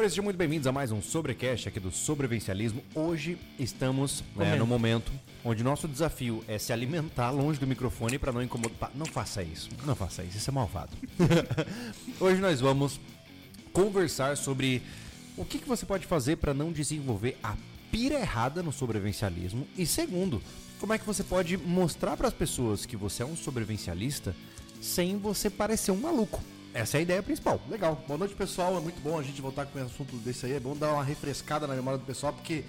senhores, sejam muito bem-vindos a mais um Sobrecast aqui do Sobrevivencialismo. Hoje estamos né, no momento onde nosso desafio é se alimentar longe do microfone para não incomodar. Não faça isso, não faça isso, isso é malvado. Hoje nós vamos conversar sobre o que, que você pode fazer para não desenvolver a pira errada no sobrevivencialismo e segundo, como é que você pode mostrar para as pessoas que você é um sobrevivencialista sem você parecer um maluco. Essa é a ideia principal. Legal. Boa noite, pessoal. É muito bom a gente voltar com um assunto desse aí. É bom dar uma refrescada na memória do pessoal, porque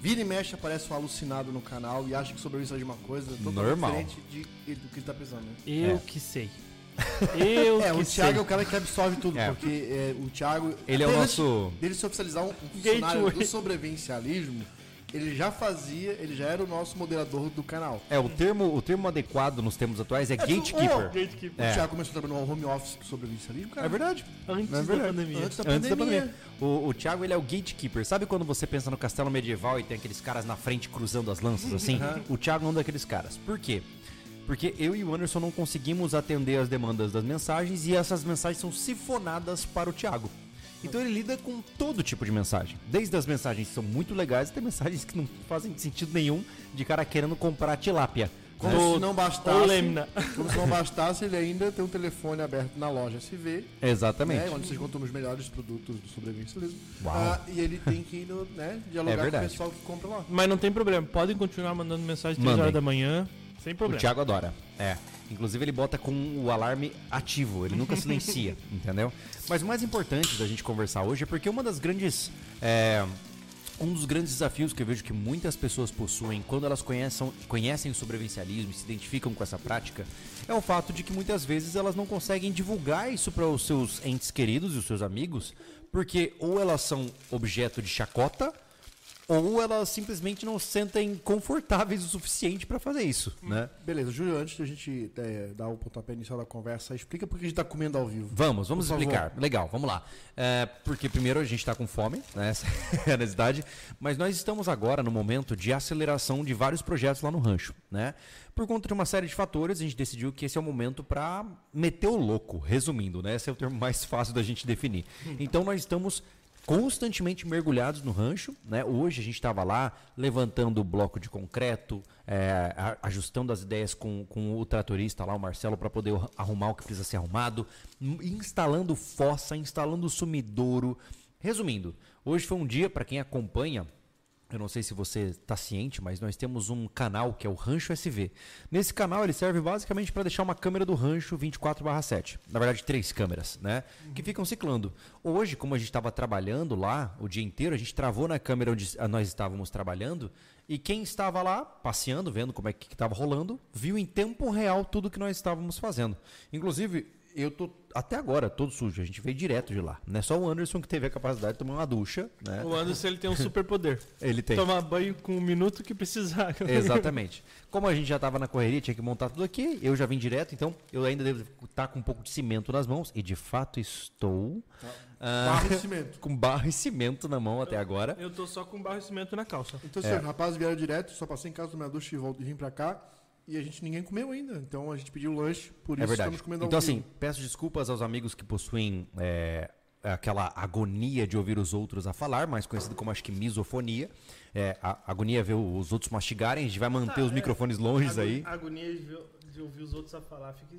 vira e mexe aparece um alucinado no canal e acha que sobrevivência de uma coisa totalmente Normal. diferente de, do que ele tá pensando. Né? Eu É. que sei. Eu É, que o Thiago sei. é o cara que absorve tudo, É. porque é, o Thiago. Ele é o nosso- Dele se oficializar um, um funcionário Gateway. do sobrevivencialismo, ele já fazia, ele já era o nosso moderador do canal. É, o termo, o termo adequado nos tempos atuais é gatekeeper. Gatekeeper. O É. Thiago começou a trabalhar no home office do sobrevivencialismo, cara. É verdade. Antes é da verdade. pandemia. Antes da Antes da pandemia. pandemia. O, o Thiago, ele é o gatekeeper. Sabe quando você pensa no castelo medieval e tem aqueles caras na frente cruzando as lanças assim? O Thiago é um daqueles caras. Por quê? Porque eu e o Anderson não conseguimos atender as demandas das mensagens e essas mensagens são sifonadas para o Thiago. Então ele lida com todo tipo de mensagem. Desde as mensagens que são muito legais até mensagens que não fazem sentido nenhum de cara querendo comprar tilápia. Como Ou- se não bastasse. Como se não bastasse, ele ainda tem um telefone aberto na loja SV, Exatamente. né, onde vocês contam os melhores produtos do sobrevivencialismo. Ah, e ele tem que ir no, né, dialogar É com o pessoal que compra lá. Mas não tem problema. Podem continuar mandando mensagem 3 Mandem. horas da manhã. Sem O problema. Thiago adora. É. Inclusive ele bota com o alarme ativo, ele nunca silencia, entendeu? Mas o mais importante da gente conversar hoje é porque uma das grandes. é, um dos grandes desafios que eu vejo que muitas pessoas possuem quando elas conhecem, conhecem o sobrevivencialismo e se identificam com essa prática é o fato de que muitas vezes elas não conseguem divulgar isso para os seus entes queridos e os seus amigos, porque ou elas são objeto de chacota ou elas simplesmente não se sentem confortáveis o suficiente para fazer isso, né? Beleza, Júlio, antes da gente é, dar o pontapé inicial da conversa, explica por que a gente tá comendo ao vivo. Vamos, vamos Por favor. explicar. Legal, vamos lá. É, porque primeiro a gente está com fome, né? Essa é a necessidade. Mas nós estamos agora no momento de aceleração de vários projetos lá no rancho, né? Por conta de uma série de fatores, a gente decidiu que esse é o momento para meter o louco, resumindo, né? Esse é o termo mais fácil da gente definir. Então nós estamos constantemente mergulhados no rancho, né? Hoje a gente estava lá levantando o bloco de concreto, é, ajustando as ideias com, com o tratorista lá, o Marcelo, para poder arrumar o que precisa ser arrumado, instalando fossa, instalando sumidouro. Resumindo, hoje foi um dia para quem acompanha eu não sei se você está ciente, mas nós temos um canal que é o Rancho SV. Nesse canal ele serve basicamente para deixar uma câmera do rancho 24/7. Na verdade, três câmeras, né? Que ficam ciclando. Hoje, como a gente estava trabalhando lá o dia inteiro, a gente travou na câmera onde nós estávamos trabalhando e quem estava lá passeando, vendo como é que estava rolando, viu em tempo real tudo que nós estávamos fazendo. Inclusive, eu tô até agora todo sujo, a gente veio direto de lá. Não é só o Anderson que teve a capacidade de tomar uma ducha, né? O Anderson ele tem um superpoder. Ele tem. Tomar banho com um minuto que precisar. Exatamente. Como a gente já estava na correria, tinha que montar tudo aqui, eu já vim direto, então eu ainda devo estar com um pouco de cimento nas mãos, e de fato estou ah, Barro e cimento. com barro e cimento na mão até agora. Eu tô só com barro e cimento na calça. Então, É. assim, os rapazes vieram direto, só passei em casa do minha ducha e volto e vim pra cá. E a gente ninguém comeu ainda. Então a gente pediu lanche, por É isso verdade. estamos comendo ao Então, assim, peço desculpas aos amigos que possuem é, aquela agonia de ouvir os outros a falar, mais conhecido como acho que misofonia. É, a agonia é ver os outros mastigarem, a gente vai manter os microfones longe aí. A agonia de ver- de ouvir os outros a falar fica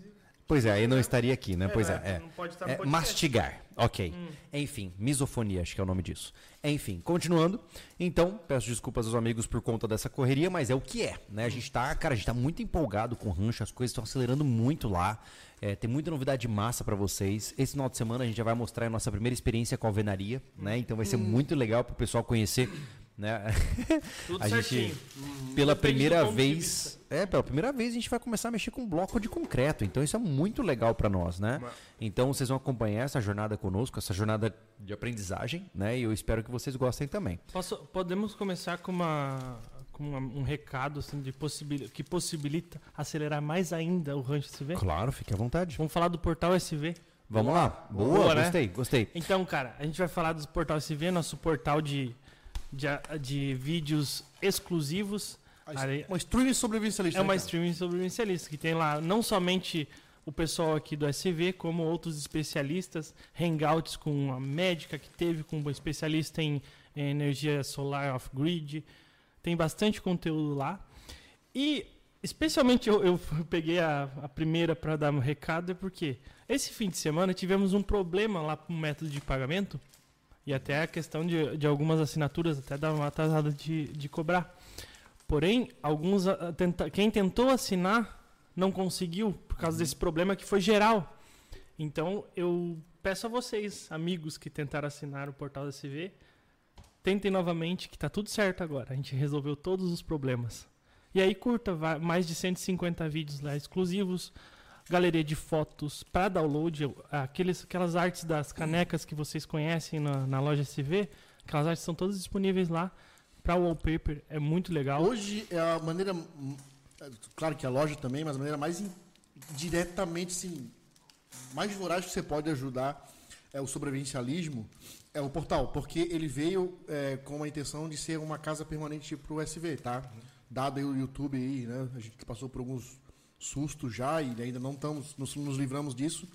Pois é, aí não estaria aqui, né? Pois é. né? é. Não pode estar É, mastigar, ok. Enfim, misofonia, acho que é o nome disso. Enfim, continuando. Então, peço desculpas aos amigos por conta dessa correria, mas é o que é, né? A gente tá, cara, a gente tá muito empolgado com o rancho, as coisas estão acelerando muito lá. É, tem muita novidade massa pra vocês. Esse final de semana a gente já vai mostrar a nossa primeira experiência com a alvenaria, né? Então vai ser muito legal pro pessoal conhecer, né? Tudo a certinho. gente pela Depende primeira vez, é, pela primeira vez a gente vai começar a mexer com bloco de concreto. Então isso é muito legal para nós, né? Então vocês vão acompanhar essa jornada conosco, essa jornada de aprendizagem, né? E eu espero que vocês gostem também. Posso- podemos começar com uma com uma- um recado assim de possibil, que possibilita acelerar mais ainda o rancho SV? Claro, fique à vontade. Vamos falar do portal SV. Vamos lá. Boa, Boa, né? gostei, gostei. Então, cara, a gente vai falar do portal SV, nosso portal de, de, de vídeos exclusivos. Are- Uma streaming sobrevivencialista. É uma cara? streaming sobrevivencialista que tem lá não somente o pessoal aqui do SV, como outros especialistas, hangouts com a médica que teve, com um especialista em, em energia solar off-grid. Tem bastante conteúdo lá. E, especialmente, eu, eu peguei a, a primeira para dar um recado, é porque esse fim de semana tivemos um problema lá com o método de pagamento e até a questão de, de algumas assinaturas até dar uma atrasada de, de cobrar. Porém, alguns tenta, quem tentou assinar não conseguiu por causa desse problema que foi geral. Então, eu peço a vocês, amigos que tentaram assinar o portal da CV, tentem novamente que está tudo certo agora. A gente resolveu todos os problemas. E aí curta mais de 150 vídeos lá exclusivos, galeria de fotos para download, aqueles, aquelas artes das canecas que vocês conhecem na, na loja SV, aquelas artes são todas disponíveis lá para wallpaper, é muito legal. Hoje é a maneira, claro que a loja também, mas a maneira mais in, diretamente, sim, mais voraz que você pode ajudar é o sobrevivencialismo é o portal, porque ele veio é, com a intenção de ser uma casa permanente para o SV, tá? Dado aí o YouTube aí, né? A gente passou por alguns susto já e ainda não estamos nos, nos livramos disso.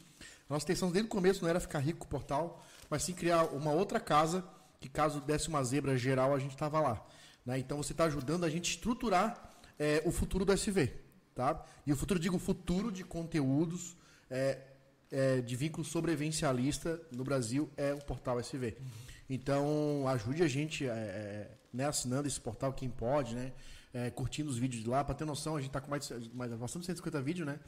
Nossa intenção desde o começo não era ficar rico com o portal, mas sim criar uma outra casa que caso desse uma zebra geral a gente estava lá. Né? Então você está ajudando a gente estruturar é, o futuro do SV. Tá? E o futuro, digo, futuro de conteúdos é, é, de vínculo sobrevivencialista no Brasil é o portal SV. Então ajude a gente é, é, né, assinando esse portal, quem pode, né? É, curtindo os vídeos de lá. Para ter noção, a gente está com mais, mais bastante 150 vídeos, né?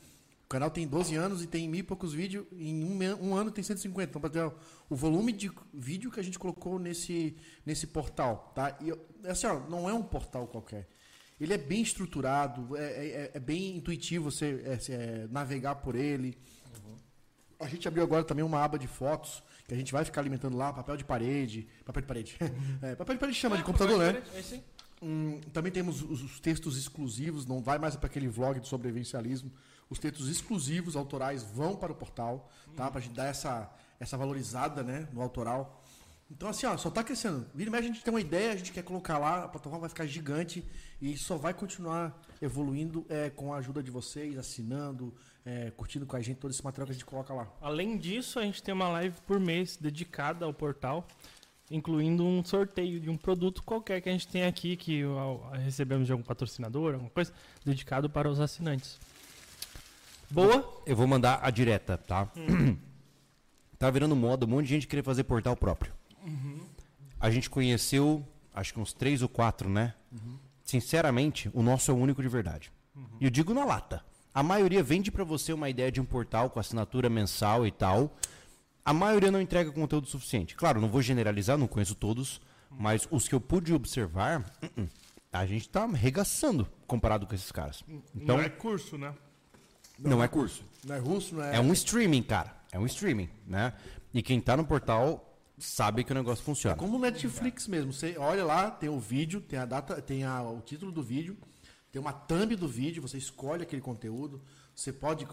O canal tem 12 anos e tem mil e poucos vídeos. Em um, um ano tem 150. Então, para ter o volume de vídeo que a gente colocou nesse, nesse portal, tá? E assim, ó, não é um portal qualquer. Ele é bem estruturado, é, é, é bem intuitivo você é, é, navegar por ele. Uhum. A gente abriu agora também uma aba de fotos que a gente vai ficar alimentando lá, papel de parede, papel de parede. É, papel de parede chama de computador, né? É, Hum, também temos os, os, textos exclusivos, não vai mais para aquele vlog de sobrevivencialismo. Os textos exclusivos, autorais, vão para o portal, tá? Para a gente dar essa, essa valorizada né, no autoral. Então, assim, ó, só está crescendo. Vira e mexe, a gente tem uma ideia, a gente quer colocar lá, a plataforma vai ficar gigante e só vai continuar evoluindo é, com a ajuda de vocês, assinando, é, curtindo com a gente todo esse material que a gente coloca lá. Além disso, a gente tem uma live por mês dedicada ao portal incluindo um sorteio de um produto qualquer que a gente tem aqui, que recebemos de algum patrocinador, alguma coisa, dedicado para os assinantes. Boa? Eu vou mandar a direta, tá? Tá virando moda um monte de gente querer fazer portal próprio. Uhum. A gente conheceu, acho que uns três ou quatro, né? Uhum. Sinceramente, o nosso é o único de verdade. E eu digo na lata. A maioria vende para você uma ideia de um portal com assinatura mensal e tal. A maioria não entrega conteúdo suficiente. Claro, não vou generalizar, não conheço todos, mas os que eu pude observar, uh-uh, a gente está arregaçando comparado com esses caras. Então, não é curso, né? Não, não é curso. Não é russo, não é. É um streaming, cara. É um streaming, né? E quem está no portal sabe que o negócio funciona. É como o Netflix mesmo. Você olha lá, tem o vídeo, tem a data, tem a, o título do vídeo, tem uma thumb do vídeo, você escolhe aquele conteúdo. Você pode,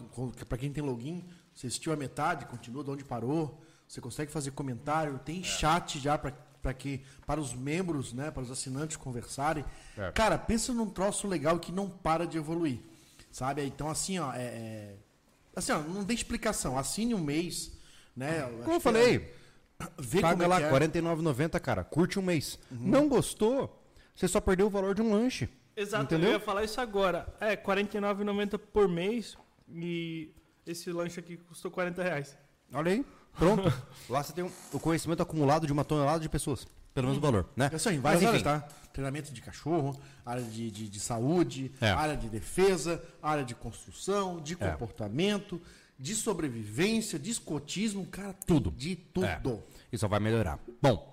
para quem tem login, você assistiu a metade, continua de onde parou. Você consegue fazer comentário. Tem é. chat já para que para os membros, né, para os assinantes conversarem. É. Cara, pensa num troço legal que não para de evoluir, sabe? Então assim, ó, é, é assim, ó, não tem explicação. Assine um mês, né? Como eu falei, é, vê paga lá é. 49,90, cara. Curte um mês. Uhum. Não gostou? Você só perdeu o valor de um lanche. Exato, Entendeu? eu ia falar isso agora. É, R$ 49,90 por mês e esse lanche aqui custou 40 reais. Olha aí, pronto. Lá você tem um, o conhecimento acumulado de uma tonelada de pessoas. Pelo mesmo valor, né? É isso aí, várias áreas, tá? Treinamento de cachorro, área de, de, de saúde, é. área de defesa, área de construção, de é. comportamento, de sobrevivência, de escotismo, cara, tudo. De tudo. É. E só vai melhorar. Bom,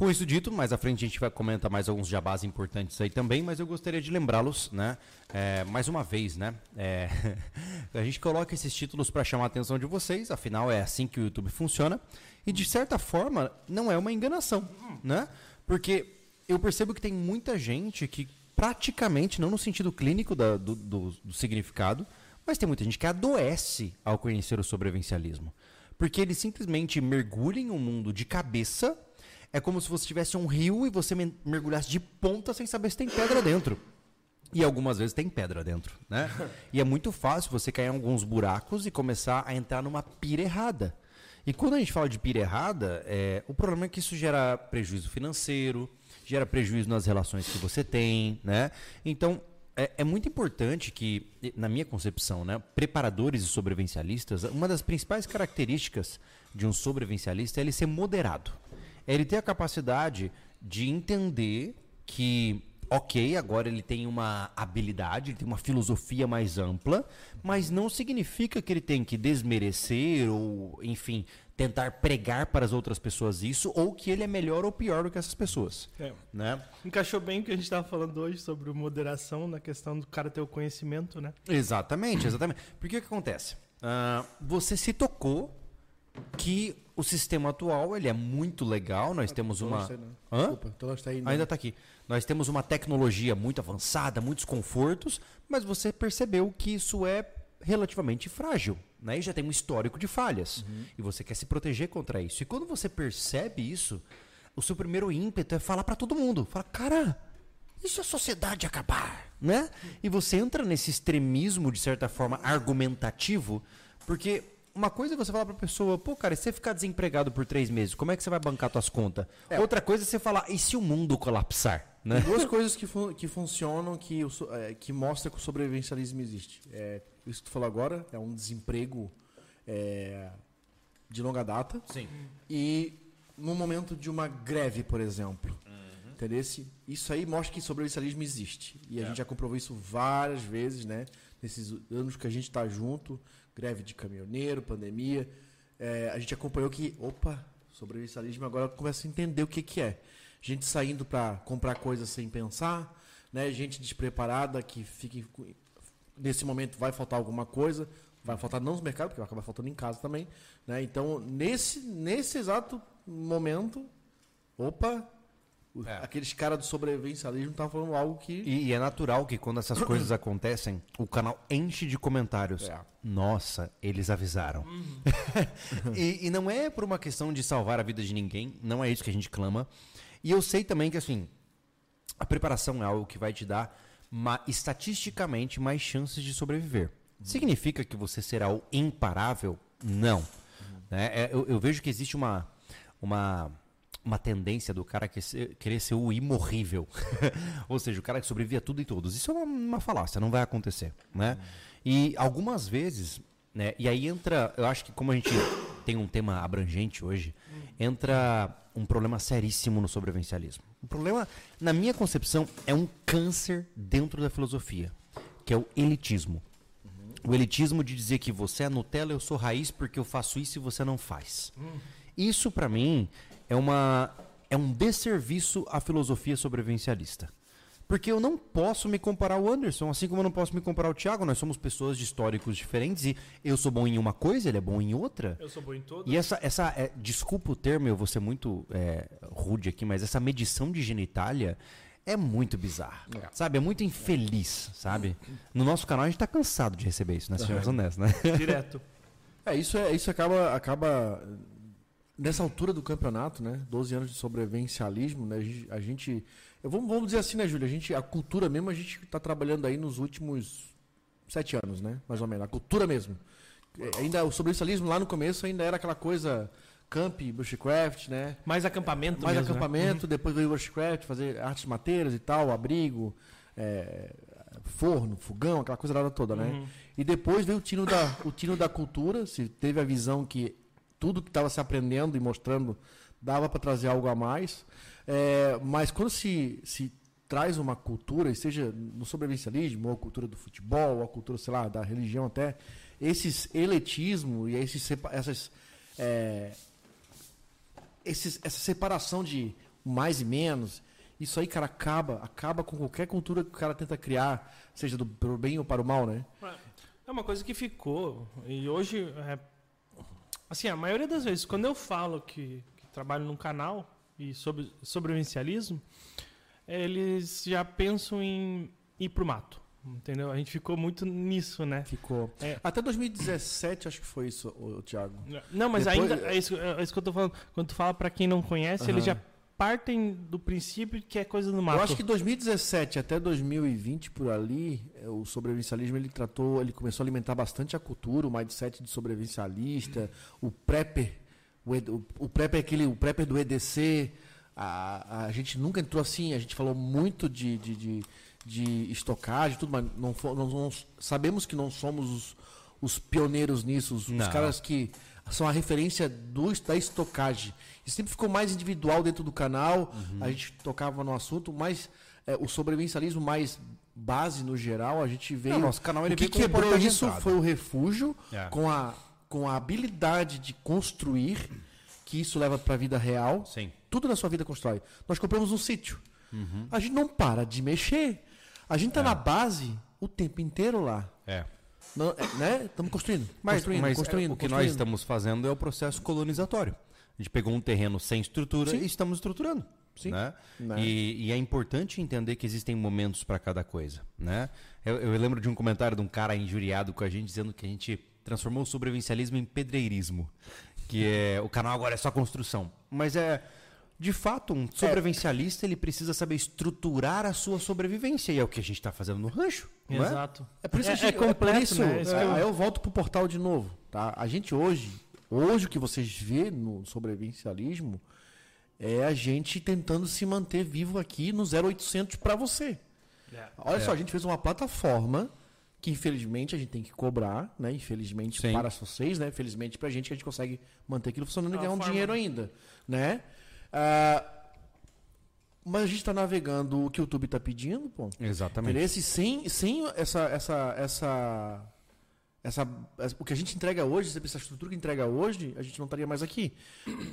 com isso dito, mais à frente a gente vai comentar mais alguns jabás importantes aí também, mas eu gostaria de lembrá-los, né? É, mais uma vez, né? É, a gente coloca esses títulos para chamar a atenção de vocês, afinal é assim que o YouTube funciona. E de certa forma, não é uma enganação, né? Porque eu percebo que tem muita gente que praticamente, não no sentido clínico da, do, do, do significado, mas tem muita gente que adoece ao conhecer o sobrevivencialismo. Porque ele simplesmente mergulha em um mundo de cabeça é como se você tivesse um rio e você mergulhasse de ponta sem saber se tem pedra dentro. E algumas vezes tem pedra dentro, né? e é muito fácil você cair em alguns buracos e começar a entrar numa pira errada. E quando a gente fala de pira errada, é, o problema é que isso gera prejuízo financeiro, gera prejuízo nas relações que você tem, né? Então, é, é, muito importante que, na minha concepção, né, preparadores e sobrevivencialistas, uma das principais características de um sobrevivencialista é ele ser moderado. É ele ter a capacidade de entender que, ok, agora ele tem uma habilidade, ele tem uma filosofia mais ampla, mas não significa que ele tem que desmerecer ou, enfim, tentar pregar para as outras pessoas isso, ou que ele é melhor ou pior do que essas pessoas. É. Né? Encaixou bem o que a gente estava falando hoje sobre moderação, na questão do cara ter o conhecimento, né? Exatamente, exatamente. Porque o que acontece? Uh, você se tocou que o sistema atual ele é muito legal. Nós temos uma. Hã? Desculpa, nós tá aí, Ainda está aqui. Nós temos uma tecnologia muito avançada, muitos confortos, mas você percebeu que isso é relativamente frágil, né? E já tem um histórico de falhas. Uhum. E você quer se proteger contra isso. E quando você percebe isso, o seu primeiro ímpeto é falar para todo mundo, fala, cara, e se a sociedade acabar, né? E você entra nesse extremismo de certa forma argumentativo, porque uma coisa é você falar pra pessoa, pô, cara, e se você ficar desempregado por três meses, como é que você vai bancar suas contas? É. Outra coisa é você falar, e se o mundo colapsar? Né? Duas coisas que, fun que funcionam que, é, que mostram que o sobrevivencialismo existe. É, isso que tu falou agora é um desemprego é, de longa data. Sim. E no momento de uma greve, por exemplo. Uhum. Entendeu? Isso aí mostra que sobrevivencialismo existe. E a é. gente já comprovou isso várias vezes, né? Nesses anos que a gente está junto, greve de caminhoneiro, pandemia. É, a gente acompanhou que, opa, sobrevivencialismo agora começa a entender o que, que é. Gente saindo para comprar coisas sem pensar, né? gente despreparada que fica nesse momento vai faltar alguma coisa, vai faltar não nos mercados, porque vai acabar faltando em casa também. Né? Então, nesse, nesse exato momento, opa, é. aqueles caras do sobrevivencialismo estavam falando algo que. E, e, é natural que quando essas coisas acontecem, o canal enche de comentários. É. Nossa, eles avisaram. Uhum. e, e não é por uma questão de salvar a vida de ninguém, não é isso que a gente clama. E eu sei também que assim, a preparação é algo que vai te dar ma estatisticamente mais chances de sobreviver. Significa que você será o imparável? Não. Uhum. Né? É, eu, eu, vejo que existe uma, uma, uma tendência do cara que ser, querer ser o imorrível. Ou seja, o cara que sobrevive a tudo e todos. Isso é uma, uma falácia, não vai acontecer. Né? Uhum. E algumas vezes, né, e aí entra, eu acho que como a gente tem um tema abrangente hoje, entra um problema seríssimo no sobrevivencialismo. O problema, na minha concepção, é um câncer dentro da filosofia, que é o elitismo. Uhum. O elitismo de dizer que você é Nutella, eu sou raiz porque eu faço isso e você não faz. Uhum. Isso, para mim, é, uma, é um desserviço à filosofia sobrevivencialista. Porque eu não posso me comparar ao Anderson, assim como eu não posso me comparar ao Thiago. Nós somos pessoas de históricos diferentes e eu sou bom em uma coisa, ele é bom em outra. Eu sou bom em todas. E essa, essa é, desculpa o termo, eu vou ser muito é, rude aqui, mas essa medição de genitália é muito bizarra. É. Sabe? É muito infeliz, sabe? No nosso canal a gente tá cansado de receber isso, né? Sejamos honestos, né? Direto. É, isso, é, isso acaba, acaba nessa altura do campeonato, né? 12 anos de sobrevivencialismo, né? A gente vamos, vamos dizer assim, né, Júlia? A, gente, a cultura mesmo, a gente está trabalhando aí nos últimos sete anos, né? Mais ou menos. A cultura mesmo. É, ainda o sobrevivencialismo lá no começo ainda era aquela coisa camp, bushcraft, né? Mais acampamento Mais mesmo, né? acampamento, né? depois veio o bushcraft, fazer artes mateiras e tal, abrigo, é, forno, fogão, aquela coisa toda, né? Uhum. E depois veio o tino da, o tino da cultura, se teve a visão que tudo que estava se aprendendo e mostrando dava para trazer algo a mais. É, mas quando se, se traz uma cultura, seja no sobrevivencialismo, ou a cultura do futebol, ou a cultura, sei lá, da religião até, esses eletismo e esses, essas, é, esses, essa separação de mais e menos, isso aí, cara, acaba, acaba com qualquer cultura que o cara tenta criar, seja do pro bem ou para o mal, né? É uma coisa que ficou. E hoje, é, assim, a maioria das vezes, quando eu falo que, que trabalho num canal, e sobre sobrevivencialismo, eles já pensam em ir pro mato. Entendeu? A gente ficou muito nisso, né? Ficou. É. Até 2017, acho que foi isso, o, Thiago. Não, mas Depois... ainda. É isso, é isso que eu tô falando. Quando tu fala para quem não conhece, uhum. eles já partem do princípio que é coisa do mato. Eu acho que 2017 até 2020 por ali, é, o sobrevivencialismo ele tratou, ele começou a alimentar bastante a cultura, o mindset de sobrevivencialista, o prepper, o, o, o prepper é aquele, o prepper do EDC, a, a gente nunca entrou assim, a gente falou muito de, de, de, de estocagem, tudo, mas não, fo- não- não- sabemos que não somos os, os pioneiros nisso, os, os caras que são a referência do, da estocagem. E sempre ficou mais individual dentro do canal, Uhum. a gente tocava no assunto, mas é, o sobrevivencialismo mais base no geral, a gente veio. Não, nosso canal, ele o que quebrou isso foi o refúgio É. com, a, com a habilidade de construir, que isso leva para a vida real. Sim. Tudo na sua vida constrói. Nós compramos um sítio. A gente não para de mexer. A gente tá na base o tempo inteiro lá. É. Não, é, né? Estamos construindo. Mas, construindo, mas construindo, é, o que nós construindo. estamos fazendo é o processo colonizatório. A gente pegou um terreno sem estrutura e estamos estruturando. Sim. Né? Né? E, e é importante entender que existem momentos para cada coisa. Né? Eu, eu lembro de um comentário de um cara injuriado com a gente dizendo que a gente transformou o sobrevivencialismo em pedreirismo. Que é o canal agora é só construção. Mas é. De fato, um sobrevivencialista ele precisa saber estruturar a sua sobrevivência. E é o que a gente está fazendo no rancho. é? Exato. É por isso é, que a gente- é completo, por isso, né? Isso que é, eu- Aí eu volto pro portal de novo, tá? A gente hoje, hoje o que vocês vê no sobrevivencialismo é a gente tentando se manter vivo aqui no 0800 para você. É. Olha só, a gente fez uma plataforma que infelizmente a gente tem que cobrar, né? Infelizmente Sim. para vocês, né? Felizmente pra gente que a gente consegue manter aquilo funcionando e É ganhar um forma. dinheiro ainda, né? Ah, mas a gente está navegando o que o YouTube está pedindo, pô. Exatamente. Sem, sem essa, essa, essa, essa, o que a gente entrega hoje, essa estrutura que entrega hoje, a gente não estaria mais aqui.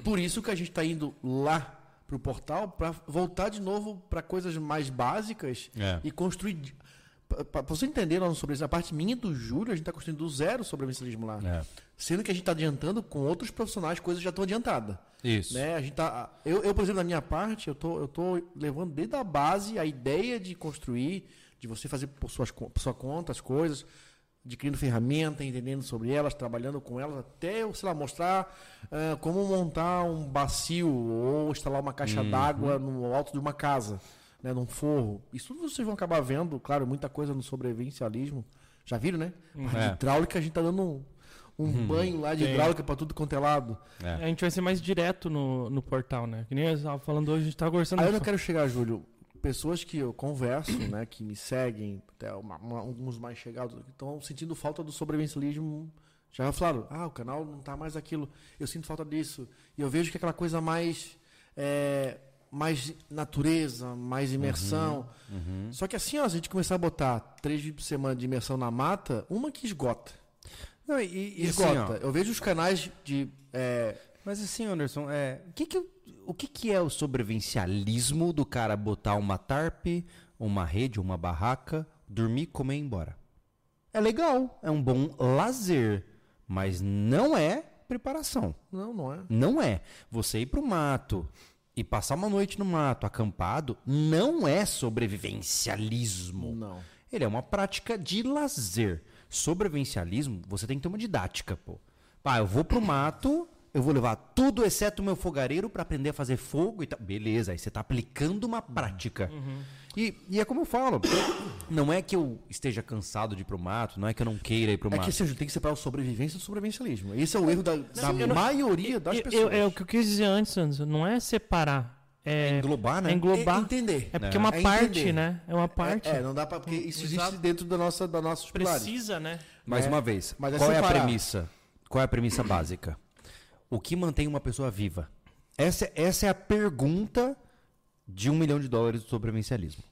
Por isso que a gente está indo lá para o portal para voltar de novo para coisas mais básicas É. e construir. Para você entender sobre isso, a parte minha do Júlio, a gente está construindo do zero sobre o vencialismo lá. É. Sendo que a gente está adiantando com outros profissionais, coisas já estão adiantadas. Isso. Né? A gente tá, eu, eu, por exemplo, na minha parte, eu tô, eu tô levando desde a base a ideia de construir, de você fazer por, suas, por sua conta as coisas, adquirindo ferramenta, entendendo sobre elas, trabalhando com elas, até eu, sei lá, mostrar ah, como montar um bacio ou instalar uma caixa d'água no alto de uma casa, né, num forro. Isso tudo vocês vão acabar vendo, claro, muita coisa no sobrevivencialismo. Já viram, né? A É. hidráulica, a gente tá dando um, um banho lá de Sim. hidráulica para tudo quanto é lado. É. A gente vai ser mais direto no, no portal, né? Que nem eu estava falando hoje, a gente tava conversando. Aí eu não quero chegar, Júlio. Pessoas que eu converso, né, que me seguem, até uma- uma- alguns mais chegados, que estão sentindo falta do sobrevivencialismo. Já falaram, ah, o canal não tá mais aquilo. Eu sinto falta disso. E eu vejo que é aquela coisa mais. é, mais natureza, mais imersão. Só que assim, ó, se a gente começar a botar três vezes por semana de imersão na mata, uma que esgota. Não, e, e assim, Esgota. ó, eu vejo os canais de. é, Mas assim, Anderson, é, o, que que, o que que é o sobrevivencialismo do cara botar uma tarp, uma rede, uma barraca, dormir, comer e ir embora? É legal, é um bom lazer, mas não é preparação. não, não é. Não é. Você ir pro mato e passar uma noite no mato, acampado, não é sobrevivencialismo. Não. Ele é uma prática de lazer. Sobrevivencialismo, você tem que ter uma didática, pô. Pá, eu vou pro mato, eu vou levar tudo exceto o meu fogareiro para aprender a fazer fogo e tal. Beleza, aí você tá aplicando uma prática. E, e é como eu falo, não é que eu esteja cansado de ir pro mato, não é que eu não queira ir pro É mato. que assim, a gente tem que separar o sobrevivência do sobrevivencialismo. Esse é o erro da, da eu não- maioria das Eu- pessoas. eu- é o que eu quis dizer antes, Anderson, não é separar. É, Englobar, né? é englobar. É entender. É porque É. é uma É parte, entender. né? É uma parte. É, é, não dá pra. Porque isso existe Exato. dentro da nossa, da nossos pilares. Precisa, né? Mais uma vez, Mas é qual é a premissa? Qual é a premissa básica? O que mantém uma pessoa viva? Essa, essa é a pergunta de um milhão de dólares do sobrevivencialismo.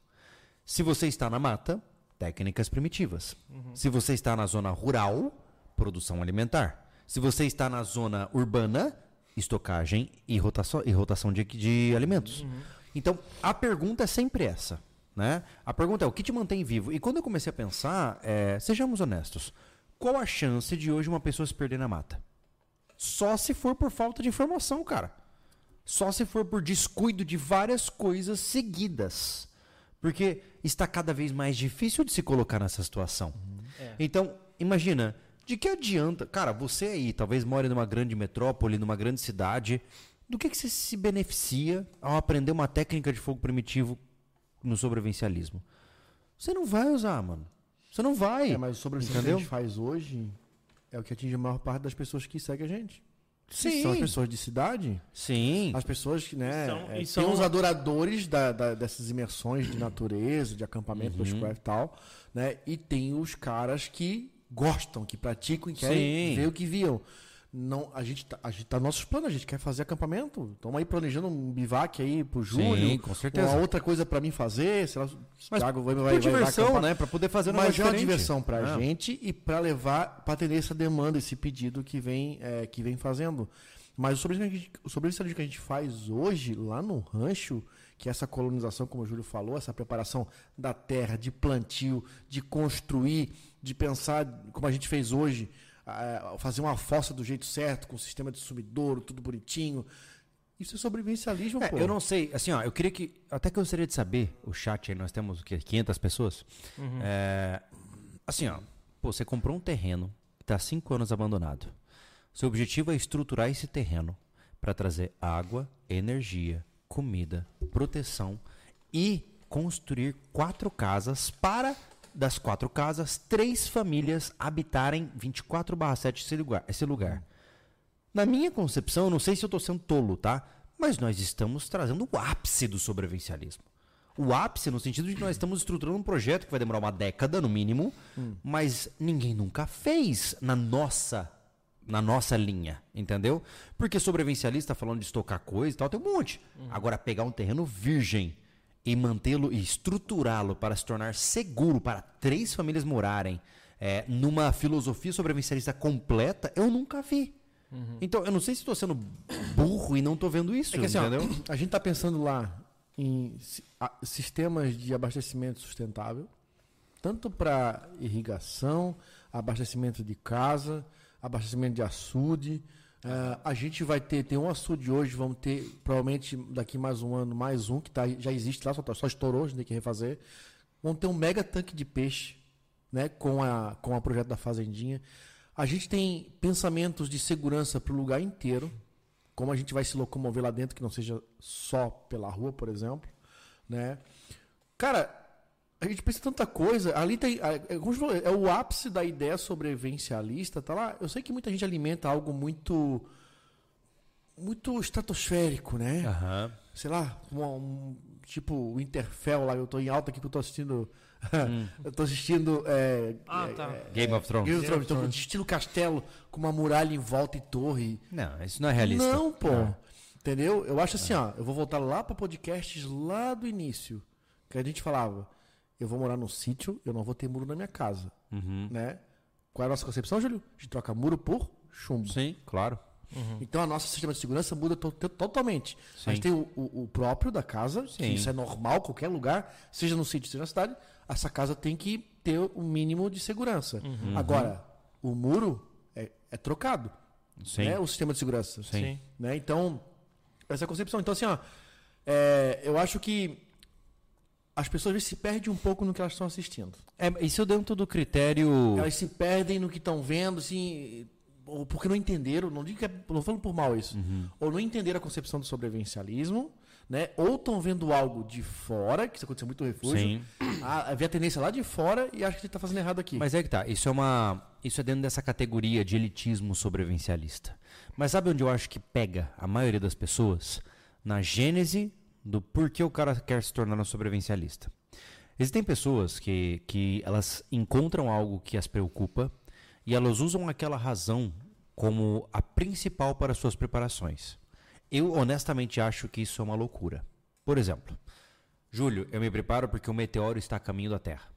Se você está na mata, técnicas primitivas. Se você está na zona rural, produção alimentar. Se você está na zona urbana, estocagem e rotação, e rotação de, de alimentos. Então, a pergunta é sempre essa. Né? A pergunta é o que te mantém vivo? E quando eu comecei a pensar, é, sejamos honestos, qual a chance de hoje uma pessoa se perder na mata? Só se for por falta de informação, cara. Só se for por descuido de várias coisas seguidas. Porque está cada vez mais difícil de se colocar nessa situação. É. Então, imagina, de que adianta. Cara, você aí talvez more numa grande metrópole, numa grande cidade. do que, que você se beneficia ao aprender uma técnica de fogo primitivo no sobrevivencialismo? Você não vai usar, mano. Você não vai. É, mas o sobrevivencialismo que a gente faz hoje é o que atinge a maior parte das pessoas que seguem a gente. Sim. São as pessoas de cidade. Sim. As pessoas que, né? São- é, e tem são- os adoradores da- da- dessas imersões de natureza, de acampamento, Uhum. bushcraft e tal, né? E tem os caras que gostam, que praticam e querem Sim. ver o que viam. Não, a gente tá, a gente tá nos nossos planos, a gente quer fazer acampamento. Estamos aí planejando um bivac aí pro julho. Sim, com certeza. Uma outra coisa pra mim fazer, sei lá, Mas Thiago vai, vai, diversão, vai né? Pra poder fazer um Mas é uma diversão pra É. gente e pra levar, pra atender essa demanda, esse pedido que vem, é, que vem fazendo. Mas a o sobrevivencialismo que a gente faz hoje, lá no rancho, que é essa colonização, como o Júlio falou, essa preparação da terra, de plantio, de construir, de pensar, como a gente fez hoje, fazer uma fossa do jeito certo, com o sistema de sumidouro, tudo bonitinho. Isso é sobrevivencialismo, É, pô. eu não sei, assim, ó, eu queria que. Até que eu gostaria de saber, o chat aí, nós temos o quê? 500 pessoas. É, assim, ó, pô, você comprou um terreno que está há 5 anos abandonado. Seu objetivo é estruturar esse terreno para trazer água, energia, comida, proteção e construir quatro casas para, das quatro casas, três famílias habitarem 24/7 esse lugar. Esse lugar. Na minha concepção, eu não sei se eu estou sendo tolo, tá? Mas nós estamos trazendo o ápice do sobrevivencialismo. O ápice no sentido de que nós estamos estruturando um projeto que vai demorar uma década, no mínimo, mas ninguém nunca fez na nossa na nossa linha, entendeu? Porque sobrevivencialista falando de estocar coisa e tal, tem um monte. Agora, pegar um terreno virgem e mantê-lo e estruturá-lo para se tornar seguro para três famílias morarem é, numa filosofia sobrevivencialista completa, eu nunca vi. Então, eu não sei se estou sendo burro e não estou vendo isso, É que assim, ó, entendeu? a gente está pensando lá em sistemas de abastecimento sustentável, tanto para irrigação, abastecimento de casa, abastecimento de açude. Eh, a gente vai ter, tem um açude hoje, vamos ter provavelmente daqui mais um ano mais um que tá, já existe lá, só, tá- só estourou, a gente tem que refazer. Vamos ter um mega tanque de peixe, né, com a com o projeto da fazendinha. A gente tem pensamentos de segurança para o lugar inteiro como a gente vai se locomover lá dentro, que não seja só pela rua, por exemplo, né? Cara, a gente pensa em tanta coisa. Ali tem, é, é como você falou, é o ápice da ideia sobrevivencialista, tá lá. Eu sei que muita gente alimenta algo muito muito estratosférico, né? Aham. Sei lá, um, um- tipo o Interfell lá, eu tô em alta aqui que eu tô assistindo eu tô assistindo é, Ah, é, tá. é, Game of Thrones. Game of Thrones, então, estilo castelo com uma muralha em volta e torre. Não, isso não é realista. Não, pô. Entendeu? Eu acho assim, ó, eu vou voltar lá para podcasts lá do início, que a gente falava, eu vou morar num sítio, eu não vou ter muro na minha casa, Uhum. né? Qual é a nossa concepção, Júlio? A gente troca muro por chumbo. Sim, claro. Então a nossa sistema de segurança muda to- to- totalmente. A gente tem o, o- o próprio da casa, Sim. isso é normal, qualquer lugar, seja no sítio, seja na cidade, essa casa tem que ter o mínimo de segurança. Agora, o muro é, é trocado. Sim. Né? O sistema de segurança. Sim. Né? Então, essa é a concepção. Então, assim, ó, é, eu acho que as pessoas às vezes se perdem um pouco no que elas estão assistindo. É, isso dentro do critério. Elas se perdem no que estão vendo, assim, ou porque não entenderam, não digo que é, não falando por mal isso, ou não entenderam a concepção do sobrevivencialismo, né? Ou estão vendo algo de fora, que isso aconteceu muito no refúgio, Sim. ah, vê a tendência lá de fora e acha que está fazendo errado aqui. Mas é que tá. Isso é uma. Isso é dentro dessa categoria de elitismo sobrevivencialista. Mas sabe onde eu acho que pega a maioria das pessoas? Na gênese do porquê o cara quer se tornar um sobrevivencialista. Existem pessoas que, que elas encontram algo que as preocupa e elas usam aquela razão como a principal para suas preparações. Eu honestamente acho que isso é uma loucura. Por exemplo, Júlio, eu me preparo porque o meteoro está a caminho da Terra.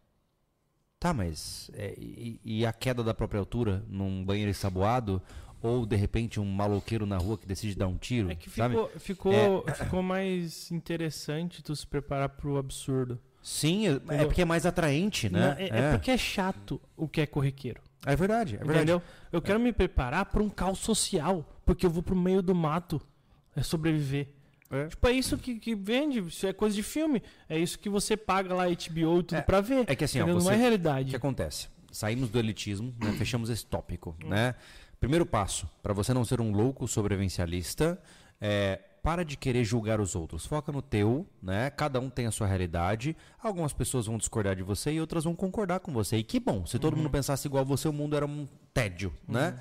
Tá, mas é, e, e a queda da própria altura num banheiro ensaboado ou de repente um maloqueiro na rua que decide dar um tiro, É que ficou, ficou, ficou mais interessante tu se preparar pro absurdo. Sim, é- é porque é mais atraente, né? Não, é, é porque é chato o que é corriqueiro. É verdade, é verdade. Entendeu? Eu quero me preparar para um caos social, porque eu vou pro meio do mato é sobreviver. É. Tipo, é isso que, que vende, isso é coisa de filme. É isso que você paga lá HBO e tudo pra ver. é que assim, ó, você- não é O realidade. que acontece? Saímos do elitismo, né? fechamos esse tópico, né? Primeiro passo, para você não ser um louco sobrevivencialista, É, para de querer julgar os outros. Foca no teu, né? Cada um tem a sua realidade. Algumas pessoas vão discordar de você e outras vão concordar com você. E que bom, se todo mundo pensasse igual você, o mundo era um tédio, né?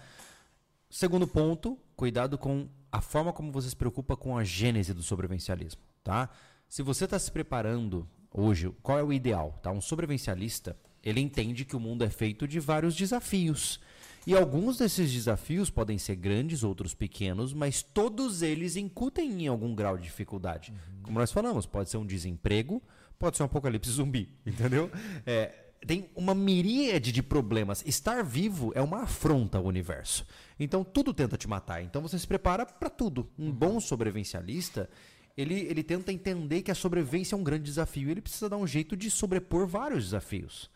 Segundo ponto, cuidado com a forma como você se preocupa com a gênese do sobrevivencialismo, tá? Se você está se preparando hoje, qual é o ideal, tá? Um sobrevivencialista, ele entende que o mundo é feito de vários desafios. E alguns desses desafios podem ser grandes, outros pequenos, mas todos eles incutem em algum grau de dificuldade. Como nós falamos, pode ser um desemprego, pode ser um apocalipse zumbi, entendeu? É, tem uma miríade de problemas. Estar vivo é uma afronta ao universo. Então tudo tenta te matar. Então você se prepara para tudo. Um bom sobrevivencialista, ele, ele tenta entender que a sobrevivência é um grande desafio. Ele precisa dar um jeito de sobrepor vários desafios.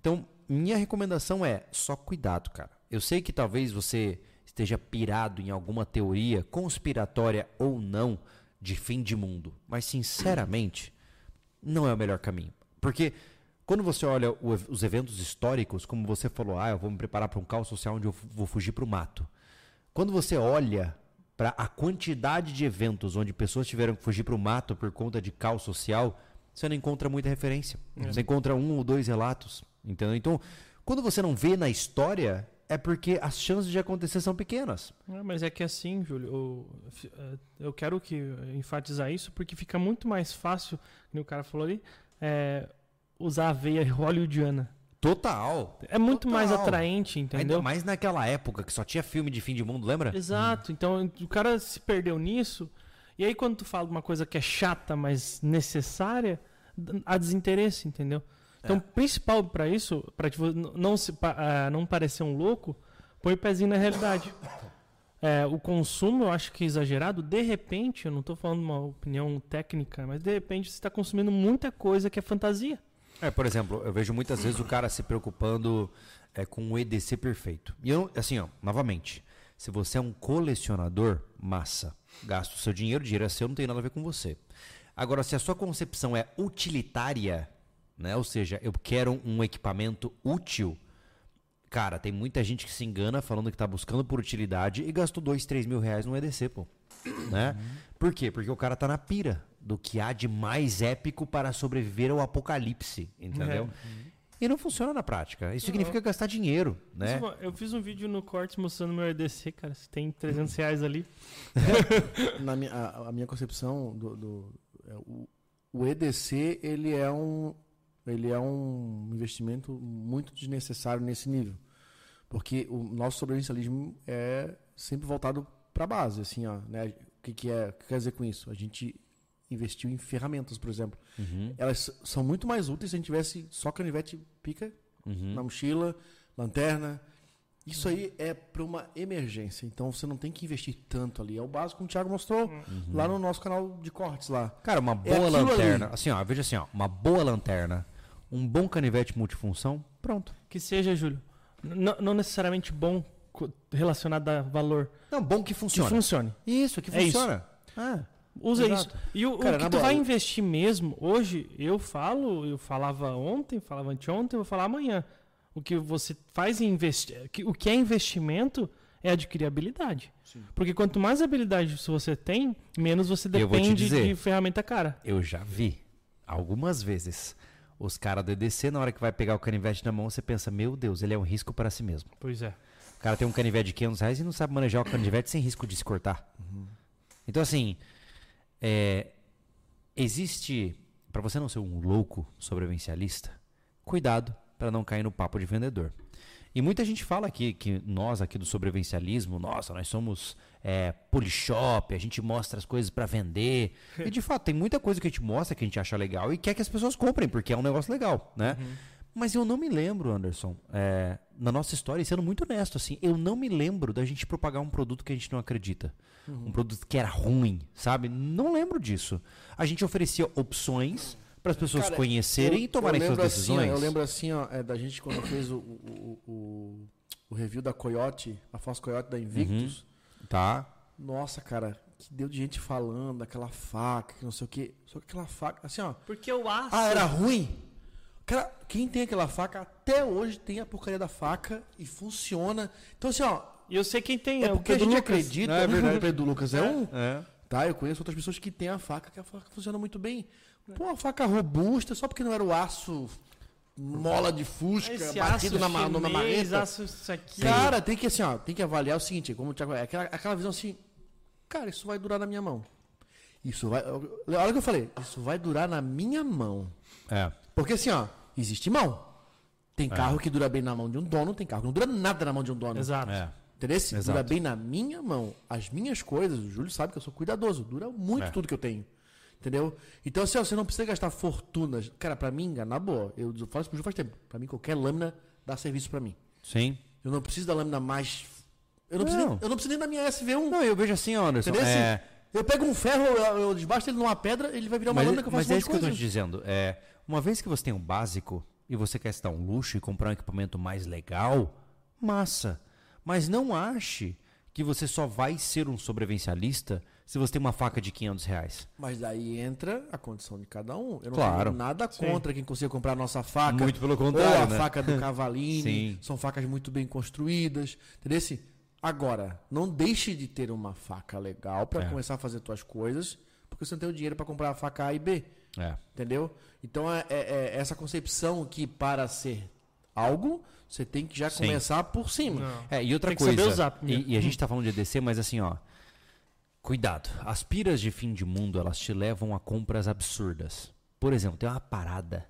Então, minha recomendação é só cuidado, cara. Eu sei que talvez você esteja pirado em alguma teoria, conspiratória ou não, de fim de mundo. Mas, sinceramente, não é o melhor caminho. Porque quando você olha os eventos históricos, como você falou, ah, eu vou me preparar para um caos social onde eu vou fugir para o mato. Quando você olha para a quantidade de eventos onde pessoas tiveram que fugir para o mato por conta de caos social, você não encontra muita referência. Você encontra um ou dois relatos. Entendeu? Então, quando você não vê na história, é porque as chances de acontecer são pequenas. É, mas é que assim, Júlio, eu, eh, eu quero que enfatizar isso porque fica muito mais fácil, como o cara falou ali, é, usar a veia hollywoodiana. Total. É muito mais Total. atraente, entendeu? Ainda mais naquela época que só tinha filme de fim de mundo, lembra? Exato. Então o cara se perdeu nisso. E aí quando tu fala de uma coisa que é chata, mas necessária, há desinteresse, entendeu? Então o principal pra isso, para não se pa- ah, não parecer um louco, põe o pezinho na realidade. É, o consumo eu acho que é exagerado. De repente, eu não tô falando uma opinião técnica, mas de repente você está consumindo muita coisa que é fantasia. É, por exemplo, eu vejo muitas vezes o cara se preocupando é, com o EDC perfeito. E eu, assim, ó, novamente, se você é um colecionador, massa. Gasta o seu dinheiro, o dinheiro é seu, não tem nada a ver com você. Agora, se a sua concepção é utilitária, né? Ou seja, eu quero um equipamento útil, cara, tem muita gente que se engana falando que tá buscando por utilidade e gastou dois, três mil reais no EDC, pô. Né? Por quê? Porque o cara tá na pira do que há de mais épico para sobreviver ao apocalipse, entendeu? E não funciona na prática. Isso significa gastar dinheiro, né? Eu fiz um vídeo no corte mostrando meu EDC, cara. Se tem 300 reais ali. Na minha, a, a minha concepção do, do- é, o, o EDC ele é um ele é um investimento muito desnecessário nesse nível porque o nosso sobrevivencialismo é sempre voltado para a base assim ó né o que, que é o que quer dizer com isso a gente investiu em ferramentas por exemplo Uhum, elas são muito mais úteis se a gente tivesse só canivete pica uhum. na mochila, lanterna. Isso aí é para uma emergência. Então você não tem que investir tanto ali. É o básico que o Thiago mostrou lá no nosso canal de cortes lá. Cara, uma É boa aquilo lanterna. ali. Assim, ó, veja assim, ó, uma boa lanterna, um bom canivete multifunção, pronto. Que seja, Júlio, n- não necessariamente bom relacionado a valor. Não, bom que Que funciona. funcione. Isso, que É isso. Ah, Usa Exato. isso. E o, o Cara, que na tu boa, vai o- investir mesmo, hoje, eu falo, eu falava ontem, falava anteontem, eu vou falar amanhã. O que você faz em investir. O que é investimento é adquirir habilidade. Porque quanto mais habilidade você tem, menos você Eu depende dizer. de ferramenta cara. eu já vi algumas vezes os caras do EDC, na hora que vai pegar o canivete na mão, você pensa, meu Deus, ele é um risco para si mesmo. Pois é. O cara tem um canivete de 500 reais e não sabe manejar o canivete sem risco de se cortar. Então, assim, é, existe, para você não ser um louco sobrevivencialista, cuidado para não cair no papo de vendedor. E muita gente fala aqui que nós aqui do sobrevivencialismo, nossa, nós somos é, polishop, a gente mostra as coisas para vender. E de fato, tem muita coisa que a gente mostra que a gente acha legal e quer que as pessoas comprem, porque é um negócio legal, né? Mas eu não me lembro, Anderson, é, na nossa história, e sendo muito honesto, assim, eu não me lembro da gente propagar um produto que a gente não acredita. Um produto que era ruim, sabe? Não lembro disso. A gente oferecia opções para as pessoas Cara, conhecerem eu- e tomarem suas assim, ó, decisões. eu lembro assim, ó, é, da gente quando fez o, o, o, o review da Coyote, a Foz Coyote da Invictus. Tá? Nossa, cara, que deu de gente falando daquela faca, que não sei o quê. Só que aquela faca, assim, ó. Porque o aço. Ah, era ruim? Cara, quem tem aquela faca até hoje tem a porcaria da faca e funciona. Então, assim, ó. E eu sei quem tem. É É, porque a gente Lucas. acredita. É verdade. O Pedro Lucas é um. É. Tá? Eu conheço outras pessoas que têm a faca, que a faca funciona muito bem. Pô, uma faca robusta, só porque não era o aço mola de fusca, Esse batido na, chinês, marreta. isso aqui. Cara, tem que assim, ó, tem que avaliar o seguinte, como o Thiago, é aquela, aquela visão assim, cara, isso vai durar na minha mão. Isso vai, olha o que eu falei, isso vai durar na minha mão. É. Porque assim, ó, existe mão. É. Tem carro que dura bem na mão de um dono, tem carro que não dura nada na mão de um dono. Exato. É. Entendeu? Dura bem na minha mão. As minhas coisas, o Júlio sabe que eu sou cuidadoso, dura muito É. tudo que eu tenho. Entendeu? Então, assim, ó, você não precisa gastar fortunas. Cara, pra mim, na boa, eu falo isso pro Júlio faz tempo. Pra mim, qualquer lâmina dá serviço pra mim. Sim. Eu não preciso da lâmina mais. Eu não, preciso, Não. nem, eu não preciso nem da minha SV1. Não, eu vejo assim, Anderson. entendeu? É... Assim, Eu pego um ferro, eu, eu desbasto ele numa pedra, ele vai virar uma Mas, lâmina que eu faço mas um é isso que eu tô te dizendo. É, uma vez que você tem um básico e você quer se dar um luxo e comprar um equipamento mais legal, massa. Mas não ache que você só vai ser um sobrevivencialista se você tem uma faca de 500 reais. Mas daí entra a condição de cada um. Eu não Claro. tenho nada Sim. contra quem consiga comprar a nossa faca. Muito pelo Ou contrário, a né? faca do Cavalini. Sim. São facas muito bem construídas. Entendeu? Agora, não deixe de ter uma faca legal para É. começar a fazer suas coisas, porque você não tem o dinheiro para comprar a faca A e B. É. Entendeu? Então é, é- é essa concepção que para ser algo, você tem que já Sim. começar por cima. Não. É, e outra Tem que coisa. saber usar e, e a gente tá falando de EDC, mas assim, ó. Cuidado. As piras de fim de mundo, elas te levam a compras absurdas. Por exemplo, tem uma parada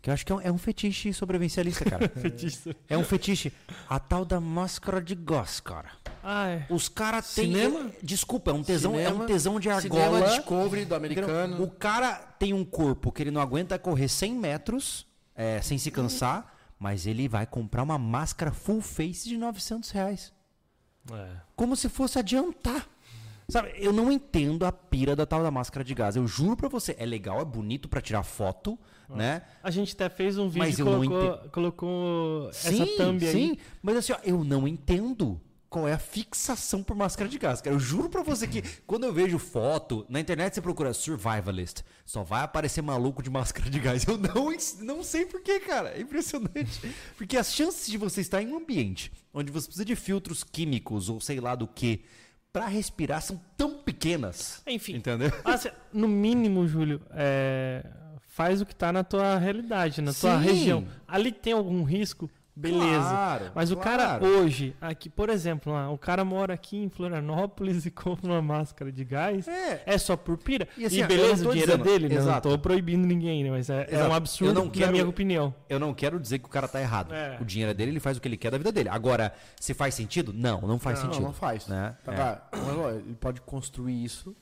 que eu acho que é um, é um fetiche sobrevivencialista, cara. Fetiche. é um fetiche. A tal da máscara de gás, cara. Ah, é. Os caras têm. Cinema? Desculpa, é um tesão, é Cinema- um tesão de Cinema argola. Discovery do americano. O cara tem um corpo que ele não aguenta correr 100 metros é, sem se cansar, mas ele vai comprar uma máscara full face de 900 reais. É. Como se fosse adiantar. Sabe, eu não entendo a pira da tal da máscara de gás. Eu juro pra você, é legal, é bonito pra tirar foto, né? A gente até fez um vídeo Mas e eu não colocou, colocou essa Sim, thumb aí. sim. Mas assim, ó, eu não entendo qual é a fixação por máscara de gás. Cara, eu juro pra você que quando eu vejo foto, na internet você procura survivalist, só vai aparecer maluco de máscara de gás. Eu não, não sei porquê, cara. É impressionante. Porque as chances de você estar em um ambiente onde você precisa de filtros químicos ou sei lá do que pra respirar são tão pequenas. Enfim. Entendeu? Cê- no mínimo, Júlio, é, faz o que tá na tua realidade, na tua Sim. região. Ali tem algum risco, beleza. Claro, Mas o cara claro. hoje, aqui, por exemplo, lá, o cara mora aqui em Florianópolis e compra uma máscara de gás. É. É só por pira. E E, assim, eu beleza, o dinheiro dizendo- é dele, né? Eu Não Exato. tô proibindo ninguém, né? Mas é, é Exato. um Eu absurdo, não na quero- minha opinião. Eu não quero dizer que o cara tá errado. É. O dinheiro é dele, ele faz o que ele quer da vida dele. Agora, se faz sentido? Não, não faz Não, sentido. Não, não faz. Né? Tá, É. tá. Ele pode construir isso.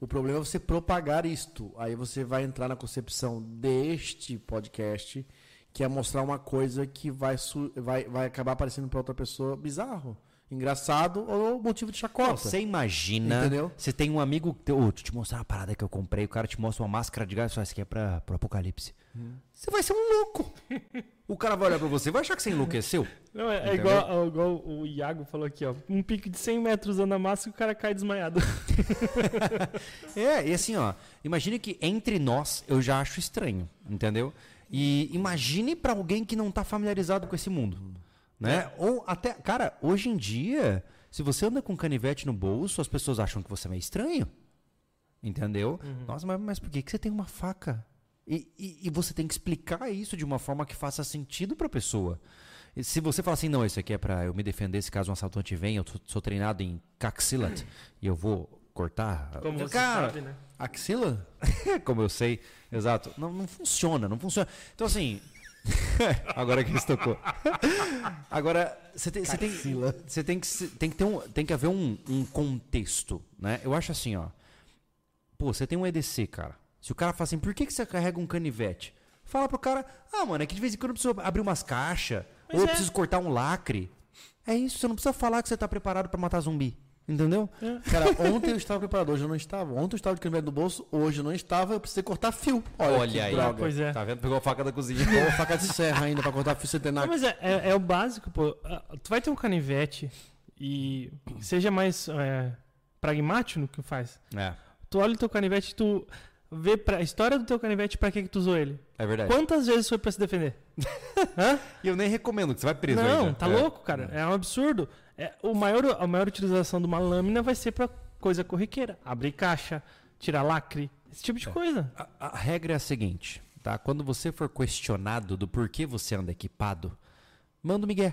O problema é você propagar isto. Aí você vai entrar na concepção deste podcast, que é mostrar uma coisa que vai, su- vai, vai acabar aparecendo para outra pessoa bizarro, engraçado ou motivo de chacota. Você imagina, Entendeu? você tem um amigo teu, "Ô, deixa eu te mostrar uma parada que eu comprei, o cara te mostra uma máscara de gás e fala, isso aqui é pra, pro apocalipse. Hum. Você vai ser um louco. o cara vai olhar pra você, vai achar que você enlouqueceu. Não, é, é igual, igual o Iago falou aqui, ó. Um pique de 100 metros usando a máscara e o cara cai desmaiado. É, e assim, ó, imagine que entre nós eu já acho estranho, entendeu? E imagine pra alguém que não tá familiarizado com esse mundo, né? Ou até, cara, hoje em dia, se você anda com canivete no bolso, as pessoas acham que você é meio estranho. Entendeu? Nossa, mas, mas por que, que você tem uma faca? E, e, e você tem que explicar isso de uma forma que faça sentido pra pessoa. E se você falar assim, não, isso aqui é pra eu me defender se caso um assaltante venha, eu sou, sou treinado em caxilat e eu vou cortar. Como você Cara, sabe, né? Axila? como eu sei, exato. Não, não funciona, não funciona. Então, assim. Agora que isso tocou. Agora, você tem, você tem, você tem que, tem que ter um, tem que haver um, um contexto, né? Eu acho assim, ó. Pô, você tem um EDC, cara. Se o cara fala assim, por que, que você carrega um canivete? Fala pro cara, ah, mano, é que de vez em quando eu preciso abrir umas caixas, ou eu é. preciso cortar um lacre. É isso, você não precisa falar que você tá preparado pra matar zumbi. Entendeu? Cara, ontem eu estava preparado, hoje eu não estava. Ontem eu estava de canivete no bolso, hoje eu não estava, eu precisei cortar fio. Olha, Olha que aí. droga. Pois é. Tá vendo? Pegou a faca da cozinha. Pô, faca de serra ainda pra cortar fio Não, centenário. mas é, é- é o básico, pô. Ah, Tu vai ter um canivete e seja mais é, pragmático no que faz. É, Tu olha o teu canivete e tu vê pra, a história do teu canivete pra que, que tu usou ele. é verdade. Quantas vezes foi pra se defender? Hã? E eu nem recomendo que você vai preso Não, ainda. tá É. louco, cara. É um absurdo. É, o maior, a maior utilização de uma lâmina vai ser pra coisa corriqueira. Abrir caixa, tirar lacre, esse tipo de coisa. A, a regra é a seguinte, tá? Quando você for questionado do porquê você anda equipado, manda o Miguel.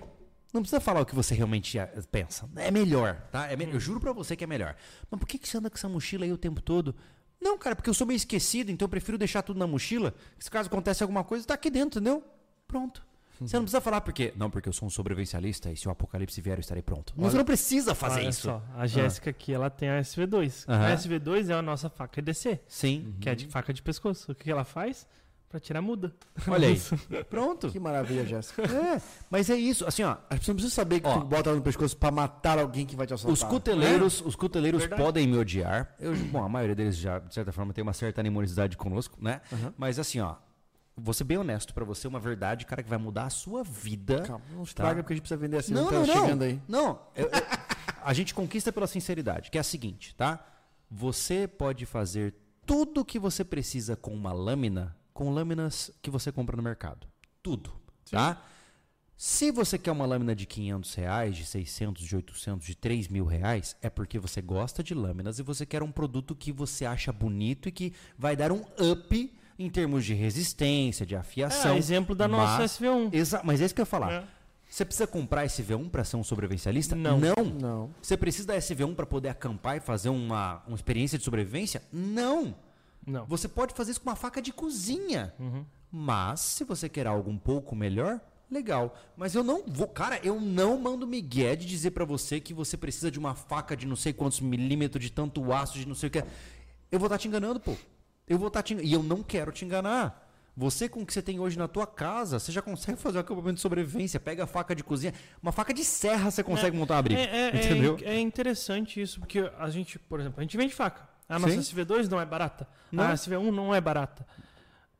Não precisa falar o que você realmente pensa. É melhor, tá? É me- Eu juro pra você que é melhor. Mas por que, que você anda com essa mochila aí o tempo todo? Não, cara, porque eu sou meio esquecido, então eu prefiro deixar tudo na mochila. Se caso acontece alguma coisa, tá aqui dentro, entendeu? Pronto. Você não precisa falar porque. Não, porque eu sou um sobrevivencialista e se o apocalipse vier, eu estarei pronto. Não, você não precisa fazer Olha isso. só, a Jéssica aqui, ela tem a SV2. Aham. A SV2 é a nossa faca EDC, Sim. que é de faca de pescoço. O que ela faz? Pra tirar a muda. Olha aí. Pronto. Que maravilha, Jéssica. É, mas é isso. Assim, ó. As pessoas não precisam saber que Ó. tu bota ela no pescoço pra matar alguém que vai te assaltar. Os cuteleiros, os cuteleiros Verdade. podem me odiar. Eu, bom, a maioria deles já, de certa forma, tem uma certa animosidade conosco, né? Mas assim, ó, vou ser bem honesto pra você, uma verdade, cara, que vai mudar a sua vida. Calma, não estraga porque a gente precisa vender assim. Não, tá não, não. chegando aí. Não, eu- eu- a gente conquista pela sinceridade, que é a seguinte, tá? Você pode fazer tudo o que você precisa com uma lâmina, com lâminas que você compra no mercado. Tudo, tá? Se você quer uma lâmina de 500 reais, de 600, de 800, de 3 mil reais, é porque você gosta de lâminas e você quer um produto que você acha bonito e que vai dar um up em termos de resistência, de afiação. É, exemplo da nossa mas- SV1. Exa mas é isso que eu ia falar. É. Você precisa comprar esse V1 para ser um sobrevivencialista? Não. Não. Não. Você precisa da SV1 para poder acampar e fazer uma, uma experiência de sobrevivência? Não. Não. Você pode fazer isso com uma faca de cozinha. Uhum. Mas, se você quer algo um pouco melhor, legal. Mas eu não vou. Cara, eu não mando Miguel de dizer pra você que você precisa de uma faca de não sei quantos milímetros, de tanto aço, de não sei o que. Eu vou estar te enganando, pô. Eu vou estar te enganando. E eu não quero te enganar. Você, com o que você tem hoje na tua casa, você já consegue fazer um acampamento de sobrevivência. Pega a faca de cozinha. Uma faca de serra você consegue montar um abrigo. É, é- é entendeu? é interessante isso, porque a gente, por exemplo, a gente vende faca. A nossa Sim. SV2 não é barata. Não. A SV1 não é barata.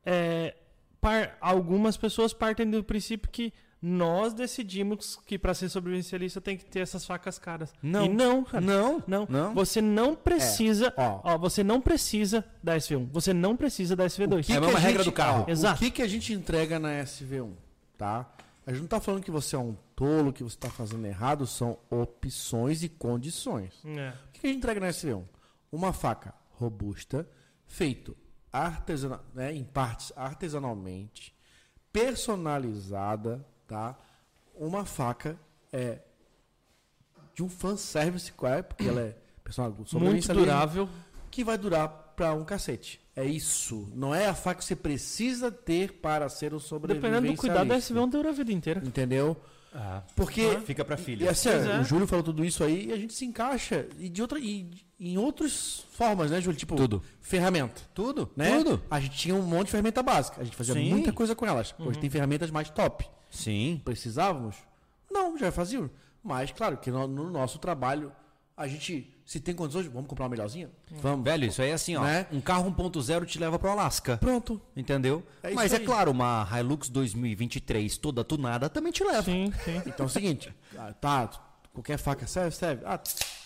É, par- algumas pessoas partem do princípio que nós decidimos que para ser sobrevivencialista tem que ter essas facas caras. Não. E não, cara. Não, Não. não. Você não precisa. ó. ó. você não precisa da SV1. Você não precisa da SV2. que É a mesma regra do carro. ó, Exato. O que, que a gente entrega na SV1, tá? A gente não tá falando que você é um tolo, que você tá fazendo errado, são opções e condições. É. O que que a gente entrega na SV1? Uma faca robusta, feito artesana, né, em partes artesanalmente, personalizada, tá? Uma faca é de um fanservice, qual é? Porque ela é personal, Muito durável. que vai durar pra um cacete. É isso. Não é a faca que você precisa ter para ser um sobrevivencialista. Dependendo do cuidado, a SV1 dura a vida inteira. Entendeu? Ah, Porque fica pra e filha. assim, é. o Júlio falou tudo isso aí e a gente se encaixa e de outra e em outras formas, né, Júlio? Tipo, Tudo. ferramenta, Tudo, né? tudo. A gente tinha um monte de ferramenta básica, a gente fazia Sim. muita coisa com elas. Hoje tem ferramentas mais top. Sim. Precisávamos? Não, já fazíamos. Mas claro que no, no nosso trabalho a gente se tem condições, vamos comprar uma melhorzinha? Vamos. Velho, isso aí é assim, ó. Né? Um carro 1.0 te leva pro Alasca. Pronto. Entendeu? É Mas é aí. claro, uma Hilux 2023 toda tunada também te leva. Sim, sim. Então é o seguinte, ah, tá, qualquer faca serve, serve. Ah,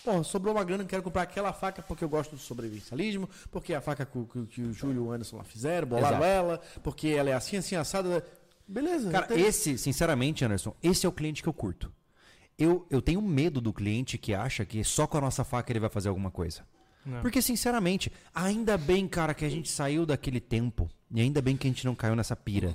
porra, sobrou uma grana, quero comprar aquela faca porque eu gosto do sobrevivencialismo, porque é a faca que, o- que- que o Júlio e o Anderson lá fizeram, bolaram Exato. ela, porque ela é assim, assim, assada. Beleza. Cara, tem- esse, sinceramente, Anderson, esse é o cliente que eu curto. Eu, eu tenho medo do cliente que acha que só com a nossa faca ele vai fazer alguma coisa. Não. Porque, sinceramente, ainda bem, cara, que a gente saiu daquele tempo, e ainda bem que a gente não caiu nessa pira,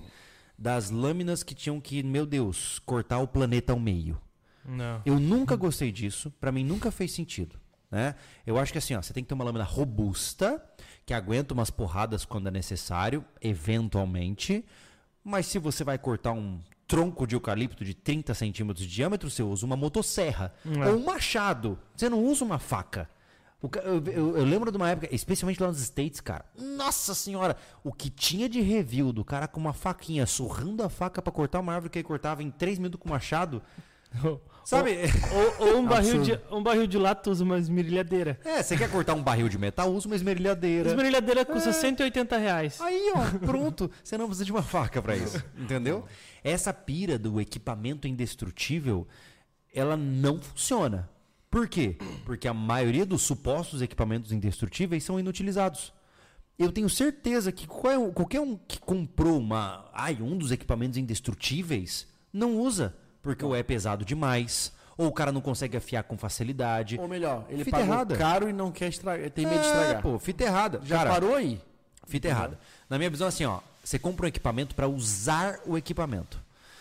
das lâminas que tinham que, meu Deus, cortar o planeta ao meio. Não. Eu nunca gostei disso, pra mim nunca fez sentido, né? Eu acho que assim, ó, você tem que ter uma lâmina robusta, que aguenta umas porradas quando é necessário, eventualmente, mas se você vai cortar um tronco de eucalipto de 30 centímetros de diâmetro, você usa uma motosserra É. ou um machado, você não usa uma faca. Eu, eu- eu lembro de uma época, especialmente lá nos States, cara. Nossa senhora, o que tinha de review do cara com uma faquinha, surrando a faca pra cortar uma árvore que ele cortava em 3 minutos com machado. Sabe? Ou, ou um, barril de, um barril de lata usa uma esmerilhadeira. É, você quer cortar um barril de metal, usa uma esmerilhadeira. Esmerilhadeira custa 180 reais. Aí, ó, pronto. Você não precisa de uma faca pra isso, entendeu? Essa pira do equipamento indestrutível, ela não funciona. Por quê? Porque a maioria dos supostos equipamentos indestrutíveis são inutilizados. Eu tenho certeza que qual- qualquer um que comprou uma, ai, um dos equipamentos indestrutíveis não usa, porque ou é pesado demais, ou o cara não consegue afiar com facilidade. Ou melhor, ele Fita pagou errada. caro e não quer estragar, tem medo de É, estragar. pô, fita errada. Já Cara, parou aí? Fita errada. Na minha visão, assim, ó, você compra um equipamento para usar o equipamento.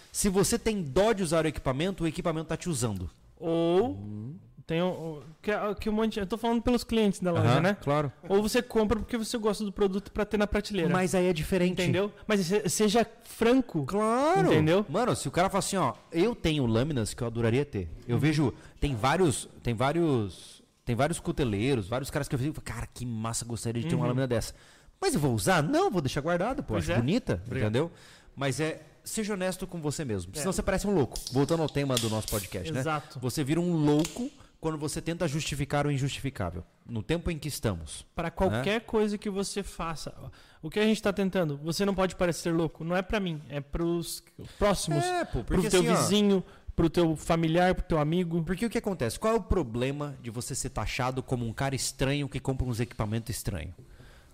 Se você tem dó de usar o equipamento, o equipamento tá te usando. Ou Uhum. Tem um, que, que um monte, eu tô falando pelos clientes da loja, né? Claro. Ou você compra porque você gosta do produto pra ter na prateleira. Mas aí é diferente. entendeu? Mas se- seja franco. Claro. Entendeu? Mano, se o cara fala assim, ó, eu tenho lâminas que eu adoraria ter. Eu vejo, tem vários, tem vários, tem vários cuteleiros, vários caras que eu fico, cara, que massa, gostaria de ter uma lâmina dessa. Mas eu vou usar? Não, vou deixar guardado, pô, Pois acho é. bonita, entendeu? Mas é, seja honesto com você mesmo, É. senão você parece um louco. Voltando ao tema do nosso podcast, né? Exato. Você vira um louco quando você tenta justificar o injustificável. No tempo em que estamos. Para qualquer coisa que você faça. O que a gente tá tentando? Você não pode parecer louco. Não é pra mim, é pros próximos. É, pro porque teu assim, vizinho, pro teu familiar, pro teu amigo. Porque o que acontece? Qual é o problema de você ser taxado como um cara estranho que compra uns equipamentos estranhos?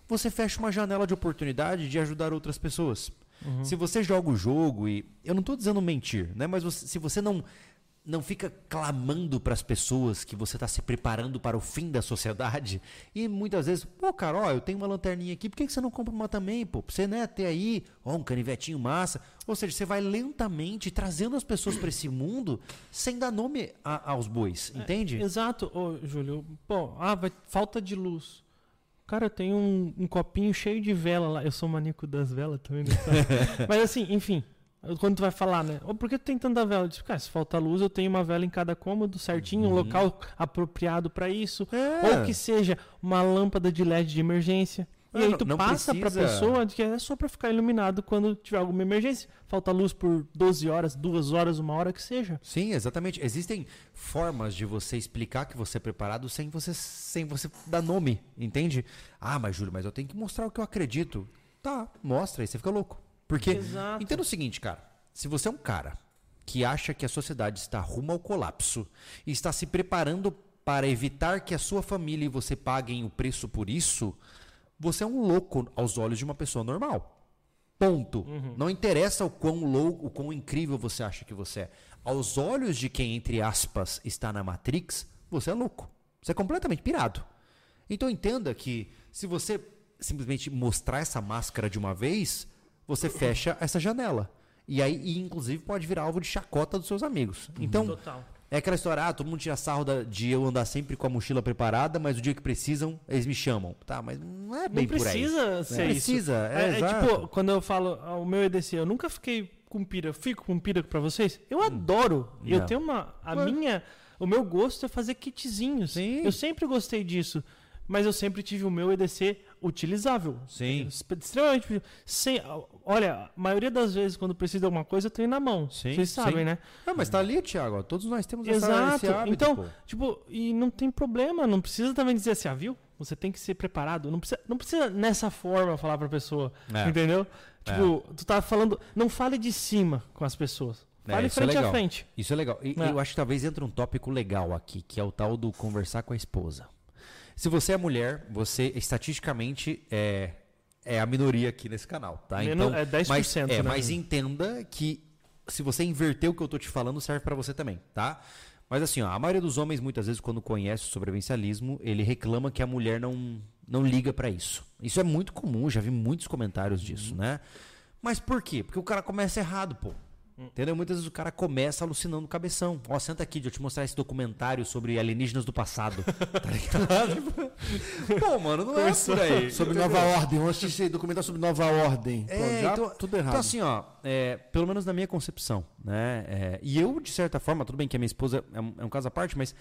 Você fecha uma janela de oportunidade de ajudar outras pessoas. Se você joga o jogo e. Eu não estou dizendo mentir, né? Mas você- se você não, não fica clamando para as pessoas que você está se preparando para o fim da sociedade, e muitas vezes, pô, cara, ó, eu tenho uma lanterninha aqui, por que que você não compra uma também, pô? Pra você, né, ter aí, ó, um canivetinho massa. Ou seja, você vai lentamente trazendo as pessoas para esse mundo sem dar nome a- aos bois, entende? Exato, ô Júlio. Pô, ah, vai, falta de luz. Cara, eu tenho um, um copinho cheio de vela lá. Eu sou maníaco das velas também, né? Mas assim, enfim. Quando tu vai falar, né? Ô, por que tu tem tanta vela? Eu disse, cara, se falta luz, eu tenho uma vela em cada cômodo, certinho, um local apropriado pra isso. É. Ou que seja uma lâmpada de LED de emergência. E Ah, aí não- tu não passa pra precisa- pessoa de que é só pra ficar iluminado quando tiver alguma emergência. Falta luz por 12 horas, 2 horas, uma hora que seja. Sim, exatamente. Existem formas de você explicar que você é preparado sem você, sem você dar nome, entende? Ah, mas Júlio, mas eu tenho que mostrar o que eu acredito. Tá, mostra aí, você fica louco. Porque, Exato. entenda o seguinte, cara. Se você é um cara que acha que a sociedade está rumo ao colapso e está se preparando para evitar que a sua família e você paguem o preço por isso, você é um louco aos olhos de uma pessoa normal. Ponto. Não interessa o quão louco, o quão incrível você acha que você é. Aos olhos de quem, entre aspas, está na Matrix, você é louco. Você é completamente pirado. Então entenda que se você simplesmente mostrar essa máscara de uma vez, você fecha essa janela. E aí, e, inclusive, pode virar alvo de chacota dos seus amigos. Então, Total. é aquela história, ah, todo mundo tira sarro da- de eu andar sempre com a mochila preparada, mas o dia que precisam, eles me chamam. Tá, mas não é bem Não por aí. precisa ser Não isso. precisa, é, é, exato. tipo, quando eu falo ah, o meu EDC, eu nunca fiquei com pira, eu fico com pira pra vocês. Eu adoro. Eu Hum. Não. tenho uma. A Ué. minha. O meu gosto é fazer kitzinhos. Sim. Eu sempre gostei disso. Mas eu sempre tive o meu EDC utilizável. Sim. Extremamente. Sem, olha, a maioria das vezes, quando precisa de alguma coisa, eu tenho na mão. Sim, Vocês sabem, sim. né? Ah, mas tá ali, Thiago. ó, Todos nós temos essa, Exato. esse hábito, então, pô. tipo, e não tem problema, não precisa também dizer assim, ah, viu? Você tem que ser preparado. Não precisa, não precisa nessa forma falar pra pessoa. É. Entendeu? Tipo, tu tá falando. Não fale de cima com as pessoas. É, Fale é frente a legal. frente. Isso é legal. E É. eu acho que talvez entre um tópico legal aqui, que é o tal do conversar com a esposa. Se você é mulher, você estatisticamente é, é a minoria aqui nesse canal, tá? Menos- então, é 10%, mas, é, né? mas entenda que se você inverter o que eu tô te falando, serve pra você também, tá? Mas assim, ó, a maioria dos homens, muitas vezes, quando conhece o sobrevivencialismo, ele reclama que a mulher não, não liga pra isso. Isso é muito comum, já vi muitos comentários disso, Uhum. né? Mas por quê? Porque o cara começa errado, pô. Hum. Entendeu? Muitas vezes o cara começa alucinando o cabeção. Ó, senta aqui, deixa eu te mostrar esse documentário sobre alienígenas do passado. tá ligado? Pô, mano, não é por aí. Sobre Nova Ordem. Vamos assistir esse documentário sobre Nova Ordem. Pô, É, já então, tudo errado. Então, assim, ó, é, pelo menos na minha concepção, né? é, e eu, de certa forma, tudo bem que a minha esposa é um, é um caso à parte, mas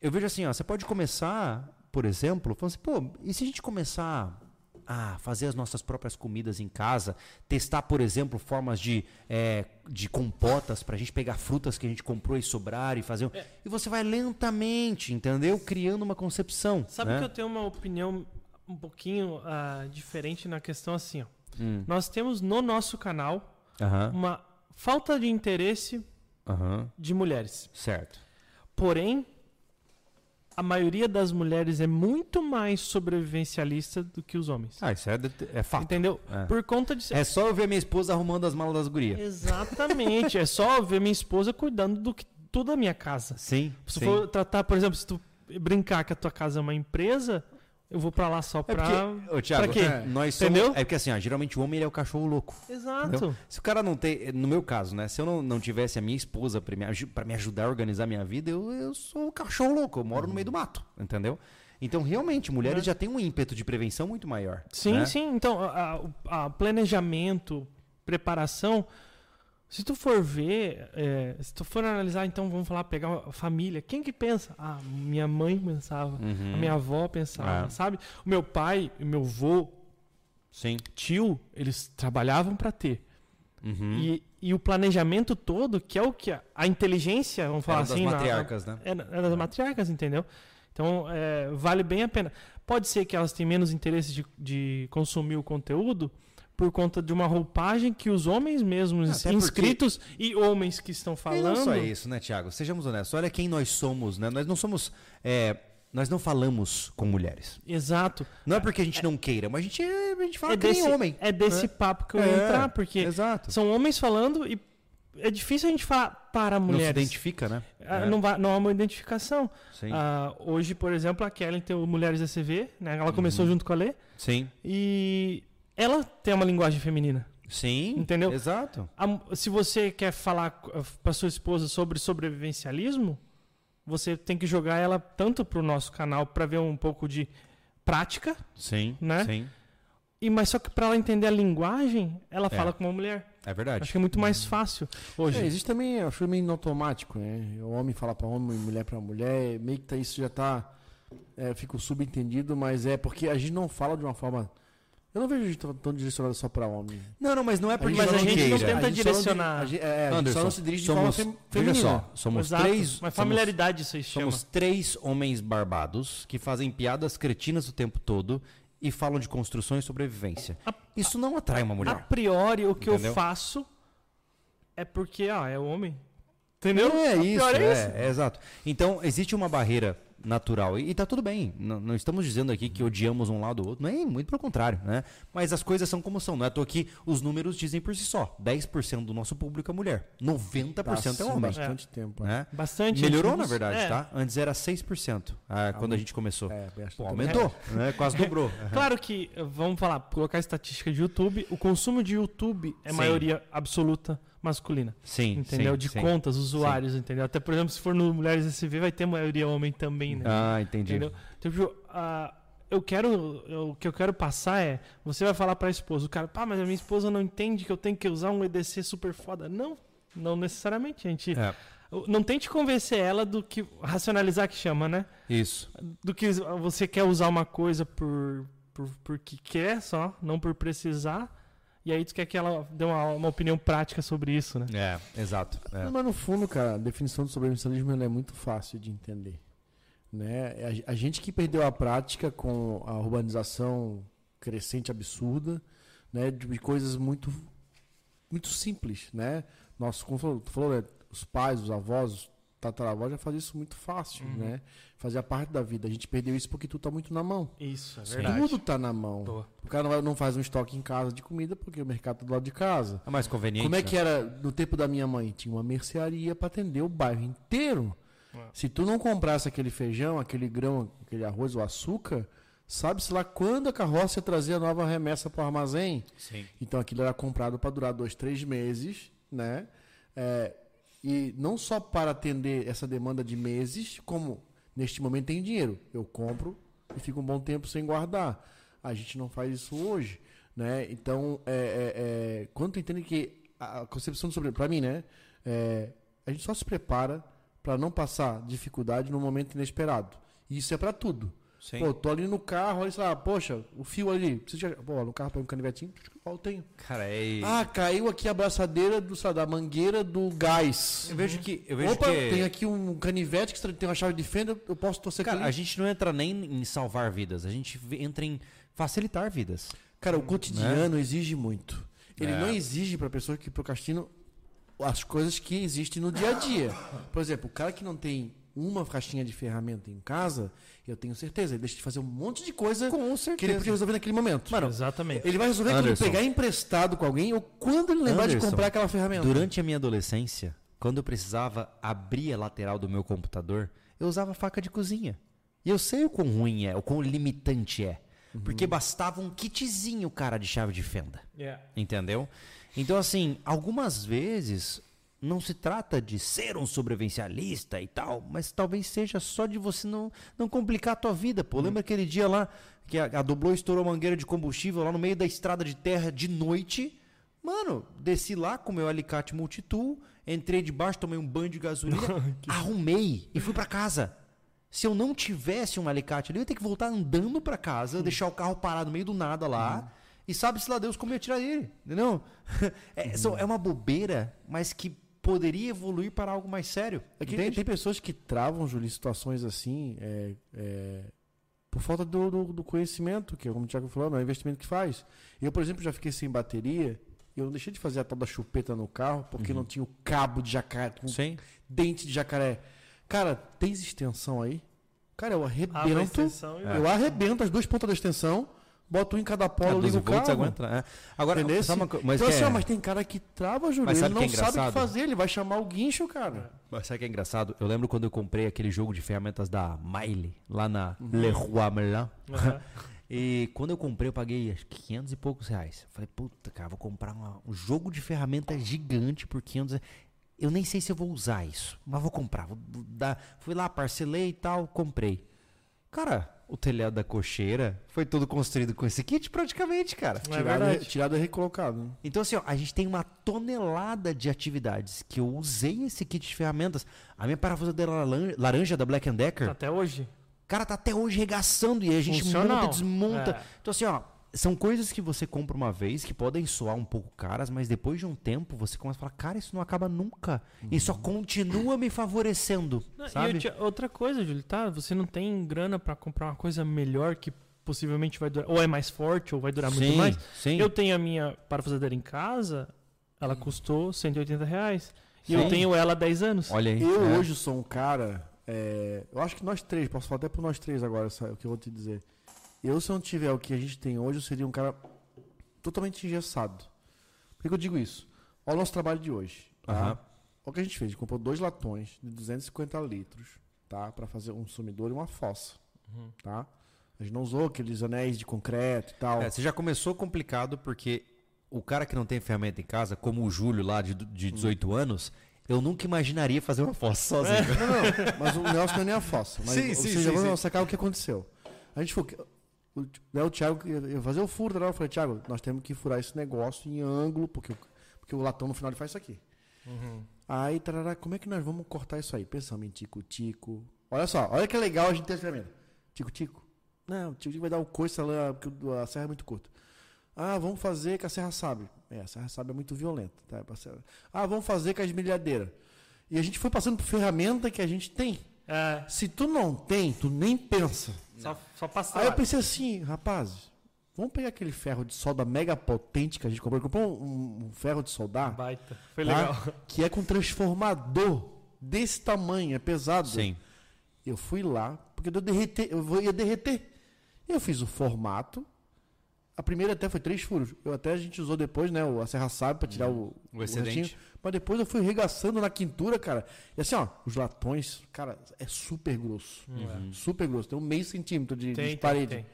eu vejo assim, ó, você pode começar, por exemplo, falando assim, pô, e se a gente começar a fazer as nossas próprias comidas em casa, testar, por exemplo, formas de, é, de compotas pra gente pegar frutas que a gente comprou e sobrar e fazer. um- E você vai lentamente, entendeu? Criando uma concepção. Sabe né? que eu tenho uma opinião um pouquinho ah, diferente na questão assim, ó. Hum. Nós temos no nosso canal Aham, uma falta de interesse aham, de mulheres. certo. Porém, a maioria das mulheres é muito mais sobrevivencialista do que os homens. Ah, isso é, é fato. Entendeu? É. Por conta de É só eu ver minha esposa arrumando as malas das gurias. Exatamente. é só ver minha esposa cuidando do, que- toda a minha casa. Sim. Se sim. for tratar, por exemplo, se tu brincar que a tua casa é uma empresa, eu vou pra lá só É pra. porque, ô, Thiago, pra quê? é, nós somos, Entendeu? É porque assim, ó, geralmente o homem ele é o cachorro louco. Exato. Entendeu? Se o cara não tem, no meu caso, né? Se eu não, não tivesse a minha esposa pra me, pra me ajudar a organizar a minha vida, eu, eu sou o cachorro louco, eu moro no meio do mato, entendeu? Então, realmente, mulheres É. já têm um ímpeto de prevenção muito maior. Sim, né? sim. Então, a, a planejamento, preparação. Se tu for ver, é, se tu for analisar, então vamos falar, pegar a família. Quem que pensa? Ah, minha mãe pensava, Uhum. a minha avó pensava, É. sabe? O meu pai, o meu avô, Sim. tio, eles trabalhavam para ter. Uhum. E, e o planejamento todo, que é o que a, a inteligência, vamos falar Era das assim, na- matriarcas, né? é, é das matriarcas, entendeu? Então, é, vale bem a pena. Pode ser que elas tenham menos interesse de, de consumir o conteúdo por conta de uma roupagem que os homens mesmos Até porque- inscritos e homens que estão E falando. não só isso, né, Tiago? Sejamos honestos. Olha quem nós somos, né? Nós não somos. é, nós não falamos com mulheres. Exato. Não é porque a gente não queira, mas a gente, a gente fala É que desse, nem homem. é desse né? papo que eu ia É, entrar, porque Exato. são homens falando e é difícil a gente falar para Não se mulheres. identifica, né? Ah, É. Não, vai- não há uma identificação. Sim. Ah, hoje, por exemplo, a Kellen tem o Mulheres ECV, né? Ela começou Uhum. junto com a Lê. Sim. E ela tem uma linguagem feminina. Sim. Entendeu? Exato. A- se você quer falar para sua esposa sobre sobrevivencialismo, você tem que jogar ela tanto para o nosso canal para ver um pouco de prática, Sim. Né? Sim. e mas só que para ela entender a linguagem, ela É. fala com uma mulher. É verdade. Acho que é muito mais fácil hoje. É, existe também, eu acho meio no automático, né? O homem fala pra homem, mulher pra mulher, meio que tá, isso já tá. É, fica subentendido, mas é porque a gente não fala de uma forma. Eu não vejo a gente tão- direcionado só pra homem. Não, não, mas não é porque Mas a gente não queira. tenta A gente não di- direcionar. a gente- é, a gente Anderson, só não se dirige de somos, forma fem- veja feminina. só, somos Exato. três, Mas somos, familiaridade isso se chama. somos três homens barbados que fazem piadas cretinas o tempo todo e falam de construção e sobrevivência. A- Isso não atrai uma A mulher. priori, o que Entendeu? eu faço é porque, ah, é homem. Entendeu? É A isso, é, isso. é exato. Então, existe uma barreira natural e, e tá tudo bem. Não, não estamos dizendo aqui que odiamos um lado ou outro, não é muito pelo contrário, né? Mas as coisas são como são, não é à toa que os números dizem por si só. 10% do nosso público é mulher, 90% Tá é assim homem, bastante tempo. é. né? Bastante. Melhorou, gente, na verdade, é. tá? Antes era 6%, ah, quando a gente começou. É, Pô, tempo. aumentou, né? Quase dobrou. Claro que, vamos falar, colocar a estatística de YouTube, o consumo de YouTube é Sim. maioria absoluta masculina. Sim, Entendeu? sim, de sim. contas, usuários, entendeu? Até, por exemplo, se for no Mulheres SV, vai ter maioria homem também, né? Ah, entendi. Entendeu? Então, tipo, ah, eu quero. eu- o que eu quero passar é. Você vai falar pra esposa, o cara, pá, mas a minha esposa não entende que eu tenho que usar um EDC super foda. Não, não necessariamente. A gente. É, Não tente convencer ela do que. Racionalizar que chama, né? isso. Do que você quer usar uma coisa por. por porque quer só, não por precisar. E aí tu quer que ela dê uma, uma opinião prática sobre isso, né? É, exato. é. Mas no fundo, cara, a definição do sobrevivencialismo é muito fácil de entender. Né? A, a gente que perdeu a prática com a urbanização crescente absurda, né? de, de coisas muito muito simples, né? Nosso, como falou, tu falou, né? os pais, os avós, os tataravós já faziam isso muito fácil, Uhum. né? Fazia parte da vida. A gente perdeu isso porque tudo tá muito na mão. Isso, é verdade. Tudo tá na mão. Boa. O cara não, vai- não faz um estoque em casa de comida porque o mercado tá do lado de casa. É mais conveniente. Como é né? que era no tempo da minha mãe? Tinha uma mercearia para atender o bairro inteiro. É. Se tu não comprasse aquele feijão, aquele grão, aquele arroz ou açúcar, sabe-se lá quando a carroça ia trazer a nova remessa para o armazém. Sim. Então aquilo era comprado para durar dois, três meses, né? É, e não só para atender essa demanda de meses, como neste momento tem dinheiro. Eu compro e fico um bom tempo sem guardar. A gente não faz isso hoje, né? Então, é, é, é, quando tu entende que a concepção sobre para mim, né? É, a gente só se prepara para não passar dificuldade no momento inesperado. E isso é para tudo. Sim. Pô, tô ali no carro, olha lá, poxa, o fio ali, preciso de... Pô, no carro põe um canivetinho, ó, eu tenho. Cara, é. Ah, caiu aqui a abraçadeira do, sei lá, da mangueira do gás. eu vejo que. Eu vejo Opa, que... tem aqui um canivete que tem uma chave de fenda, eu posso torcer Cara, a gente não entra nem em salvar vidas, a gente entra em facilitar vidas. Cara, o cotidiano exige muito. Ele É. não exige para pessoas que procrastinam as coisas que existem no dia a dia. Por exemplo, o cara que não tem uma caixinha de ferramenta em casa, eu tenho certeza, ele deixa de fazer um monte de coisa Com que ele podia resolver naquele momento. Exatamente. ele vai resolver quando ele pegar emprestado com alguém ou quando ele lembrar de Anderson, comprar aquela ferramenta. Durante a minha adolescência, quando eu precisava abrir a lateral do meu computador, eu usava faca de cozinha. E eu sei o quão ruim é, o quão limitante é. Porque bastava um kitzinho, cara, de chave de fenda. Yeah. Entendeu? Então, assim, algumas vezes não se trata de ser um sobrevivencialista e tal, mas talvez seja só de você não, não complicar a tua vida. Pô, lembra aquele dia lá que a, a Doblô estourou a mangueira de combustível lá no meio da estrada de terra de noite? Mano, desci lá com meu alicate multitool, entrei debaixo, tomei um banho de gasolina, arrumei e fui pra casa. Se eu não tivesse um alicate ali, eu ia ter que voltar andando pra casa, deixar o carro parado no meio do nada lá. E sabe-se lá Deus como ia tirar ele, entendeu? É, são- é uma bobeira, mas que poderia evoluir para algo mais sério. É que entende? tem pessoas que travam, Júlio, em situações assim, é, é, por falta do, do- do conhecimento, que é como o Thiago falou, não é o investimento que faz. Eu, por exemplo, já fiquei sem bateria e eu não deixei de fazer a tal da chupeta no carro porque não tinha o cabo de jacaré, com Sim. dente de jacaré. Cara, tens extensão aí? Cara, eu arrebento. Eu arrebento as duas pontas da extensão, boto um em cada polo, Ah, ligo 12 o carro. aguenta, é. Agora, Entendeu? uma mas, então, assim, é- mas tem cara que trava, Júlio. Ele sabe não é sabe o que fazer, ele vai chamar o guincho, cara. Mas sabe o que é engraçado? Eu lembro quando eu comprei aquele jogo de ferramentas da Miley, lá na Uhum. Leroy Merlin. Aham. E quando eu comprei, eu paguei acho que 500 e poucos reais. Eu falei, puta, cara, vou comprar uma- um jogo de ferramentas gigante por 500 reais. Eu nem sei se eu vou usar isso, mas vou comprar. Vou dar. Fui lá, parcelei e tal, comprei. Cara, o telhado da cocheira foi todo construído com esse kit praticamente, cara. Não é tirado, verdade. tirado e recolocado. Então, assim, ó, a gente tem uma tonelada de atividades que eu usei esse kit de ferramentas. A minha parafusadeira laran- laranja da Black Decker, Até hoje. cara, tá até hoje regaçando e a gente Funcional. monta e desmonta. É. Então, assim, ó, são coisas que você compra uma vez que podem soar um pouco caras, mas depois de um tempo você começa a falar, cara, isso não acaba nunca. E só continua me favorecendo, Não, e sabe? tinha- outra coisa, Júlio, tá? Você não tem grana pra comprar uma coisa melhor que possivelmente vai durar. Ou é mais forte, ou vai durar muito mais. sim. Eu tenho a minha parafusadeira em casa, ela custou 180 reais. E eu Sim. tenho ela há 10 anos. Olha aí. Eu é. hoje sou um cara. é, eu acho que nós três, posso falar até por nós três agora, sabe, o que eu vou te dizer. Eu, se eu não tiver o que a gente tem hoje, eu seria um cara totalmente engessado. Por que, que eu digo isso? Olha o nosso trabalho de hoje. Tá? Aham. Olha o que a gente fez. A gente comprou dois latões de 250 litros, tá? Pra fazer um sumidor e uma fossa. Tá? A gente não usou aqueles anéis de concreto e tal. É, você já começou complicado porque o cara que não tem ferramenta em casa, como o Júlio lá de, de 18 anos, eu nunca imaginaria fazer uma fossa sozinho. Não, não, mas o negócio não é nem a fossa. Mas, Sim, sim, seja, sim, vamos sim. sacar o que aconteceu. A gente foi. O, né, o Thiago ia fazer o furo, né? eu falei, Thiago, nós temos que furar esse negócio em ângulo, porque, o- porque o latão no final ele faz isso aqui. Aí, tarará, como é que nós vamos cortar isso aí? Pensamos em tico-tico. Olha só, olha que legal a gente ter essa ferramenta. Tico-tico. Não, tico-tico vai dar o coice lá, porque o- a serra é muito curta. Ah, vamos fazer com a serra sabe. É, a serra sabe é muito violenta. Tá? Ah, vamos fazer com a esmerilhadeira. E a gente foi passando por ferramenta que a gente tem. É, Se tu não tem, tu nem pensa. só, só passa Aí eu pensei assim, rapazes, vamos pegar aquele ferro de solda mega potente que a gente comprou. Comprou um, um ferro de soldar Baita. Foi tá? legal. que é com transformador desse tamanho, é pesado. Sim. Eu fui lá, porque eu, derreter, eu vou- ia derreter. Eu fiz o formato. A primeira até foi três furos. Eu até a gente usou depois, né? o- A serra sabe para tirar o, O excedente. restinho. Mas depois eu fui regaçando na quintura, cara. E assim, ó, os latões, cara, é super grosso. Super grosso. Tem um meio centímetro de, de Tem, tem, parede. tem.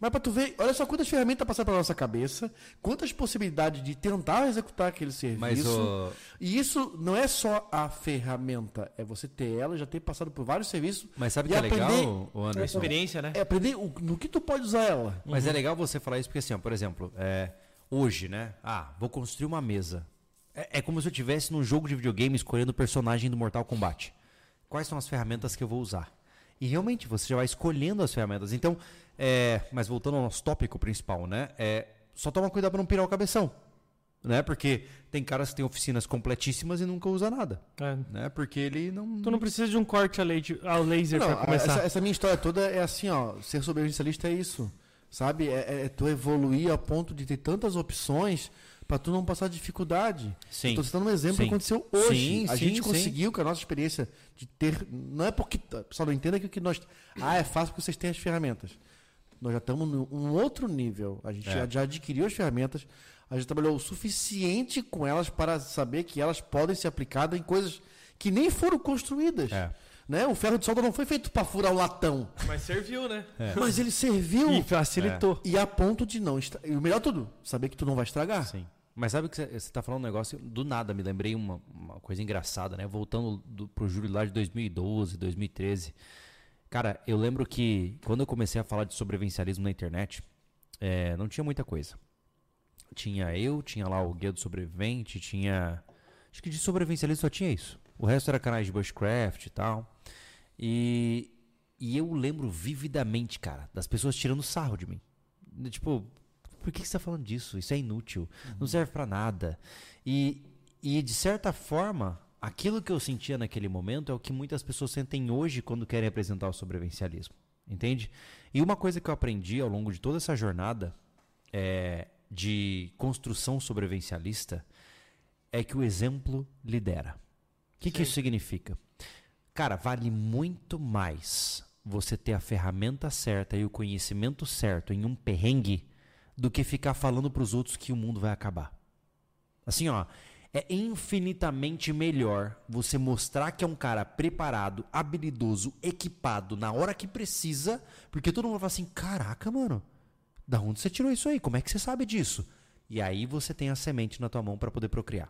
Mas pra tu ver, olha só quantas ferramentas passaram pela nossa cabeça, quantas possibilidades de tentar executar aquele serviço. Mas o. E isso não é só a ferramenta, é você ter ela, já ter passado por vários serviços. Mas sabe o que é legal, aprender- o Anderson? Experiência, né? É aprender o- no que tu pode usar ela. Mas é legal você falar isso porque, assim, ó, por exemplo, é, hoje, né? Ah, vou construir uma mesa. É, é como se eu estivesse num jogo de videogame escolhendo o personagem do Mortal Kombat. Quais são as ferramentas que eu vou usar? E realmente você já vai escolhendo as ferramentas. Então, é, mas voltando ao nosso tópico principal, né? É, só toma cuidado para não pirar o cabeção. Né? Porque tem caras que têm oficinas completíssimas e nunca usa nada. É. Né? Porque ele não. Tu não precisa de um corte a leite- laser pra começar. Essa, essa minha história toda é assim, ó. Ser sobrevivencialista é isso. Sabe? É- é tu evoluir a ponto de ter tantas opções pra tu não passar dificuldade. Sim. Tô citando um exemplo que Sim. aconteceu hoje. Sim, a sim, gente sim. conseguiu com a nossa experiência de ter. Não é porque. Pessoal, não entenda que o que nós. Ah, é fácil porque vocês têm as ferramentas. Nós já estamos num um outro nível. A gente É. já, já adquiriu as ferramentas. A gente trabalhou o suficiente com elas para saber que elas podem ser aplicadas em coisas que nem foram construídas. É. Né? O ferro de solda não foi feito para furar o latão, Mas serviu, né? mas ele serviu E facilitou. e a ponto de não estra... e o melhor de tudo, saber que tu não vai estragar. Sim. Mas sabe que você está falando um negócio, do nada me lembrei uma, uma coisa engraçada, né? Voltando do, pro júri lá de 2012, 2013. Cara, eu lembro que quando eu comecei a falar de sobrevivencialismo na internet, é, não tinha muita coisa. Tinha eu, tinha lá o Guia do Sobrevivente, tinha. Acho que de sobrevivencialismo só tinha isso. O resto era canais de bushcraft e tal. E, e eu lembro vividamente, cara, das pessoas tirando sarro de mim. Tipo, por que que você tá falando disso? Isso é inútil. Não serve pra nada. E, e, de certa forma, aquilo que eu sentia naquele momento é o que muitas pessoas sentem hoje quando querem apresentar o sobrevivencialismo. Entende? E uma coisa que eu aprendi ao longo de toda essa jornada é, de construção sobrevivencialista é que o exemplo lidera. O que, que isso significa? Cara, vale muito mais você ter a ferramenta certa e o conhecimento certo em um perrengue do que ficar falando para os outros que o mundo vai acabar. Assim, ó, é infinitamente melhor você mostrar que é um cara preparado, habilidoso, equipado na hora que precisa, porque todo mundo vai falar assim: "Caraca, mano, da onde você tirou isso aí? Como é que você sabe disso?" E aí você tem a semente na tua mão para poder procriar.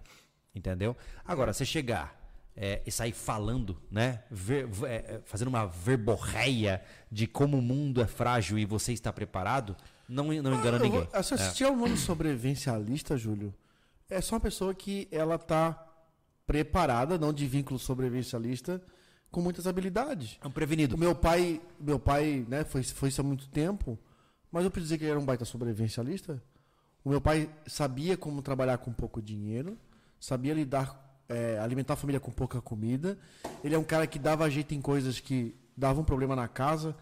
Entendeu? Agora, você chegar é, e sair falando, né? Ver- é, fazendo uma verborreia de como o mundo é frágil e você está preparado, não, não engana Eu ninguém. vou- ah, Se você tiver o nome sobrevivencialista, Júlio, é só uma pessoa que ela tá preparada, não de vínculo sobrevivencialista, com muitas habilidades. É um prevenido. O meu pai, meu pai, né, foi, foi isso há muito tempo, mas eu preciso dizer que ele era um baita sobrevivencialista. O meu pai sabia como trabalhar com pouco dinheiro, sabia lidar, é, alimentar a família com pouca comida. Ele é um cara que dava jeito em coisas que davam problema na casa.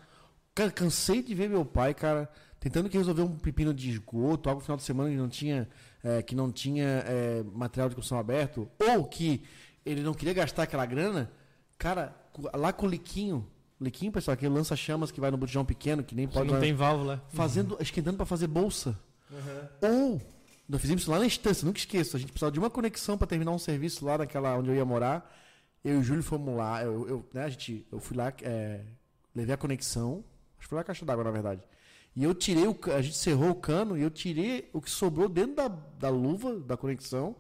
Cara, cansei de ver meu pai, cara, tentando que resolver um pepino de esgoto, algo no final de semana que não tinha, é, que não tinha é, material de construção aberto, ou que ele não queria gastar aquela grana. Cara, lá com o Liquinho, Liquinho, pessoal, aquele lança-chamas que vai no botijão pequeno, que nem pode. Não tem válvula. Fazendo, esquentando para fazer bolsa. Ou, nós fizemos isso lá na estância, nunca esqueço. A gente precisava de uma conexão para terminar um serviço lá naquela onde eu ia morar. Eu e o Júlio fomos lá. Eu, eu, né, a gente, eu fui lá, é, levei a conexão. Acho que foi lá a caixa d'água, na verdade. E eu tirei o a gente cerrou o cano e eu tirei o que sobrou dentro da, da luva da conexão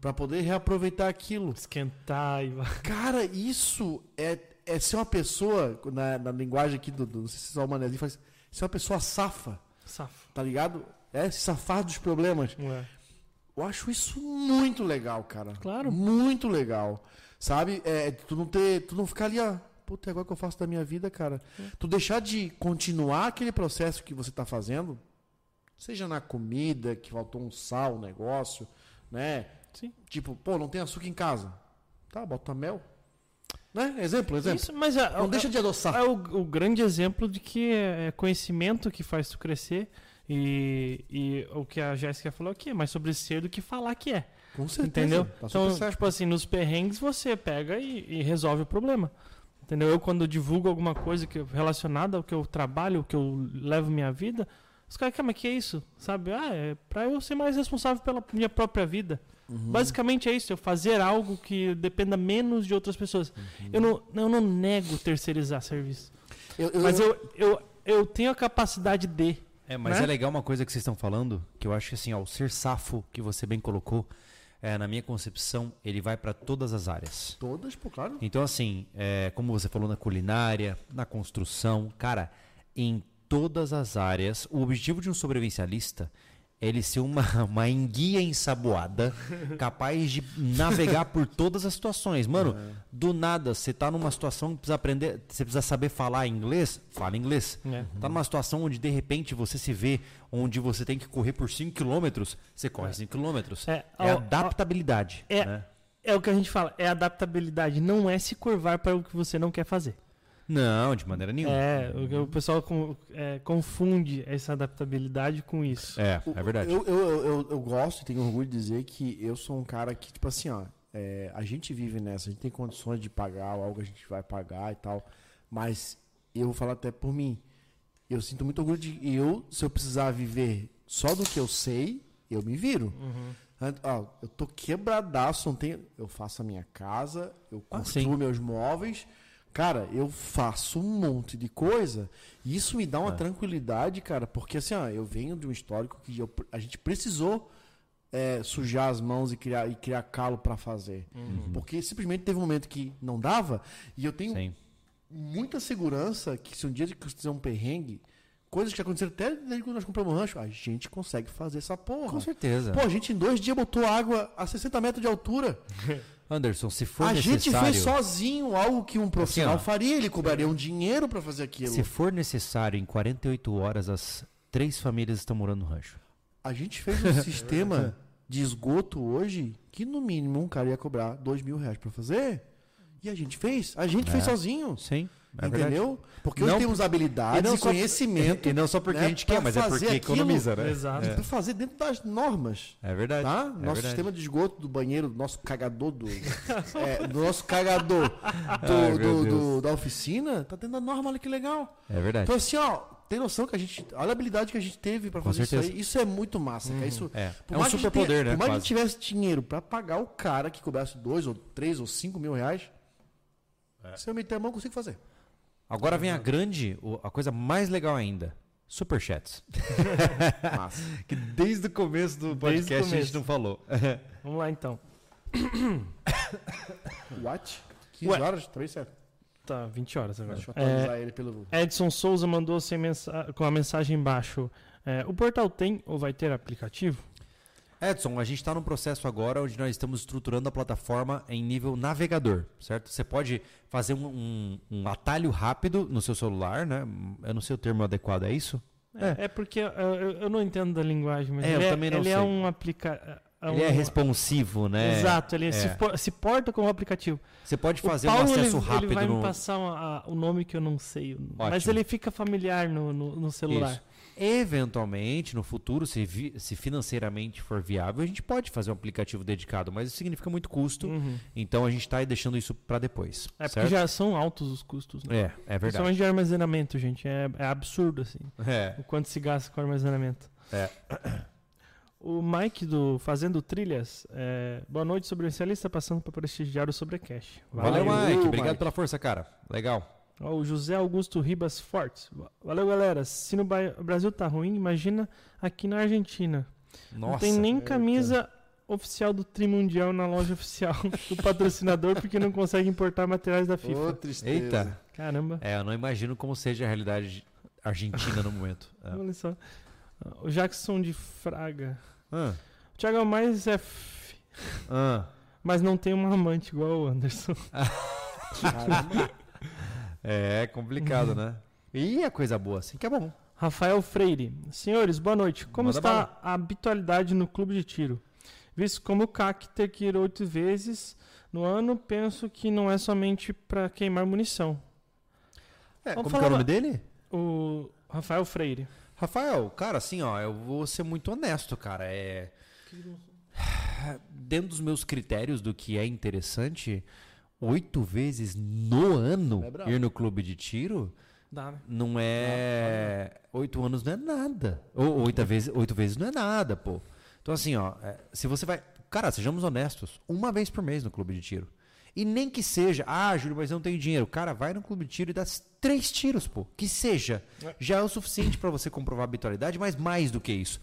para poder reaproveitar aquilo. Esquentar e. Cara, isso é, é ser uma pessoa, na, na linguagem aqui do, do não sei se é o Manezinho, faz ser uma pessoa safa, Safo. tá ligado? É se safar dos problemas. Ué. Eu acho isso muito legal, cara. Claro. Muito legal. Sabe? É, tu não ter. Tu não ficar ali, ó. Puta, agora que eu faço da minha vida, cara? Tu deixar de continuar aquele processo que você tá fazendo, seja na comida, que faltou um sal, um negócio, né? Sim. Tipo, pô, não tem açúcar em casa. Tá, bota mel. Né? Exemplo, exemplo. Isso, mas é, Não é- deixa de adoçar. é o, o grande exemplo de que é conhecimento que faz tu crescer. E, e o que a Jéssica falou aqui é mais sobre ser do que falar que é. Com certeza. Entendeu? Tá então, certo. tipo assim, nos perrengues você pega e, e resolve o problema. Entendeu? Eu, quando divulgo alguma coisa que, relacionada ao que eu trabalho, ao que eu levo minha vida, os caras, cara, mas que é isso? Sabe? Ah, é pra eu ser mais responsável pela minha própria vida. Uhum. Basicamente é isso, eu fazer algo que dependa menos de outras pessoas. Uhum. Eu, não, eu não nego terceirizar serviço. Eu- eu- Mas eu, eu, eu tenho a capacidade de. É, mas né? é legal uma coisa que vocês estão falando, que eu acho que assim, ó, o ser safo que você bem colocou, é, na minha concepção, ele vai para todas as áreas. Todas, pô, claro. Então, assim, é, como você falou na culinária, na construção, cara, em todas as áreas, o objetivo de um sobrevivencialista ele ser uma, uma enguia ensaboada, capaz de navegar por todas as situações. Mano, do nada, você tá numa situação que precisa aprender, você precisa saber falar inglês, fala inglês. É. Tá numa situação onde de repente você se vê onde você tem que correr por 5 km, você corre 5 km. É, É adaptabilidade. É, né? é o que a gente fala, é adaptabilidade, não é se curvar para o que você não quer fazer. Não, de maneira nenhuma. É, o, o pessoal com- é, confunde essa adaptabilidade com isso. É, é verdade. Eu, eu, eu, eu, eu gosto e tenho orgulho de dizer que eu sou um cara que, tipo assim, ó, é, a gente vive nessa, a gente tem condições de pagar algo que a gente vai pagar e tal, mas eu vou falar até por mim. Eu sinto muito orgulho de eu, se eu precisar viver só do que eu sei, eu me viro. An- ó, eu tô quebradaço, não tenho, eu faço a minha casa, eu Ah, construo sim. meus móveis. Cara, eu faço um monte de coisa e isso me dá É. uma tranquilidade, cara, porque assim, ó, eu venho de um histórico que eu- a gente precisou é, sujar as mãos e criar, e criar calo pra fazer. Porque simplesmente teve um momento que não dava e eu tenho Sim. muita segurança que se um dia que fizer um perrengue, coisas que aconteceram até desde quando nós compramos o rancho, a gente consegue fazer essa porra. Com certeza. Pô, a gente em dois dias botou água a 60 metros de altura. Anderson, se for a gente necessário. fez sozinho algo que um profissional Assim, ó. faria. Ele cobraria um dinheiro pra fazer aquilo. Se for necessário, em 48 horas, as três famílias estão morando no rancho. A gente fez um sistema de esgoto hoje que no mínimo um cara ia cobrar dois mil reais pra fazer. E a gente fez. A gente fez É. sozinho. Sim. É entendeu? Porque Não hoje temos habilidades e não e, só- conhecimento. E não só porque né, a gente quer, mas é porque aquilo. economiza, né? Exato. Pra fazer dentro das normas. É verdade. Tá? É nosso verdade. sistema de esgoto do banheiro, do nosso cagador do. é, do nosso cagador do, Ai, do- do- da oficina, tá dentro da norma, olha que legal. É verdade. Então, assim, ó, tem noção que a gente. Olha a habilidade que a gente teve pra Com fazer certeza. isso aí. Isso é muito massa, cara. Isso, É. por É um superpoder, tenha- né? Por mais que a quase. gente tivesse dinheiro pra pagar o cara que cobrasse dois ou três ou cinco mil reais, É. se eu meter a mão, eu consigo fazer. Agora vem a grande, o- a coisa mais legal ainda. Superchats. Massa. Que desde o começo do podcast a gente começo. não falou. Vamos lá então. What? 15 Ué. horas? Também certo. Tá, 20 horas agora. Deixa eu É, atualizar ele pelo. Edson Souza mandou sem mensa- com a mensagem embaixo. É, o portal tem ou vai ter aplicativo? Edson, a gente está num processo agora onde nós estamos estruturando a plataforma em nível navegador, certo? Você pode fazer um, um- um atalho rápido no seu celular, né? Eu não sei o termo adequado, é isso? É, é porque uh, eu, eu não entendo da linguagem, mas É, eu ele, também não ele é sei. um aplicativo. Ele é responsivo, né? Exato, ele é. se, por- se porta como aplicativo. Você pode fazer o um Paulo, acesso ele, rápido ele vai no. me passar uma- a- o nome que eu não sei. Mas Ótimo. ele fica familiar no, no, no celular. Isso. Eventualmente, no futuro, se, vi- se financeiramente for viável, a gente pode fazer um aplicativo dedicado, mas isso significa muito custo. Uhum. Então a gente está deixando isso para depois. É porque certo? já são altos os custos, né? É, é verdade. Principalmente de armazenamento, gente. É, é absurdo, assim. É, O quanto se gasta com armazenamento. é. O Mike do Fazendo Trilhas. é, boa noite, sobrevivencialista, passando para prestigiar o Sobrecast. Valeu, Valeu, Mike. Obrigado Mike. pela força, cara. Legal. Ó, o José Augusto Ribas Fortes. Valeu, galera. Se no Brasil tá ruim, imagina aqui na Argentina. Nossa. Não tem nem eita. camisa oficial do Tri Mundial na loja oficial do patrocinador porque não consegue importar materiais da FIFA. Ô, tristeza. Eita. Caramba. É, eu não imagino como seja a realidade argentina no momento. É. Olha só. O Jackson de Fraga. Ah, O Thiago é o mais F, ah. mas não tem uma amante igual o Anderson. Caramba. É complicado, né? E a coisa boa assim que é bom. Rafael Freire. Senhores, boa noite. Como Manda está a habitualidade no clube de tiro? Visto como o CAC ter que ir oito vezes no ano, penso que não é somente para queimar munição. É, Vamos como que é o nome dele? O Rafael Freire. Rafael, cara, assim, ó, eu vou ser muito honesto, cara. É. Dentro dos meus critérios do que é interessante, oito vezes no ano É ir no clube de tiro Dá, né? não é. Oito anos não é nada. Ou oito vezes, oito vezes não é nada, pô. Então, assim, ó, é, se você vai. Cara, sejamos honestos, uma vez por mês no clube de tiro. E nem que seja, ah, Júlio, mas eu não tenho dinheiro. Cara, vai no clube de tiro e dá três tiros, pô. Que seja. Já é o suficiente pra você comprovar a habitualidade, mas mais do que isso.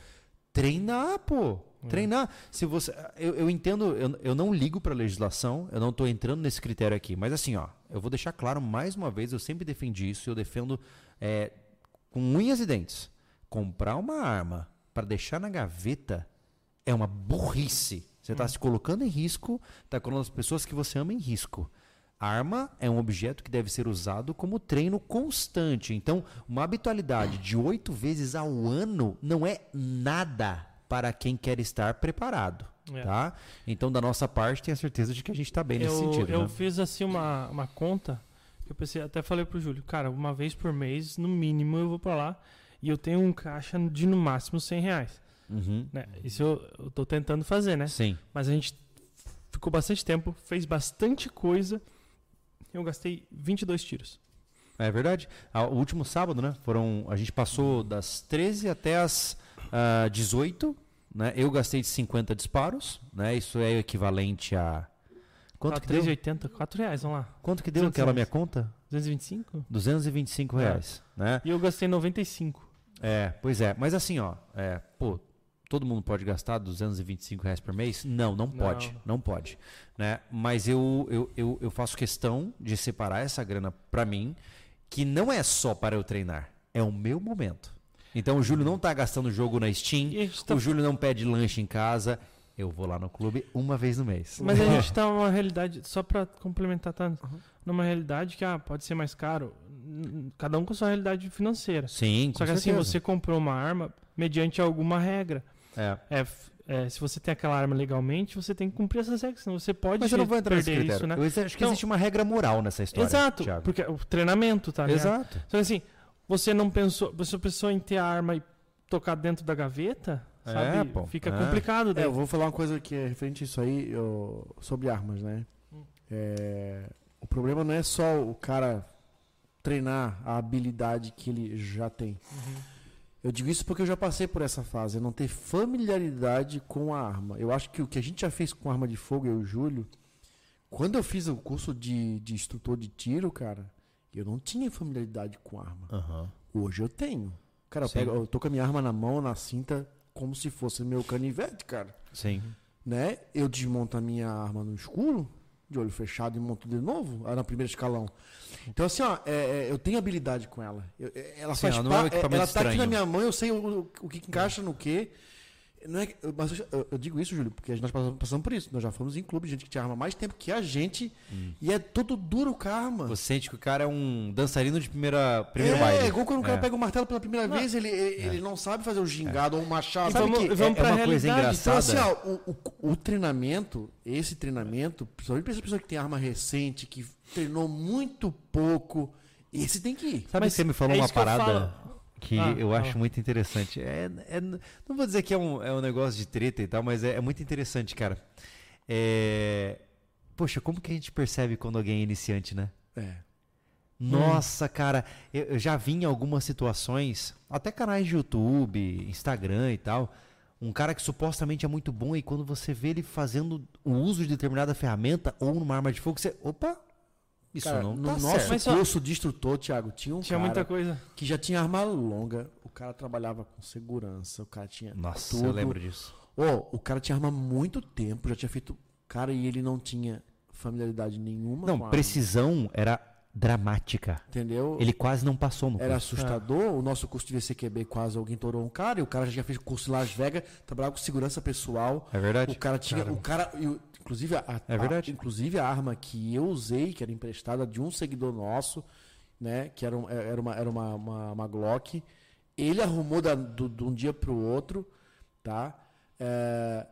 Treinar, pô. Treinar. Se você, eu, eu entendo, eu, eu não ligo pra legislação, eu não tô entrando nesse critério aqui. Mas assim, ó, eu vou deixar claro mais uma vez, eu sempre defendi isso, eu defendo é, com unhas e dentes. Comprar uma arma para deixar na gaveta é uma burrice. Você está se colocando em risco, está colocando as pessoas que você ama em risco. Arma é um objeto que deve ser usado como treino constante. Então, uma habitualidade de oito vezes ao ano não é nada para quem quer estar preparado. É. Tá? Então, da nossa parte, tenha certeza de que a gente está bem nesse eu, sentido. eu né? fiz assim uma, uma conta. que Eu pensei, até falei pro Júlio, cara, uma vez por mês, no mínimo, eu vou pra lá e eu tenho um caixa de no máximo 100 reais. Uhum. Né? Isso eu, tô tentando fazer, né? Sim. Mas a gente ficou bastante tempo, fez bastante coisa. Eu gastei 22 tiros. É verdade. Ah, O último sábado, né? Foram. A gente passou das 13 até as ah, 18 né? Eu gastei de 50 disparos, né? Isso é o equivalente a quanto que deu? 3,80, 4 reais, vamos lá. Quanto que deu 200 aquela minha conta? 225? 225 É. reais, né? E eu gastei 95. É, pois é. Mas assim, ó, é, pô, todo mundo pode gastar 225 reais por mês? Não, não pode, não, pode, né? Mas eu, eu, eu, eu faço questão de separar essa grana pra mim, que não é só para eu treinar, é o meu momento. Então o Júlio não tá gastando jogo na Steam, tá- o Júlio não pede lanche em casa, eu vou lá no clube uma vez no mês. Mas a gente tá numa realidade, só pra complementar, tá? Numa realidade que ah, pode ser mais caro. Cada um com sua realidade financeira. Sim, com Só que assim, certeza. você comprou uma arma mediante alguma regra. É. É, é, se você tem aquela arma legalmente, você tem que cumprir essas regras, senão você pode Mas eu não vou entrar nesse perder critério. isso, né? Eu ex- acho que Então- existe uma regra moral nessa história. Exato, Thiago. porque o treinamento, tá ligado? Exato. Que assim, você não pensou, você pensou em ter a arma e tocar dentro da gaveta, É, sabe? pô. Fica É. complicado É, daí. eu vou falar uma coisa que é referente a isso aí, eu- sobre armas, né? Hum. É, o problema não é só o cara treinar a habilidade que ele já tem. Uhum. Eu digo isso porque eu já passei por essa fase, não ter familiaridade com a arma. Eu acho que o que a gente já fez com arma de fogo, eu e o Júlio, quando eu fiz o curso de, de instrutor de tiro, cara, eu não tinha familiaridade com arma. Aham. Hoje eu tenho. Cara, eu, pego, eu tô com a minha arma na mão, na cinta, como se fosse meu canivete, cara. Sim. Né? Eu desmonto a minha arma no escuro, de olho fechado e monto de novo, no primeiro escalão. Então, assim, ó, é, é, eu tenho habilidade com ela. Eu- é, ela Sim, faz ela não é um equipamento Ela tá aqui estranho. na minha mão, eu sei o, o- que que encaixa no quê. Não é, mas eu, eu- digo isso, Júlio, porque nós passamos, passamos por isso. Nós já fomos em clube, gente que tinha arma mais tempo que a gente, e é tudo duro com a arma. Você sente que o cara é um dançarino de primeira, primeiro é, baile. é igual quando o cara É. pega o martelo pela primeira vez, ele, ele, ele não sabe fazer o gingado ou o machado. E Sabe vamos, que- vamos é pra uma coisa realidade. então, engraçada. assim, ó, o, o, o treinamento, esse treinamento, principalmente pra essa pessoa que tem arma recente, que treinou muito pouco, esse tem que ir. Sabe Mas que você me falou é uma parada. Que Ah, eu acho muito interessante. É, é- não vou dizer que é um, é um negócio de treta e tal, mas é, é muito interessante, cara. É, poxa, como que a gente percebe quando alguém é iniciante, né? É. Nossa, cara, eu, eu já vi em algumas situações, até canais de YouTube, Instagram e tal, um cara que supostamente é muito bom e quando você vê ele fazendo o uso de determinada ferramenta ou numa arma de fogo, você, opa, isso Cara, não no tá nosso certo. Curso de instrutor, Thiago, tinha um Tinha cara muita coisa. que já tinha arma longa, o cara trabalhava com segurança, o cara tinha Nossa, tudo. eu lembro disso. Ô, o cara tinha arma há muito tempo, já tinha feito... Cara, e ele não tinha familiaridade nenhuma Não, com a arma, precisão era dramática. entendeu? Ele quase não passou no Era curso. assustador. O nosso curso de VCQB quase alguém torou um cara. E o cara já tinha feito curso em Las Vegas, trabalhava com segurança pessoal. É verdade? O cara tinha. Caramba. O cara. O- inclusive, a, É verdade. a- inclusive a arma que eu usei, que era emprestada de um seguidor nosso, né? Que era, um- era, uma, era uma, uma, uma Glock. Ele arrumou da- do- de um dia pro outro, tá? É,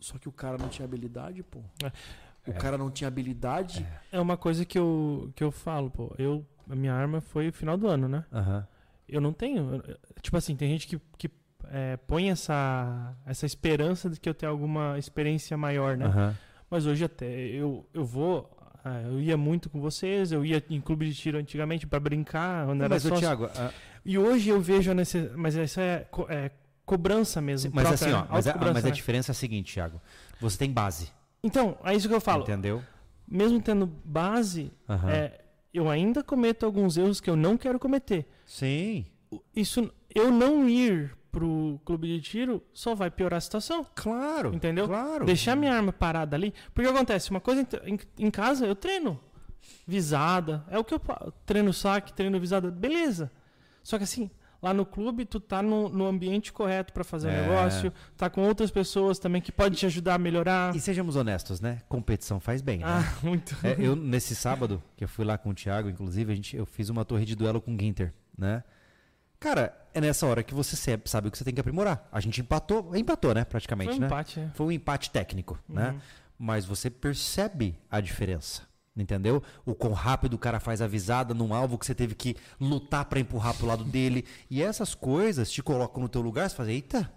Só que o cara não tinha habilidade, pô. O cara não tinha habilidade. É uma coisa que eu, que eu falo, pô. Eu, a minha arma foi final do ano, né? Aham. Eu não tenho. Tipo assim, tem gente que, que é, põe essa, essa esperança de que eu tenha alguma experiência maior, né? Aham. Mas hoje até eu, eu vou. ah, Eu ia muito com vocês, eu ia em clube de tiro antigamente pra brincar, quando era Mas, sócio. Thiago, E hoje eu vejo a necessidade. Mas isso é, co- é cobrança mesmo. mas própria, assim, ó, mas, a, Autocobrança, mas a né? diferença é a seguinte, Thiago. Você tem base, Então, é isso que eu falo. entendeu? Mesmo tendo base, Aham. é, eu ainda cometo alguns erros que eu não quero cometer. Sim. Isso, eu não ir pro clube de tiro só vai piorar a situação. Claro. Entendeu? Claro. Deixar minha arma parada ali. Porque acontece, uma coisa em, em- casa eu treino. Visada. É o que eu treino saque, treino visada. Beleza. Só que assim, lá no clube tu tá no, no ambiente correto pra fazer o É. negócio. Tá com outras pessoas também que podem te ajudar a melhorar. E sejamos honestos, né? Competição faz bem, né? Ah, muito. É, eu, nesse sábado, que eu fui lá com o Thiago, inclusive, a gente, eu fiz uma torre de duelo com o Ginter, né? Cara, é nessa hora que você sabe, o que você tem que aprimorar. A gente empatou, empatou, né? Praticamente, Foi um né? empate, é. Foi um empate técnico, né? Uhum. Mas você percebe a diferença. Entendeu? O quão rápido o cara faz a visada num alvo que você teve que lutar pra empurrar pro lado dele. E essas coisas te colocam no teu lugar, você faz, eita,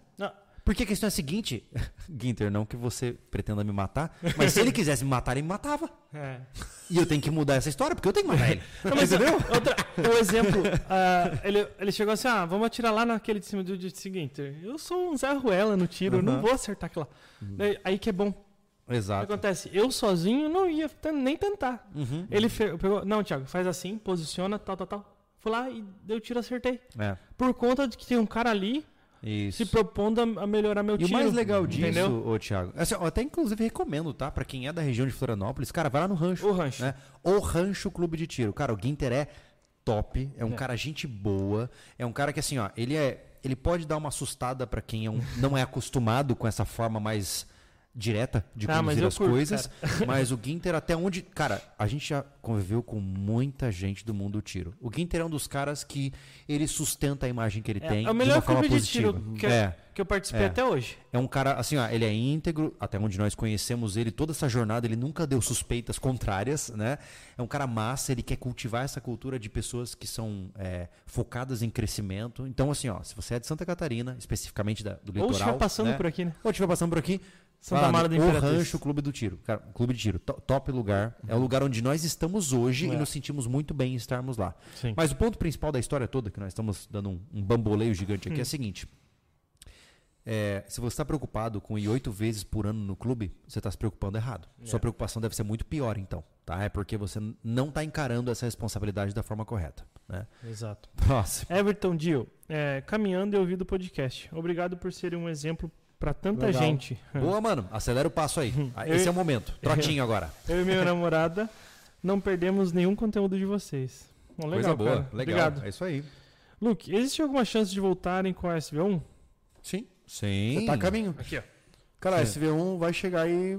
Porque a questão é a seguinte, Ginter, não que você pretenda me matar, mas se ele quisesse me matar, ele me matava. É. E eu tenho que mudar essa história, porque eu tenho que matar ele. Não, mas outra, o exemplo, ah, ele, ele chegou assim, ah, vamos atirar lá naquele de cima do dia seguinte. Eu sou um Zé Ruela no tiro, eu não vou acertar aquilo lá. Daí- Aí que é bom. O que Exato. acontece? Eu sozinho não ia nem tentar. Uhum. Ele fe- pegou, não, Thiago, faz assim, posiciona, tal, tal, tal. Fui lá e deu tiro, acertei. É, Por conta de que tem um cara ali isso. se propondo a, melhorar meu E o tiro. mais legal disso, Entendeu? ô Thiago, assim, eu até inclusive recomendo, tá? Pra quem é da região de Florianópolis, cara, vai lá no rancho. O rancho. né? O Rancho Clube de Tiro. Cara, o Ginter é top, é um É. cara gente boa, é um cara que assim, ó, ele é, ele pode dar uma assustada pra quem é um- não é acostumado com essa forma mais direta de Ah, conduzir eu as curto, coisas, mas o Ginter até onde, cara, a gente já conviveu com muita gente do mundo do tiro. O Ginter é um dos caras que ele sustenta a imagem que ele É, tem é o melhor clube de tiro que, é. que eu participei É. até hoje. É um cara, assim, ó, ele é íntegro, até onde nós conhecemos ele, toda essa jornada, ele nunca deu suspeitas contrárias, né? É um cara massa, ele quer cultivar essa cultura de pessoas que são é, focadas em crescimento. Então, assim, ó, se você é de Santa Catarina, especificamente da, do Ou litoral... estiver passando né? por aqui, né? Ou estiver passando por aqui, Santa Mara da O Imperatriz. Rancho Clube do Tiro. Cara, Clube de Tiro, to- top lugar. É o lugar onde nós estamos hoje e É. nos sentimos muito bem em estarmos lá. Sim. Mas o ponto principal da história toda, que nós estamos dando um, um bamboleio gigante Hum. aqui, é o seguinte. É, se você está preocupado com ir oito vezes por ano no clube, você está se preocupando errado. Sua É. preocupação deve ser muito pior, então. Tá? É porque você não está encarando essa responsabilidade da forma correta. Né? Exato. Próximo. Everton Dio, é, caminhando e ouvindo o podcast. Obrigado por ser um exemplo para tanta Legal. gente. Boa, mano. Acelera o passo aí. Ah, Eu- Esse é o momento. Trotinho agora. Eu e minha namorada não perdemos nenhum conteúdo de vocês. Bom, legal, Coisa boa. cara. Legal. Obrigado. É isso aí. Luke, existe alguma chance de voltarem com a SV1? Sim. Sim. Tá a caminho. Aqui, ó. Cara, a Sim. SV1 vai chegar aí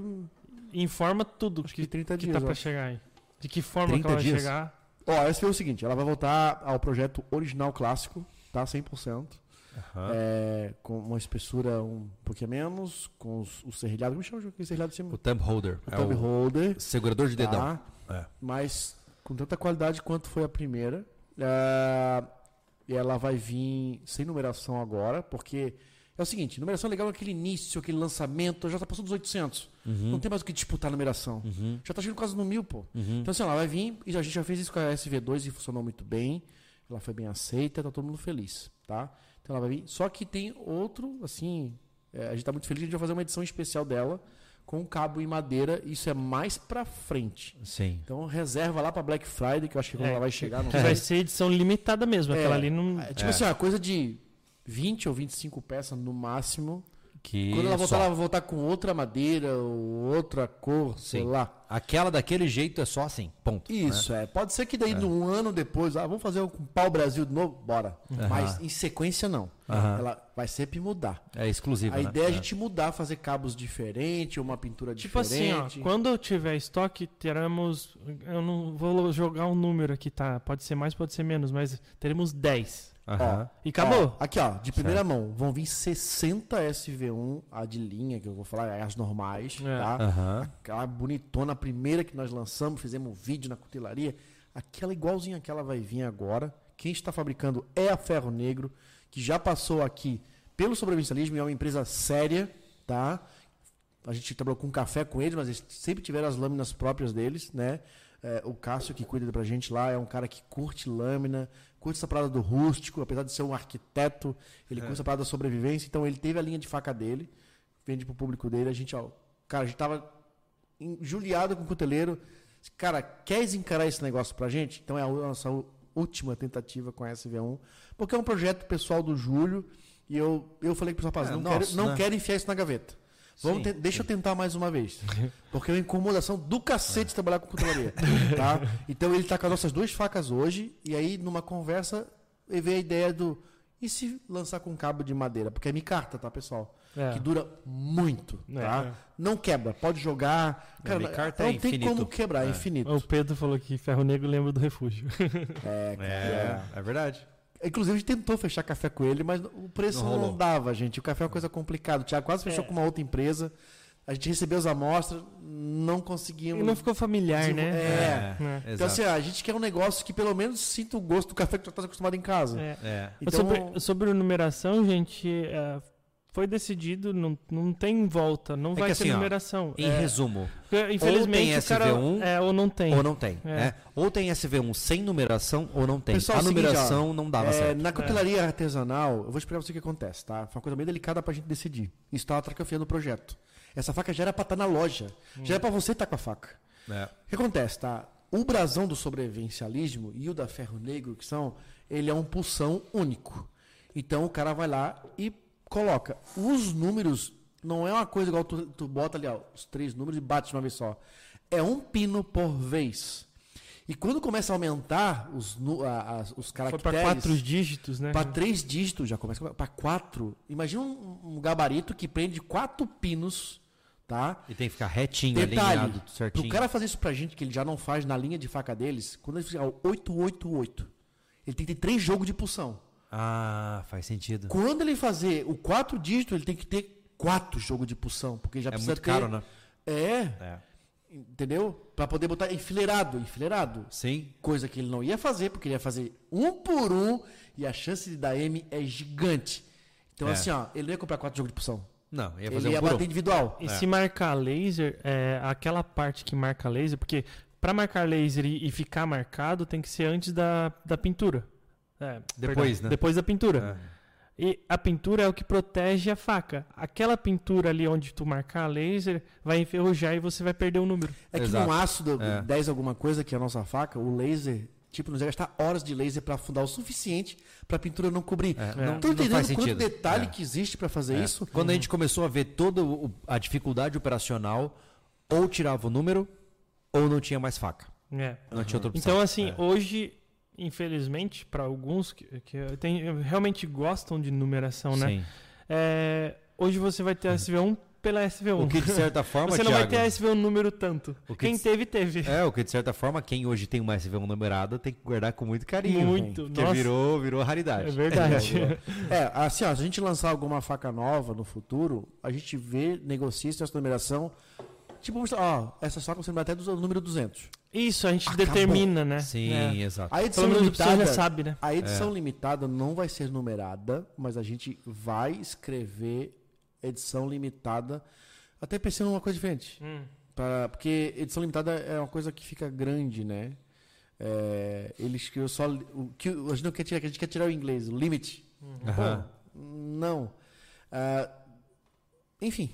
Informa tudo acho que, que 30 que dias. tá eu pra acho. chegar aí. De que forma que 30 ela vai dias? chegar. Ó, a SV é o seguinte, ela vai voltar ao projeto original clássico, tá? 100%. Aham. É, com uma espessura um pouquinho menos, com os, o serrilhado. Como chama o serrilhado de cima? O thumb holder. O é thumb o holder. segurador de dedão. Tá? É. Mas com tanta qualidade quanto foi a primeira. É, e ela vai vir sem numeração agora, porque é o seguinte, numeração é legal naquele início, aquele lançamento, já tá passando dos 800. Uhum. Não tem mais o que disputar a numeração. Uhum. Já tá chegando quase no mil, pô. Uhum. Então assim, ela vai vir, e a gente já fez isso com a SV2 e funcionou muito bem. Ela foi bem aceita, tá todo mundo feliz, tá? Então ela vai vir. Só que tem outro, assim, é, a gente tá muito feliz, a gente vai fazer uma edição especial dela com cabo em madeira, isso é mais pra frente. Sim. Então reserva lá pra Black Friday, que eu acho que quando É, ela vai chegar, não Que sei. vai ser edição limitada mesmo. É. Aquela ali não. É, tipo É. assim, uma coisa de 20 ou 25 peças no máximo. Que Quando ela voltar, só. ela vai voltar com outra madeira ou outra cor, sei Sim. lá. Aquela daquele jeito é só assim, ponto. né? Isso, é. Pode ser que daí, um ano depois, ah, vamos fazer um com pau Brasil de novo? Bora. Mas em sequência, não. Aham. Ela vai sempre mudar. É exclusivo, A né? ideia é a gente mudar, fazer cabos diferentes, uma pintura Tipo assim, ó, diferente. quando eu tiver estoque, teremos. Eu não vou jogar um número aqui, tá? Pode ser mais, pode ser menos, mas teremos 10. Aham. E acabou. Ó, aqui, ó, de primeira mão, vão vir 60 SV1, a de linha, que eu vou falar, as normais, É. tá? Aham. Aquela bonitona, a primeira que nós lançamos, fizemos um vídeo na cutelaria. Aquela igualzinha que ela vai vir agora. Quem está fabricando é a Ferro Negro, que já passou aqui pelo sobrevivencialismo e é uma empresa séria, tá? A gente trabalhou com café com eles, mas eles sempre tiveram as lâminas próprias deles, né? É, o Cássio, que cuida pra gente lá, é um cara que curte lâmina, curte essa parada do rústico, apesar de ser um arquiteto, ele curte essa parada da sobrevivência, então ele teve a linha de faca dele, vende pro público dele, a gente, ó, cara, a gente tava injuliado com o cuteleiro. Cara, queres encarar esse negócio pra gente? Então é a nossa última tentativa com a SV1, porque é um projeto pessoal do Júlio e eu, eu falei pro rapaz, É, não, nosso, quero, não né? quero enfiar isso na gaveta. Vamos Sim, te- deixa eu tentar mais uma vez. Porque é uma incomodação do cacete trabalhar com cutelaria. tá? Então ele tá com as nossas duas facas hoje, e aí numa conversa ele veio a ideia do. E se lançar com cabo de madeira? Porque é micarta, tá, pessoal? É. Que dura muito, É, tá? é. Não quebra, pode jogar. Cara, micarta não é tem infinito. como quebrar, é, É. infinito. O Pedro falou que Ferro Negro lembra do refúgio. É, cara, É, é verdade. É. Inclusive, a gente tentou fechar café com ele, mas o preço Não não, dava, gente. O café é uma coisa complicada. O Thiago quase fechou É. com uma outra empresa. A gente recebeu as amostras, não E conseguimos. não ficou familiar, né? É. É. Então, Exato. assim, a gente quer um negócio que pelo menos sinta o gosto do café que tu tá acostumado em casa. É. É. Então, sobre, sobre numeração, gente, é, foi decidido, não, não tem volta, não É vai que ter assim, ó, numeração. Em É, resumo, porque, infelizmente, tem o cara, SV1, é, ou não tem. ou não tem. É. né? Ou tem SV1 sem numeração ou não tem. Pessoal, a é o seguinte, numeração ó, não dava É, certo. Na coquetelaria artesanal, eu vou explicar pra você o que acontece, tá? Foi uma coisa bem delicada pra gente decidir. Isso tava atracafiando o projeto. Essa faca já era pra estar na loja. Já era pra você estar com a faca. É. O que acontece, tá? O brasão do sobrevivencialismo e o da ferro negro, que são, ele é um pulsão único. Então o cara vai lá e coloca. Os números não é uma coisa igual tu, tu bota ali, ó, os três números e bate de uma vez só. É um pino por vez. E quando começa a aumentar os, a- as- os Foi caracteres. para quatro dígitos, né? Para três dígitos, já começa para quatro. Imagina um, um gabarito que prende quatro pinos, tá? E tem que ficar retinho, Detalhe, alinhado, certinho. pro cara fazer isso pra gente, que ele já não faz na linha de faca deles, quando ele fizer o 888, ele tem que ter três jogos de pulsão. Ah, faz sentido. Quando ele fazer o quatro dígito, ele tem que ter quatro jogos de pulsão, porque já É precisa muito ter... caro, né? É, É. entendeu? Pra poder botar enfileirado, enfileirado. Sim. Coisa que ele não ia fazer, porque ele ia fazer um por um e a chance de dar M é gigante. Então, É. assim, ó, ele não ia comprar quatro jogos de pulsão. Não, ia Ele fazer ia um por bater um. individual. E É. se marcar laser, é, aquela parte que marca laser, porque para marcar laser e, e ficar marcado tem que ser antes da, da pintura. É, Depois, né? Depois da pintura. É. E a pintura é o que protege a faca. Aquela pintura ali onde tu marcar a laser vai enferrujar e você vai perder o número. É que Exato. no ácido É. 10 alguma coisa, que é a nossa faca, o laser, tipo, nos ia gastar horas de laser pra afundar o suficiente pra pintura não cobrir. É. Não, Tô não entendendo faz quanto detalhe É. que existe pra fazer É. isso? Quando a gente começou a ver toda a dificuldade operacional, ou tirava o número, ou não tinha mais faca. É. Não tinha outra opção. Então, assim, É. hoje, infelizmente, para alguns que, que tem, realmente gostam de numeração, né? Sim. É, hoje você vai ter a SV1 pela SV1. O que de certa forma, você não vai Thiago, ter a SV1 número tanto. O que Quem de- teve, teve. É, o que de certa forma, quem hoje tem uma SV1 numerada tem que guardar com muito carinho. Muito. Porque Nossa, virou, virou raridade. é verdade. É, assim, ó, se a gente lançar alguma faca nova no futuro, a gente vê, negocia essa numeração. Tipo, ó, essa faca você vai até do número 200. Isso, a gente Acabou. determina, né? Sim, É. exato. A edição limitada, já sabe, né? a edição É. limitada não vai ser numerada, mas a gente vai escrever edição limitada, até pensando numa coisa diferente. Hum. Pra- porque edição limitada é uma coisa que fica grande, né? É, ele escreveu só. O que a gente não quer tirar, a gente quer tirar o inglês, o limit. Pô, não. Ah, enfim,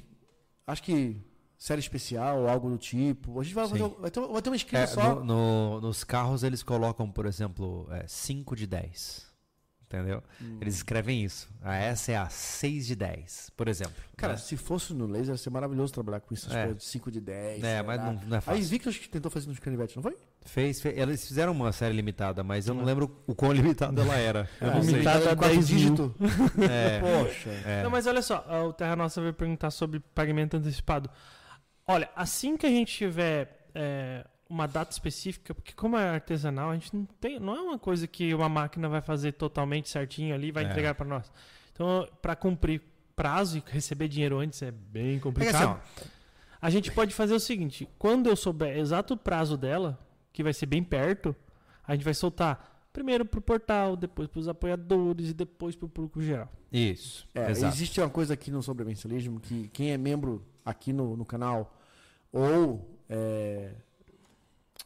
acho que série especial, algo do tipo. A gente vai, Sim. fazer, vai, ter, vai ter uma É, escrita só. no- no- nos carros eles colocam, por exemplo, 5 de 10. Entendeu? Hum. Eles escrevem isso. A essa é a 6 de 10, por exemplo. Cara, né? se fosse no laser, ia ser maravilhoso trabalhar com isso, essas É. coisas de 5 de 10. É, mas não, não é Aí fácil. Victor acho que tentou fazer nos canivetes, não foi? Fez, fe- eles fizeram uma série limitada, mas eu não lembro o quão limitada ela era. Eu não sei. limitada a em quatro 10 mil. dígitos. É, Poxa. é. Não, mas olha só, ah, o Terra Nossa veio perguntar sobre pagamento antecipado. Olha, assim que a gente tiver é, uma data específica, porque como é artesanal, a gente não tem, não é uma coisa que uma máquina vai fazer totalmente certinho ali e vai É. entregar para nós. Então, para cumprir prazo e receber dinheiro antes é bem É complicado. assim, ó, A gente pode fazer o seguinte: quando eu souber exato o prazo dela, que vai ser bem perto, a gente vai soltar primeiro pro portal, depois pros apoiadores e depois pro público geral. Isso. É, exato. existe uma coisa aqui no sobrevivencialismo que quem é membro aqui no, no canal ou é,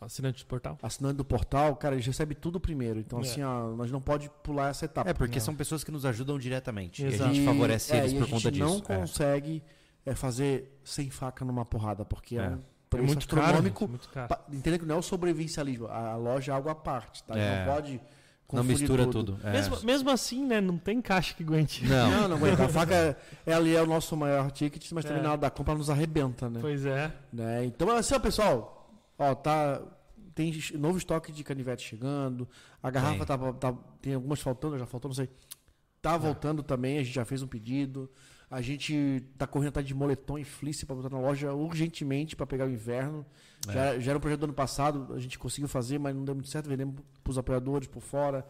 Assinante do portal. assinante do portal, cara, eles recebem tudo primeiro. Então, É. assim, ó, nós não pode pular essa etapa. É, porque Não. são pessoas que nos ajudam diretamente. E a gente favorece é, eles e por a conta gente disso. não É. consegue é, fazer sem faca numa porrada, porque é, É. um É preço muito caro. astronômico. gente, muito caro. Entenda que não é o sobrevivencialismo. A loja é algo à parte, tá? É. Não pode Não mistura tudo. É. Mesmo, mesmo assim, né? Não tem caixa que aguente. Não. Não, não aguenta. A faca é, é ali é o nosso maior ticket, mas também É. na hora da compra ela nos arrebenta, né? Pois é. né? Então, assim, ó, pessoal, ó, tá tem novo estoque de canivete chegando. A garrafa Tem. tá, tá- tem algumas faltando, já faltou, não sei. Tá voltando também, a gente já fez um pedido. A gente tá correndo atrás de moletom e fleece para botar na loja urgentemente para pegar o inverno. Já, já era um projeto do ano passado, a gente conseguiu fazer, mas não deu muito certo, vendemos pros apoiadores por fora.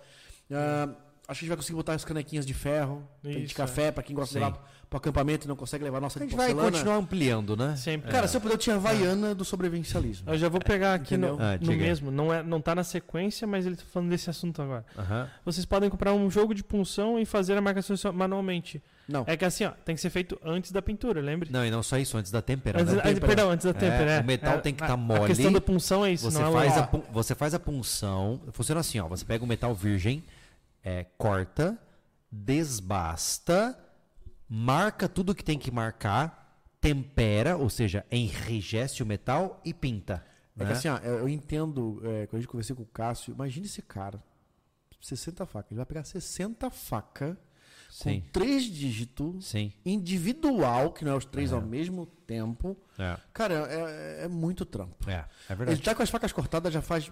Ah, acho que a gente vai conseguir botar as canequinhas de ferro, de Isso, café, para quem gosta de Sim. levar pro acampamento e não consegue levar a nossa A de gente vai continuar ampliando, né? Sempre. Cara, se eu puder, eu tinha a Havaiana do sobrevivencialismo. Eu já vou pegar aqui no? Ah, no mesmo. Não, é, não tá na sequência, mas ele tá falando desse assunto agora. Aham. Vocês podem comprar um jogo de punção e fazer a marcação manualmente. Não. É que assim, ó, tem que ser feito antes da pintura, lembre? Não, e não só isso, antes da tempera. Antes, né? antes- perdão, antes da É, tempera. é. o metal É, tem que a- tá A mole. questão da punção é isso, Você não é faz, a, você faz a punção. Funciona assim, ó. Você pega o metal virgem, é, corta, desbasta, marca tudo que tem que marcar, tempera, ou seja, enrijece o metal e pinta. É né? que assim, ó, eu eu entendo, é, quando a gente conversei com o Cássio, imagine esse cara, 60 facas. Ele vai pegar 60 facas Sim, com três dígitos, sim. individual, que não é os três ao mesmo tempo. É, Cara, é, é muito trampo. é, é Ele verdade. tá com as facas cortadas já faz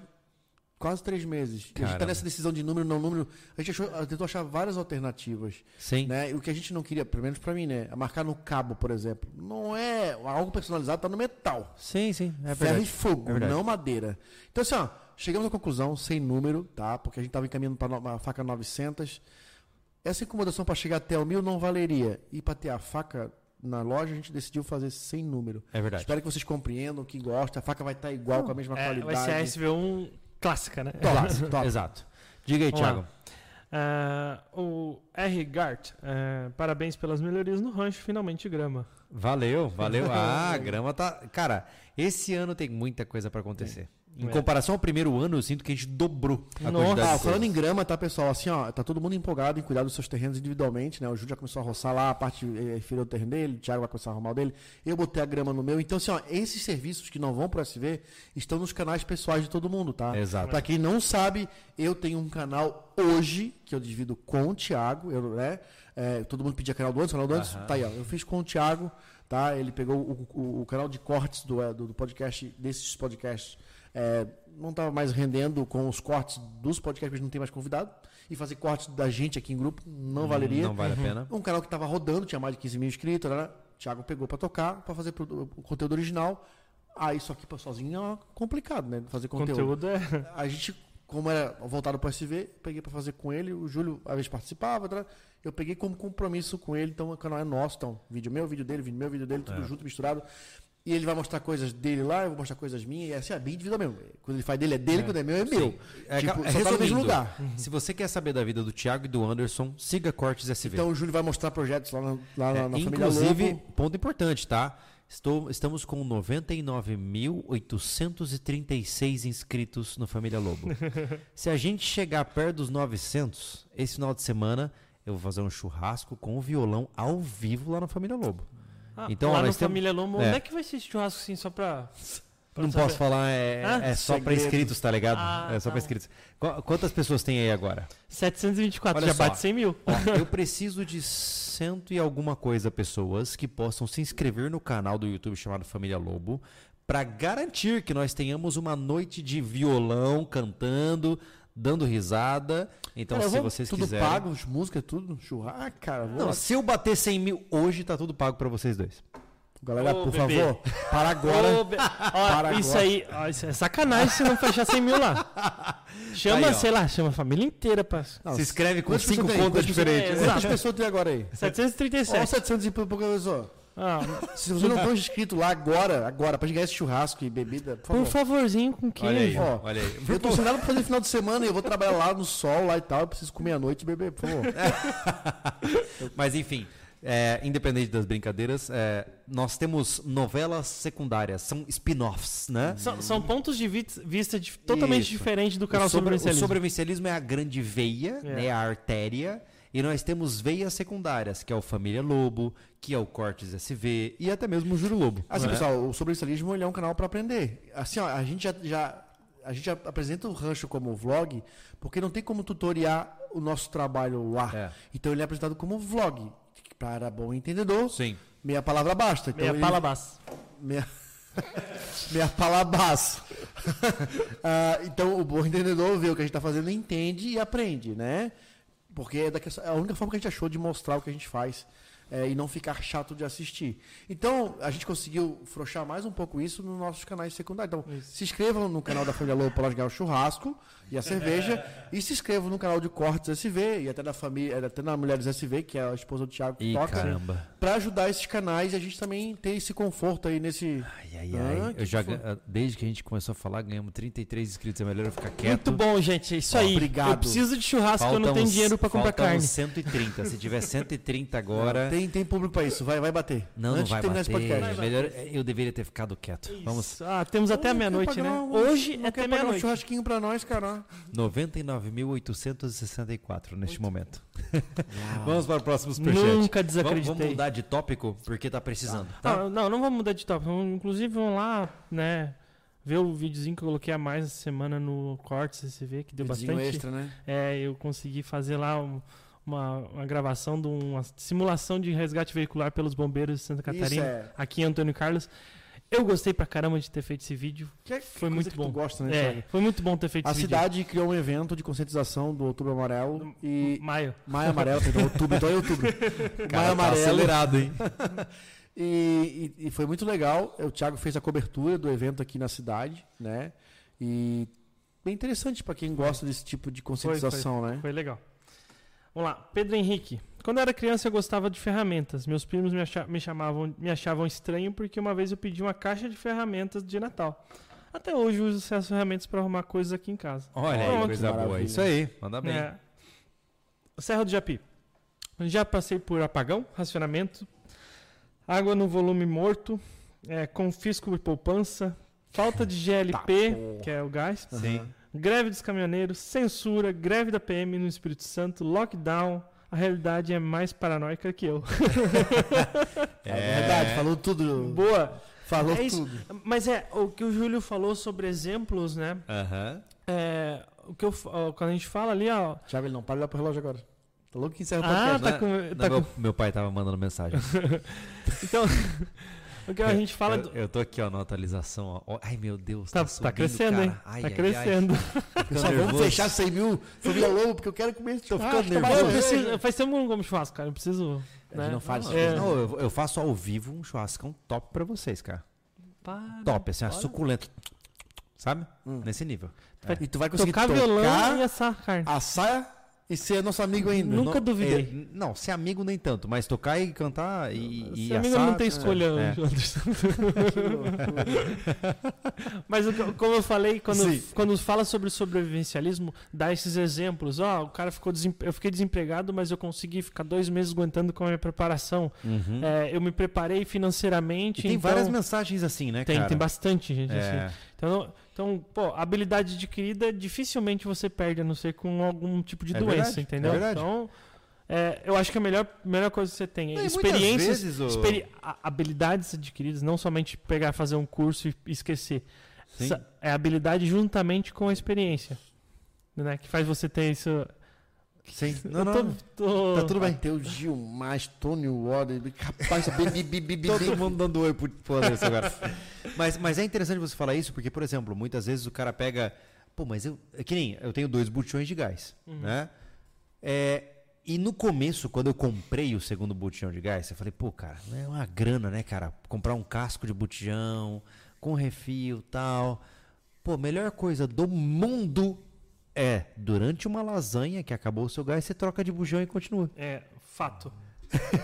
quase três meses. E a gente tá Caramba. nessa decisão de número, não número. A gente achou, tentou achar várias alternativas. Sim. Né? E o que a gente não queria, pelo menos pra mim, né? é Marcar no cabo, por exemplo. Não é algo personalizado, tá no metal. Sim, sim. É Ferro e fogo, É não madeira. Então, assim, ó, chegamos à conclusão, sem número, tá? Porque a gente estava encaminhando para uma faca 900. Essa incomodação para chegar até o mil não valeria. E para ter a faca na loja, a gente decidiu fazer sem número. É verdade. Espero que vocês compreendam, que gostem. A faca vai estar igual, com a mesma É, vai qualidade. ser a SV1 clássica, né? Top, top. Exato. Diga aí, Vamos. Thiago. Ah, o R. Gart, ah, parabéns pelas melhorias no rancho, finalmente grama. Valeu, valeu. Ah, a grama tá. Cara, esse ano tem muita coisa pra acontecer. Em É. comparação ao primeiro ano, eu sinto que a gente dobrou a Nossa. quantidade Ah, falando em grama, tá, pessoal? Assim, ó, tá todo mundo empolgado em cuidar dos seus terrenos individualmente, né? O Júlio já começou a roçar lá a parte eh, inferior do terreno dele, o Thiago vai começar a arrumar o dele. Eu botei a grama no meu. Então, assim, ó, esses serviços que não vão pro SV estão nos canais pessoais de todo mundo, tá? Exato. Pra quem não sabe, eu tenho um canal hoje que eu divido com o Thiago, eu, né? É, todo mundo pedia canal do Anderson, canal do Anderson, Aham. tá aí, ó. Eu fiz com o Thiago, tá? Ele pegou o, o- o canal de cortes do, eh, do, do podcast, desses podcasts, é, não estava mais rendendo com os cortes dos podcasts, porque a gente não tem mais convidado. E fazer cortes da gente aqui em grupo não valeria. Não vale a pena. Um canal que estava rodando, tinha mais de 15 mil inscritos, né? o Thiago pegou para tocar, para fazer pro- o conteúdo original. Aí só que pra sozinho é complicado, né? Fazer conteúdo. Conteúdo é. A gente, como era voltado para o SV, peguei para fazer com ele. O Júlio, às vezes, participava. tá? Eu peguei como compromisso com ele. Então, o canal é nosso. Então, vídeo meu, vídeo dele, vídeo meu, vídeo dele, tudo junto, misturado. E ele vai mostrar coisas dele lá, eu vou mostrar coisas minhas. E assim, é bem individual mesmo. Quando ele faz dele é dele, quando é meu é meu. É, tipo, ca- só tá no mesmo lugar. Se você quer saber da vida do Thiago e do Anderson, siga Cortes SV. Então, o Júlio vai mostrar projetos lá na, lá É, na, inclusive, Lobo. ponto importante, tá? Estou, estamos com 99.836 inscritos no Família Lobo. Se a gente chegar perto dos 900, esse final de semana eu vou fazer um churrasco com o violão ao vivo lá na Família Lobo. Ah, Então, lá ó, no nós temos- Família Lomo, é. onde é que vai ser esse churrasco assim, só pra. pra Não saber? posso falar, é, Ah, é só para inscritos, tá ligado? Ah, é só tá para inscritos. Qu- Quantas pessoas tem aí agora? 724, Olha já só. bate 100 mil. Ó, eu preciso de cento e alguma coisa pessoas que possam se inscrever no canal do YouTube chamado Família Lobo para garantir que nós tenhamos uma noite de violão cantando, dando risada. Então, Cara, se vou- vocês tudo quiserem. pago, as músicas, tudo, churrasco. Ah, cara, vou Não, lá. se eu bater 100 mil hoje, tá tudo pago para vocês dois. Galera, Ô, por bebê. favor, para agora. Ô, be- ó, Para isso agora. aí, ó, isso é sacanagem se não fechar 100 mil lá. Chama, Aí, ó. sei lá, chama a família inteira pra. Não, se inscreve com cinco contas diferentes. É, Quantas pessoas tem agora aí? Ó, 737. 700 e pouca pessoa. Ah, Se você não estão inscrito lá agora, agora, pra gente ganhar esse churrasco e bebida, por favor. por favorzinho com Olha aí. Ó, olha aí. Eu tô sem nada pra fazer final de semana e eu vou trabalhar lá no sol, lá e tal. Eu preciso comer à noite e beber, por favor. Mas enfim, é, independente das brincadeiras, é, nós temos novelas secundárias, são spin-offs, né? São, são pontos de vi- vista de- totalmente Isso. diferentes do canal o, sobre, o sobrevivencialismo. sobrevivencialismo é a grande veia, É. né, a artéria, e nós temos veias secundárias, que é o Família Lobo, que é o Cortes SV e até mesmo o Júlio Lobo. Assim, né? pessoal, o sobrevivencialismo ele é um canal para aprender. Assim, ó, a gente já, já- a gente já apresenta o rancho como vlog, porque não tem como tutoriar o nosso trabalho lá. É. Então ele é apresentado como vlog. Para bom entendedor, Sim. meia palavra basta. Então Meia ele- palabas. Meia, meia palavra Ah, então o bom entendedor vê o que a gente está fazendo, entende e aprende, né? Porque é, é a única forma que a gente achou de mostrar o que a gente faz é, e não ficar chato de assistir. Então, a gente conseguiu frouxar mais um pouco isso nos nossos canais secundários. Então, Isso. se inscrevam no canal da Família Lobo para ganhar o churrasco e a cerveja. e se inscrevam no canal de Cortes SV e até da família, até na Mulheres SV, que é a esposa do Thiago que Ih, toca. caramba. Para ajudar esses canais e a gente também ter esse conforto aí nesse. Ai, ai, Ah, ai. que Eu já, foi? gan- desde que a gente começou a falar, ganhamos 33 inscritos. É melhor eu ficar quieto. Muito bom, gente. É isso aí. Obrigado. Eu preciso de churrasco, eu não Faltam tenho dinheiro pra comprar faltam carne. uns 130. Se tiver 130 agora. Tem, tem público para isso, vai, vai bater. Não, Antes não vai de terminar bater. esse podcast. Melhor, eu deveria ter ficado quieto. Vamos. Isso. Ah, temos até meia-noite, né? um- Hoje não é quer até pagar um meia-noite. churrasquinho pra nós, cara. 99.864 neste momento. Vamos para o próximo superchat. Nunca Vamos, desacreditei. vamos mudar de tópico porque tá precisando. Tá? Não, não, não vamos mudar de tópico. Vamos- Inclusive, vamos lá, né? Ver o videozinho que eu coloquei a mais essa semana no Cortes SV, que deu Videozinho bastante. extra, né? É, eu consegui fazer lá um- uma, uma gravação de uma simulação de resgate veicular pelos bombeiros de Santa Isso Catarina, é. aqui em Antônio Carlos. Eu gostei pra caramba de ter feito esse vídeo. Que é Foi coisa muito que bom. Tu gosta, né, É, Thiago? foi muito bom ter feito A esse cidade criou um evento de conscientização do Outubro Amarelo vídeo. e Maio. Maio Amarelo, perdão, outubro, então é outubro. Maio tá Amarelo. acelerado, hein? E, e- e foi muito legal. O Thiago fez a cobertura do evento aqui na cidade, né? E bem interessante para quem gosta desse tipo de conscientização, né? Foi legal. Vamos lá, Pedro Henrique. Quando eu era criança eu gostava de ferramentas. Meus primos me, acha- me chamavam, me achavam estranho porque uma vez eu pedi uma caixa de ferramentas de Natal. Até hoje eu uso essas ferramentas para arrumar coisas aqui em casa. Olha aí, coisa boa. Isso aí, manda bem. É. Serra do Japi. Já passei por apagão, racionamento, água no volume morto, é, confisco e poupança, falta de GLP, porra. que é o gás, Sim. Greve dos caminhoneiros, censura, greve da PM no Espírito Santo, lockdown. A realidade é mais paranoica que eu. É verdade, falou tudo. Boa. Falou É isso. tudo. Mas é, o que o Júlio falou sobre exemplos, né? Aham. É, o que eu, quando a gente fala ali, ó. Thiago, ele não para de olhar pro relógio agora. Tá louco que encerra o Ah, podcast. tá Não, com. Não, Tá meu, com meu pai tava mandando mensagem. então, o que a gente fala. eu, do- eu tô aqui, ó, na atualização. Ó. Ai, meu Deus. Tá, tá subindo, crescendo, cara. hein? Ai, tá ai, ai. crescendo. Só vamos fechar 100 mil família lobo, porque eu quero comer esse Tô ficando eu nervoso. cerveja. preciso, faz tempo que eu não como churrasco, cara. Eu preciso. A Né? não faz Não, isso. É. não, eu, eu faço ao vivo um churrascão top pra vocês, cara. Para. Top, assim, suculento. Sabe? Hum. Nesse nível. E tu vai conseguir Tocar tocar, violão e assar carne. assar e ser nosso amigo ainda. Nunca Não, duvidei. é, não, ser amigo nem tanto, mas tocar e cantar e, e Esse amigo assar, não tem escolha, é. Anderson. Mas como eu falei, quando, Sim. quando fala sobre sobrevivencialismo, dá esses exemplos. Ó, o cara ficou desem- eu fiquei desempregado, mas eu consegui ficar dois meses aguentando com a minha preparação. Uhum. É, eu me preparei financeiramente. E tem então- várias mensagens assim, né, Tem, cara? tem bastante gente assim. É, Então, então, pô, habilidade adquirida dificilmente você perde, a não ser com algum tipo de É doença, verdade, entendeu? é. Então, é, eu acho que a melhor, melhor coisa que você tem é experiências, vezes, ô- experi- habilidades adquiridas, não somente pegar, fazer um curso e esquecer. É habilidade juntamente com a experiência. Né? Que faz você ter isso. Sim. Não, não, tô- não. tô- Tá tudo bem. Matheus Gil, mais Tony Water, capaz de bi, bi, bi, bi, Todo mundo dando oi pro, pro Anderson agora. mas, mas é interessante você falar isso, porque, por exemplo, muitas vezes o cara pega. Pô, mas eu. é Que nem eu tenho dois botijões de gás. Né? É, e no começo, quando eu comprei o segundo botijão de gás, eu falei, pô, cara, não é uma grana, né, cara? Comprar um casco de botijão, com refil e tal. Pô, melhor coisa do mundo é, durante uma lasanha que acabou o seu gás, você troca de bujão e continua. É, fato.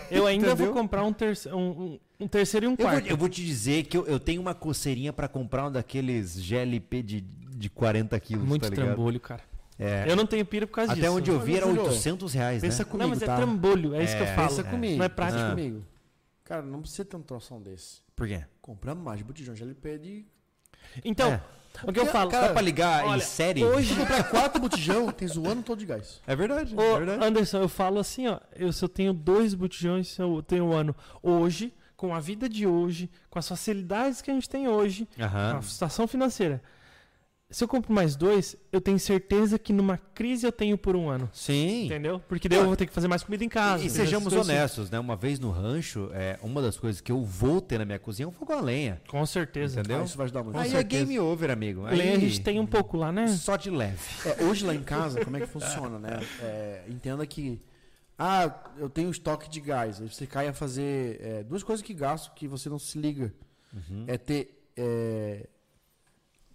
Eu ainda vou comprar um, terce- um- um- um terceiro e um Eu vou, quarto. eu vou te dizer que eu, eu tenho uma coceirinha pra comprar um daqueles GLP de, de 40 quilos, Muito tá trambolho, cara. É. Eu não tenho pira por causa Até disso. onde eu vi era Mas, Júlio, 800 reais, Pensa né? comigo, Não, mas é tá? trambolho, é, isso que eu É, falo. Pensa comigo. Não é prático. Pensa Ah. comigo. Cara, não precisa ter um troção desse. Por quê? Compramos mais botijão de LP de... Então, É. o que eu falo. Dá pra ligar olha, em série? hoje- comprar quatro botijão, tens o ano todo de gás. É verdade, Ô, é verdade. Anderson, eu falo assim, ó. Eu, se eu tenho dois botijões, eu tenho um ano hoje, com a vida de hoje, com as facilidades que a gente tem hoje, com a situação financeira. Se eu compro mais dois, eu tenho certeza que numa crise eu tenho por um ano. Sim. Entendeu? Porque daí eu vou ter que fazer mais comida em casa. E, e sejamos coisas assim. honestos, né? Uma vez no rancho, é, uma das coisas que eu vou ter na minha cozinha é um fogão a lenha. Com certeza. Entendeu? Ah, isso vai ajudar muito. Aí é certeza. game over, amigo. Aí, Lenha a gente tem um pouco lá, né? Só de leve. É, hoje lá em casa, como é que funciona, né? É, entenda que Ah, eu tenho estoque de gás. Aí você cai a fazer é, duas coisas que gasto que você não se liga. É ter é,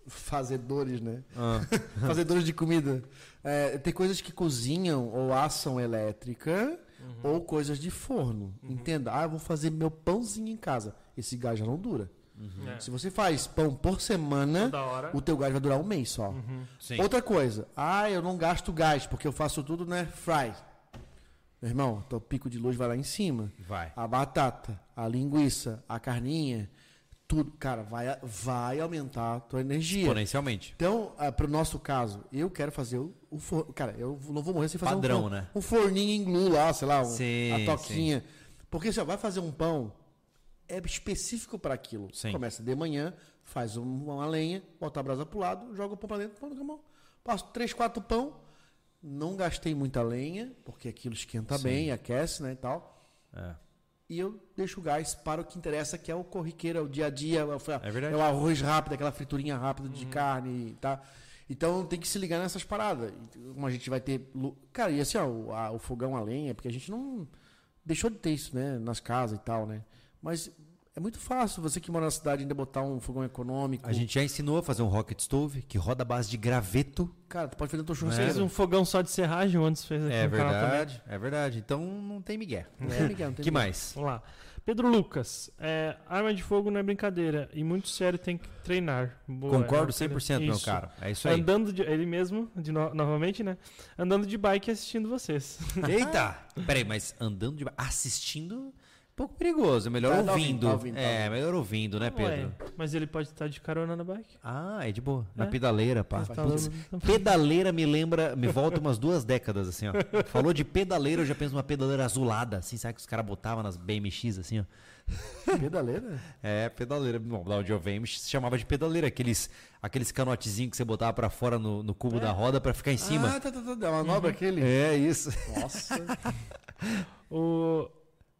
fazedores, né? Ah, fazedores de comida. É, ter coisas que cozinham ou assam elétrica ou coisas de forno. Entenda? Ah, eu vou fazer meu pãozinho em casa. Esse gás já não dura. É. Se você faz pão por semana, o teu gás vai durar um mês só. sim. Outra coisa, ah, eu não gasto gás porque eu faço tudo, né? Fry. Meu irmão, teu pico de luz vai lá em cima. Vai. A batata, a linguiça, a carninha, tudo, cara, vai, vai aumentar a tua energia. Exponencialmente. Então, ah, pro nosso caso, eu quero fazer o, o forno. Cara, eu não vou morrer sem fazer Padrão, um, né? um forninho em glue lá, sei lá, um- Sim, a toquinha. Porque você vai fazer um pão, é específico para aquilo. Sim. Começa de manhã, faz um- uma lenha, bota a brasa pro lado, joga o pão para dentro, pão mão. Passo três, quatro pão. Não gastei muita lenha, porque aquilo esquenta Sim. bem, aquece, né, e tal. É. E eu deixo o gás para o que interessa, que é o corriqueiro, é o dia a dia, é o, É é o arroz rápido, aquela friturinha rápida de carne, tá? Então tem que se ligar nessas paradas. Como a gente vai ter. Cara, e assim, ó, o, a- o fogão a lenha, porque a gente não deixou de ter isso, né? Nas casas e tal, né? Mas é muito fácil você que mora na cidade ainda botar um fogão econômico. A gente já ensinou a fazer um rocket stove que roda a base de graveto. Cara, tu pode fazer na tua Fez um fogão só de serragem, antes fez aqui É no canal também. verdade, é verdade. Então não tem migué. Não tem Miguel, não tem que Miguel. mais? Vamos lá. Pedro Lucas, é, arma de fogo não é brincadeira e muito sério tem que treinar. Boa, Concordo é, 100%, meu Isso. caro. É isso aí. Andando de, ele mesmo, de no- novamente, né? Andando de bike e assistindo vocês. Eita! Peraí, mas andando de... Assistindo, um pouco perigoso. É melhor Tá, tá ouvindo. ouvindo, tá ouvindo, tá É, ouvindo. melhor ouvindo, né, Pedro? Ué, mas ele pode estar de carona na bike. Ah, é de boa. Na É. pedaleira, pá. Tá Putz, pedaleira me lembra, me volta umas duas décadas, assim, ó. Falou de pedaleira, eu já penso numa pedaleira azulada, assim, sabe que os caras botavam nas BMX, assim, ó. Pedaleira? É, pedaleira. Bom, da onde eu venho, se chamava de pedaleira. Aqueles, aqueles canotezinhos que você botava pra fora no, no cubo da roda pra ficar em cima. Ah, tá, tá, tá. A manobra aquele. É, isso. Nossa. O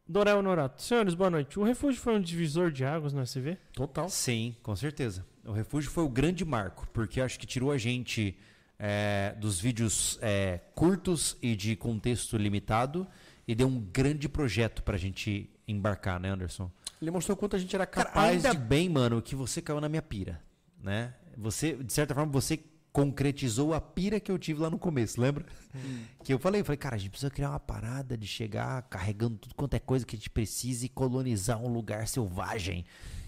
Dorel Norato. Senhores, boa noite. O refúgio foi um divisor de águas no SV? Total. Sim, com certeza. O refúgio foi o grande marco, porque acho que tirou a gente é, dos vídeos é, curtos e de contexto limitado e deu um grande projeto pra gente embarcar, né, Anderson? Ele mostrou quanto a gente era Cara, capaz ainda de bem, mano, que você caiu na minha pira, né? Você, de certa forma, você concretizou a pira que eu tive lá no começo, lembra? Que eu falei, falei, cara, a gente precisa criar uma parada de chegar carregando tudo quanto é coisa que a gente precisa e colonizar um lugar selvagem.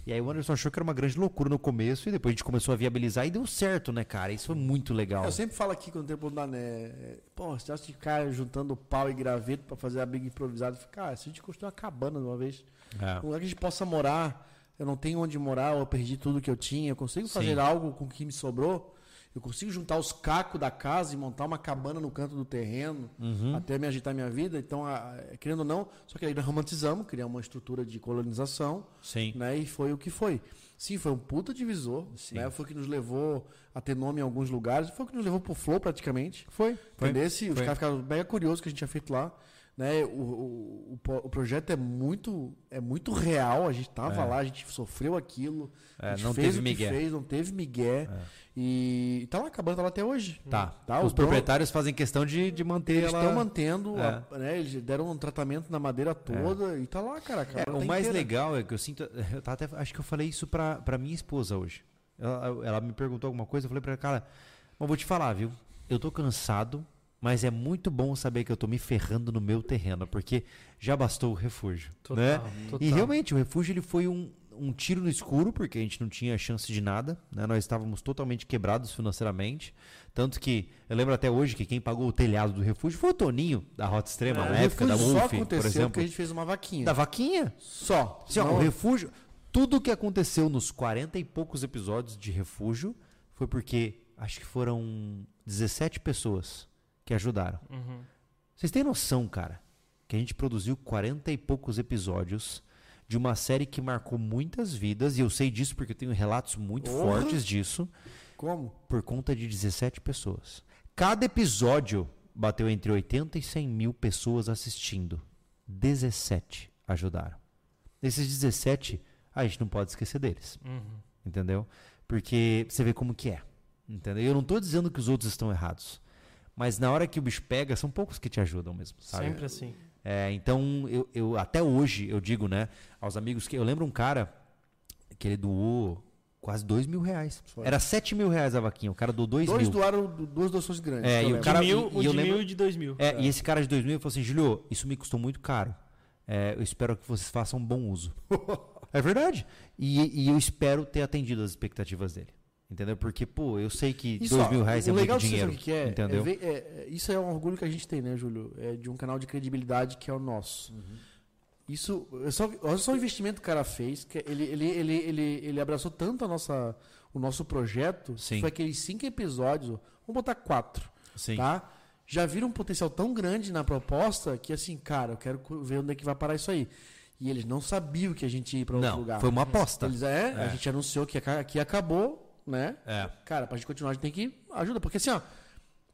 E aí o Anderson achou que era uma grande loucura no começo e depois a gente começou a viabilizar e deu certo, né, cara? Isso foi muito legal. Eu sempre falo aqui quando tem oportunidade, né? Pô, acha que ficar juntando pau e graveto pra fazer a briga improvisada? Cara, se a gente construir uma cabana de uma vez, É. um lugar que a gente possa morar, eu não tenho onde morar, eu perdi tudo que eu tinha, eu consigo fazer Sim. algo com o que me sobrou, eu consigo juntar os cacos da casa e montar uma cabana no canto do terreno, Uhum. até me agitar minha vida. Então, a- querendo ou não, só que aí nós romantizamos, criamos uma estrutura de colonização, Sim. né? E foi o que foi. Sim, foi um puta divisor, Sim. né? Foi o que nos levou a ter nome em alguns lugares, foi o que nos levou pro Flow praticamente. Foi. Foi. Entendeu? Os Foi. caras ficaram mega curiosos que a gente tinha feito lá. Né? O, o, o, projeto é muito, é muito real, a gente tava É. lá, a gente sofreu aquilo, É, a gente não fez teve o que fez, não teve migué. E tá lá acabando, tá lá até hoje. Tá. Tá, Os os donos- proprietários fazem questão de, de manter Eles ela... estão mantendo, É. a- né? Eles deram um tratamento na madeira toda e tá lá, cara. a É, cabana o mais inteira. legal é que eu sinto. Eu até, acho que eu falei isso pra, pra minha esposa hoje. Ela, ela me perguntou alguma coisa, eu falei pra ela, cara, mas vou te falar, viu? Eu tô cansado, mas é muito bom saber que eu tô me ferrando no meu terreno, porque já bastou o refúgio. né? E realmente, o refúgio ele foi um, um tiro no escuro, porque a gente não tinha chance de nada, né? Nós estávamos totalmente quebrados financeiramente. Tanto que eu lembro até hoje que quem pagou o telhado do refúgio foi o Toninho, da Rota Extrema, É, na época da Wolf, por exemplo. porque a gente fez uma vaquinha. Da vaquinha. Só. Assim, ó, o refúgio. Tudo que aconteceu nos 40 e poucos episódios de refúgio foi porque acho que foram 17 pessoas que ajudaram. Uhum. Vocês têm noção, cara, que a gente produziu 40 e poucos episódios de uma série que marcou muitas vidas, e eu sei disso porque eu tenho relatos muito fortes disso, Como? por conta de 17 pessoas. Cada episódio bateu entre 80 e 100 mil pessoas assistindo. 17 ajudaram. Desses 17, a gente não pode esquecer deles. Uhum. Entendeu? Porque você vê como que é. Entendeu? Eu não estou dizendo que os outros estão errados. Mas na hora que o bicho pega, são poucos que te ajudam mesmo, sabe? Sempre assim. É, então, eu, eu até hoje, eu digo, né, aos amigos que. Eu lembro um cara que ele doou quase dois mil reais. Foi. Era sete mil reais a vaquinha. O cara doou dois, Dois mil. doaram du- duas doações grandes. É, e o cara- de mil, e- o e de lembro- mil e de dois mil. É, E esse cara de 2 mil falou assim: Julio, isso me custou muito caro. É, eu espero que vocês façam um bom uso. é verdade. E, e eu espero ter atendido as expectativas dele. Entendeu? Porque, pô, eu sei que Isso, 2 ó, mil reais é muito dinheiro. que é? Entendeu? É ver- é- é- isso é um orgulho que a gente tem, né, Júlio? É de um canal de credibilidade que é o nosso. Uhum. Isso, só, olha só o investimento que o cara fez, que ele, ele, ele, ele, ele abraçou tanto a nossa, o nosso projeto, Sim. foi aqueles cinco episódios, vamos botar quatro, Sim. tá? Já viram um potencial tão grande na proposta que assim, cara, eu quero ver onde é que vai parar isso aí. E eles não sabiam que a gente ia ir para outro Não, lugar. foi uma aposta. Eles, é, É. a gente anunciou que aqui acabou, né? É. Cara, pra gente continuar, a gente tem que ajuda. Porque assim, ó,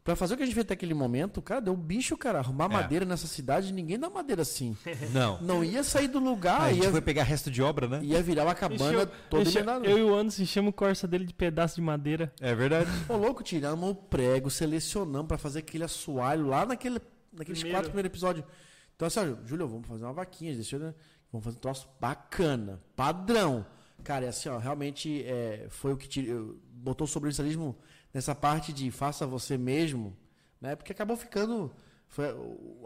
pra fazer o que a gente fez até aquele momento, cara, deu um bicho, cara. Arrumar É. madeira nessa cidade, ninguém dá madeira assim. Não. Não ia sair do lugar, a gente ia, foi pegar resto de obra, né? ia virar uma cabana toda eu e o Anderson enchemos o Corsa dele de pedaço de madeira. É verdade. Ô, louco, tiramos o prego, selecionamos pra fazer aquele assoalho lá naquele, naqueles Primeiro. quatro primeiros episódios. Então, assim, ó, Júlio, vamos fazer uma vaquinha, deixa eu, né? Vamos fazer um troço bacana, padrão. Cara, é assim, ó, realmente é, foi o que eu- botou o sobrevivencialismo nessa parte de faça você mesmo, né? Porque acabou ficando, foi,